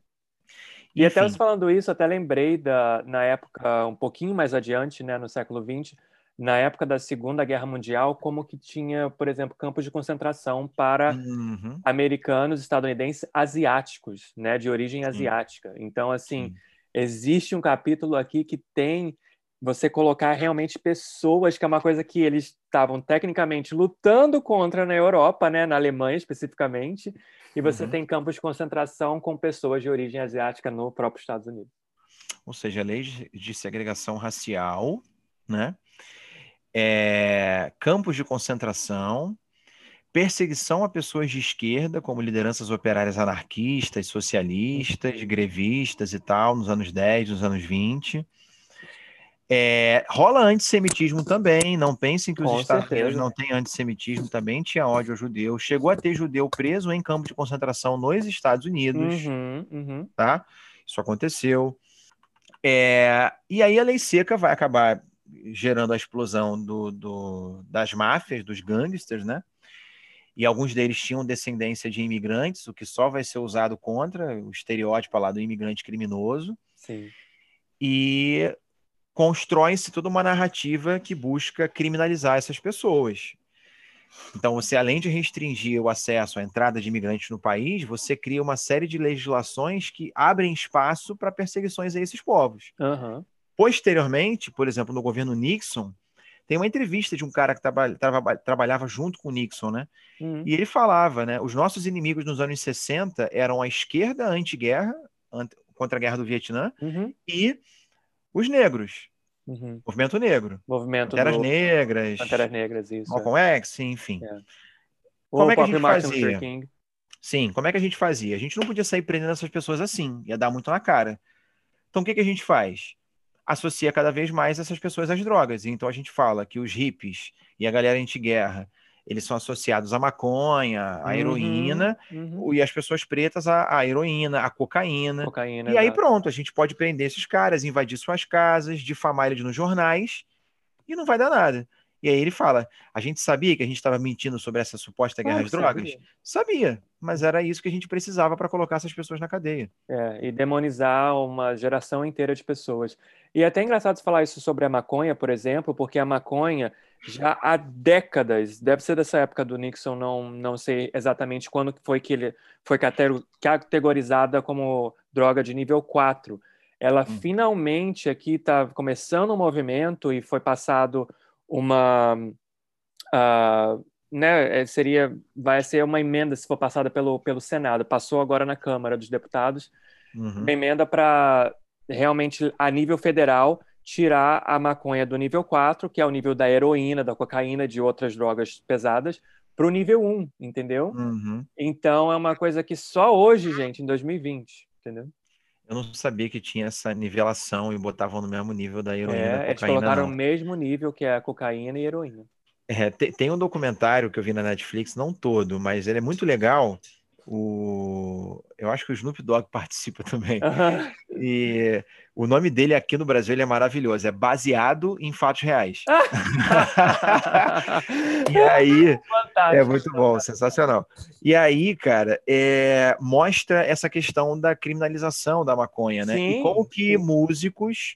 E Enfim. até você falando isso, até lembrei da, na época, um pouquinho mais adiante, né, no século XX, na época da Segunda Guerra Mundial, como que tinha, por exemplo, campos de concentração para uhum. americanos, estadunidenses, asiáticos, né, de origem Sim. asiática. Então, assim, Sim. existe um capítulo aqui que tem você colocar realmente pessoas, que é uma coisa que eles estavam tecnicamente lutando contra na Europa, né, na Alemanha especificamente, e você uhum. tem campos de concentração com pessoas de origem asiática no próprio Estados Unidos. Ou seja, lei de segregação racial, né? é, campos de concentração, perseguição a pessoas de esquerda, como lideranças operárias anarquistas, socialistas, grevistas e tal, nos anos 10, nos anos 20. É, rola antissemitismo também, não pensem que os Com Estados certeza. Unidos não têm antissemitismo, também tinha ódio ao judeu. Chegou a ter judeu preso em campo de concentração nos Estados Unidos, uhum, uhum. tá? Isso aconteceu. É, e aí a lei seca vai acabar gerando a explosão do, do, das máfias, dos gangsters, né? E alguns deles tinham descendência de imigrantes, o que só vai ser usado contra o estereótipo lá do imigrante criminoso. Sim. E constrói-se toda uma narrativa que busca criminalizar essas pessoas. Então, você, além de restringir o acesso à entrada de imigrantes no país, você cria uma série de legislações que abrem espaço para perseguições a esses povos. Uhum. Posteriormente, por exemplo, no governo Nixon, tem uma entrevista de um cara que traba, traba, trabalhava junto com o Nixon, né? Uhum. E ele falava, né? Os nossos inimigos nos anos 60 eram a esquerda anti-guerra, anti, contra a guerra do Vietnã, uhum. e os negros. Uhum. Movimento negro. Movimento Panteras do... Negras. Panteras Negras, isso. Malcolm é. X, enfim. É. Como é que a gente fazia? Sim, como é que a gente fazia? A gente não podia sair prendendo essas pessoas assim, ia dar muito na cara. Então o que, que a gente faz? associa cada vez mais essas pessoas às drogas. Então a gente fala que os hippies e a galera anti-guerra eles são associados à maconha, à uhum, heroína, uhum. e as pessoas pretas à, à heroína, à cocaína. cocaína e aí pronto, a gente pode prender esses caras, invadir suas casas, difamar eles nos jornais, e não vai dar nada. E aí ele fala: a gente sabia que a gente estava mentindo sobre essa suposta guerra às drogas? Sabia. sabia, mas era isso que a gente precisava para colocar essas pessoas na cadeia. É, e demonizar uma geração inteira de pessoas. E é até engraçado falar isso sobre a maconha, por exemplo, porque a maconha já há décadas, deve ser dessa época do Nixon, não, não sei exatamente quando foi que ele foi categorizada como droga de nível 4. Ela hum. finalmente aqui está começando um movimento e foi passado uma uh, né, é, seria vai ser uma emenda se for passada pelo pelo Senado passou agora na Câmara dos Deputados uhum. uma emenda para realmente a nível federal tirar a maconha do nível 4, que é o nível da heroína, da cocaína, de outras drogas pesadas, para o nível 1, entendeu? Uhum. Então é uma coisa que só hoje, gente, em 2020, entendeu? Eu não sabia que tinha essa nivelação e botavam no mesmo nível da heroína é, da cocaína. Eles colocaram no mesmo nível que é a cocaína e heroína. É, tem, tem, um documentário que eu vi na Netflix, não todo, mas ele é muito legal. O, eu acho que o Snoop Dogg participa também. E o nome dele aqui no Brasil é maravilhoso, é baseado em fatos reais. e aí Fantástico. é muito bom, sensacional. E aí, cara, é, mostra essa questão da criminalização da maconha, né? Sim, e como que sim. músicos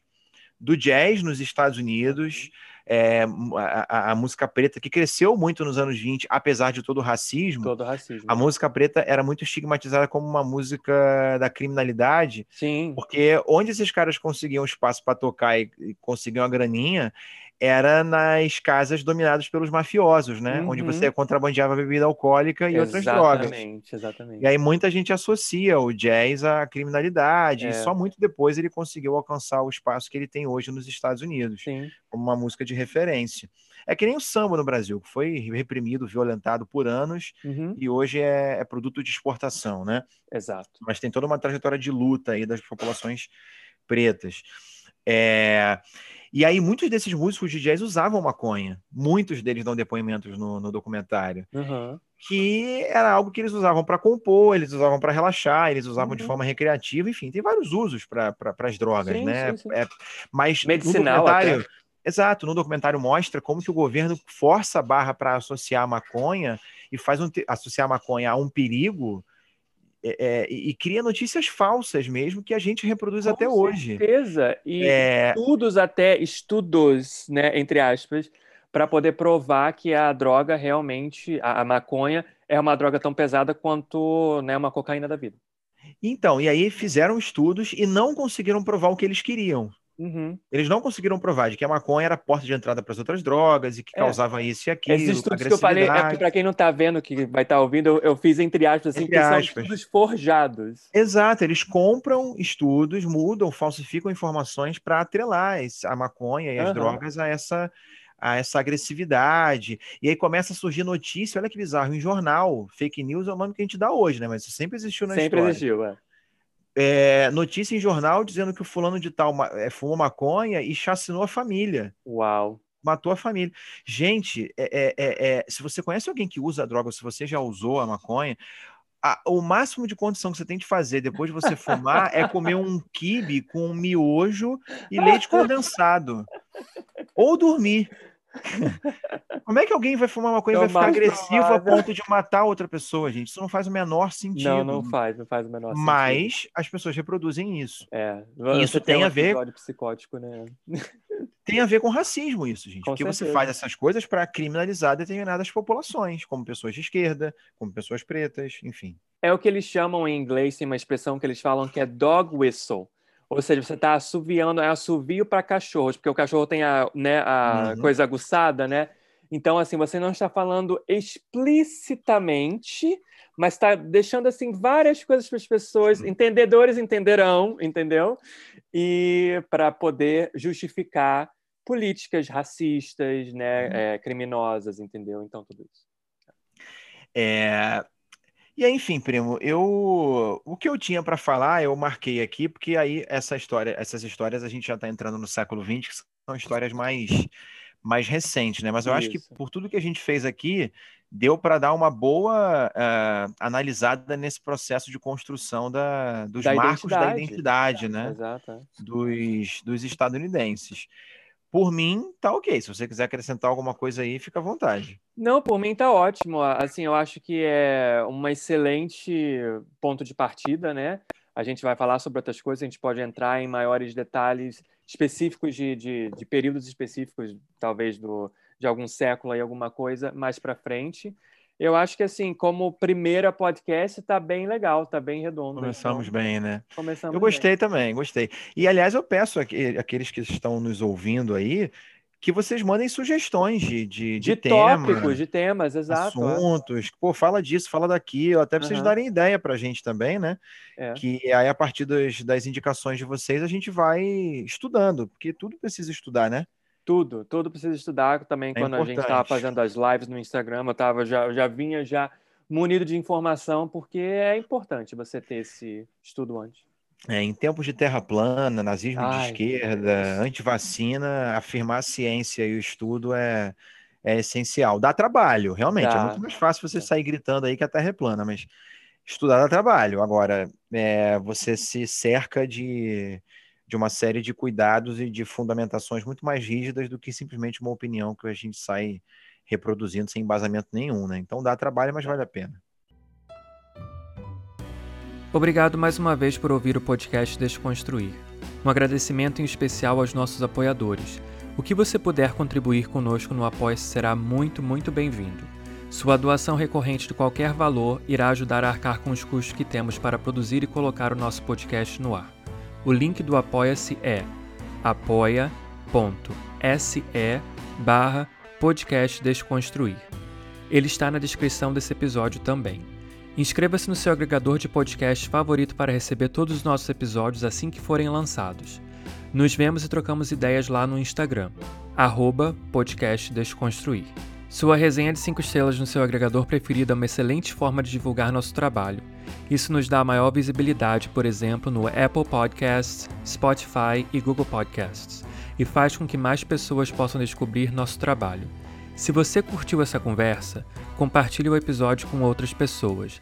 do jazz nos Estados Unidos é, a, a, música preta, que cresceu muito nos anos 20, apesar de todo o racismo. Todo o racismo. A música preta era muito estigmatizada como uma música da criminalidade. Sim. Porque onde esses caras conseguiam espaço para tocar e, e conseguiam a graninha, era nas casas dominadas pelos mafiosos, né? Uhum. Onde você contrabandeava bebida alcoólica e exatamente, outras drogas. Exatamente, exatamente. E aí muita gente associa o jazz à criminalidade, é. e só muito depois ele conseguiu alcançar o espaço que ele tem hoje nos Estados Unidos, Sim. como uma música de referência. É que nem o samba no Brasil, que foi reprimido, violentado por anos, uhum. e hoje é, é produto de exportação, né? Exato. Mas tem toda uma trajetória de luta aí das populações pretas. É... E aí, muitos desses músicos de jazz usavam maconha. Muitos deles dão depoimentos no, no documentário. Uhum. Que era algo que eles usavam para compor, eles usavam para relaxar, eles usavam uhum. de forma recreativa, enfim, tem vários usos para pra, as drogas, sim, né? Sim, sim. É, mas Medicinal no. Exato, no documentário mostra como que o governo força a barra para associar a maconha e faz um, associar a maconha a um perigo é, é, e cria notícias falsas mesmo que a gente reproduz Com até hoje. Com certeza. E é... estudos até, estudos, né, entre aspas, para poder provar que a droga realmente, a, a, maconha, é uma droga tão pesada quanto né, uma cocaína da vida. Então, e aí fizeram estudos e não conseguiram provar o que eles queriam. Uhum. Eles não conseguiram provar de que a maconha era a porta de entrada para as outras drogas e que é. causava isso e aquilo. Esses estudos que eu falei, é para quem não está vendo, que vai estar tá ouvindo, eu, eu, fiz entre aspas, assim, entre aspas. são estudos forjados. Exato, eles compram estudos, mudam, falsificam informações para atrelar a maconha e as uhum. drogas a essa, a essa agressividade. E aí começa a surgir notícia, olha que bizarro, em jornal, fake news é o nome que a gente dá hoje, né? Mas isso sempre existiu na sempre história. Sempre existiu, é é, notícia em jornal dizendo que o fulano de tal é, fumou maconha e chacinou a família. Uau. Matou a família. Gente, é, é, é, é se você conhece alguém que usa droga, se você já usou a maconha, a, o máximo de condição que você tem de fazer depois de você fumar é comer um quibe com miojo e leite condensado. Ou dormir. Como é que alguém vai fumar uma coisa e vai ficar agressivo a ponto de matar outra pessoa, gente? Isso não faz o menor sentido. Não, não faz, não faz o menor sentido. Mas as pessoas reproduzem isso. É. Isso tem, tem um a ver. psicótico, né? Tem a ver com racismo, isso, gente. Com porque certeza. você faz essas coisas para criminalizar determinadas populações, como pessoas de esquerda, como pessoas pretas, enfim. É o que eles chamam em inglês, tem uma expressão que eles falam que é dog whistle ou seja, você está assoviando, é assovio para cachorros, porque o cachorro tem a, né, a uhum. coisa aguçada, né? Então, assim, você não está falando explicitamente, mas está deixando, assim, várias coisas para as pessoas, entendedores entenderão, entendeu? E para poder justificar políticas racistas, né, uhum. é, criminosas, entendeu? Então, tudo isso. É, E aí, enfim, primo, eu o que eu tinha para falar, eu marquei aqui, porque aí essa história, essas histórias a gente já está entrando no século XX, que são histórias mais mais recentes, né? Mas eu Isso. acho que por tudo que a gente fez aqui, deu para dar uma boa uh, analisada nesse processo de construção da, dos da marcos identidade. da identidade, né? Exato. É. Dos, dos estadunidenses. Por mim, tá ok. Se você quiser acrescentar alguma coisa aí, fica à vontade. Não, por mim tá ótimo. Assim, eu acho que é um excelente ponto de partida, né? A gente vai falar sobre outras coisas, a gente pode entrar em maiores detalhes específicos de, de, de períodos específicos, talvez do, de algum século e alguma coisa mais para frente. Eu acho que, assim, como primeira podcast, tá bem legal, tá bem redondo. Começamos então, bem, né? Começamos eu gostei bem. também, gostei. E, aliás, eu peço aqueles que estão nos ouvindo aí que vocês mandem sugestões de, de, de, de tema, tópicos, de temas, exato. É. Assuntos. Pô, fala disso, fala daquilo, até pra vocês uhum. darem ideia pra gente também, né? É. Que aí, a partir das, das indicações de vocês, a gente vai estudando, porque tudo precisa estudar, né? Tudo, tudo precisa estudar. Também é quando importante. a gente estava fazendo as lives no Instagram, eu, tava, já, já vinha já munido de informação, porque é importante você ter esse estudo antes. É, em tempos de terra plana, nazismo Ai, de esquerda, antivacina, afirmar a ciência e o estudo é, é essencial. Dá trabalho, realmente. É dá. É muito mais fácil você sair gritando aí que a terra é plana, mas estudar dá trabalho. Agora, é, você se cerca de de uma série de cuidados e de fundamentações muito mais rígidas do que simplesmente uma opinião que a gente sai reproduzindo sem embasamento nenhum, né? Então dá trabalho, mas vale a pena. Obrigado mais uma vez por ouvir o podcast Desconstruir. Um agradecimento em especial aos nossos apoiadores. O que você puder contribuir conosco no apoia será muito, muito bem-vindo. Sua doação recorrente de qualquer valor irá ajudar a arcar com os custos que temos para produzir e colocar o nosso podcast no ar. O link do Apoia-se é apoia.se barra podcast Desconstruir. Ele está na descrição desse episódio também. Inscreva-se no seu agregador de podcast favorito para receber todos os nossos episódios assim que forem lançados. Nos vemos e trocamos ideias lá no Instagram, arroba podcast Desconstruir. Sua resenha de 5 estrelas no seu agregador preferido é uma excelente forma de divulgar nosso trabalho. Isso nos dá maior visibilidade, por exemplo, no Apple Podcasts, Spotify e Google Podcasts, e faz com que mais pessoas possam descobrir nosso trabalho. Se você curtiu essa conversa, compartilhe o episódio com outras pessoas.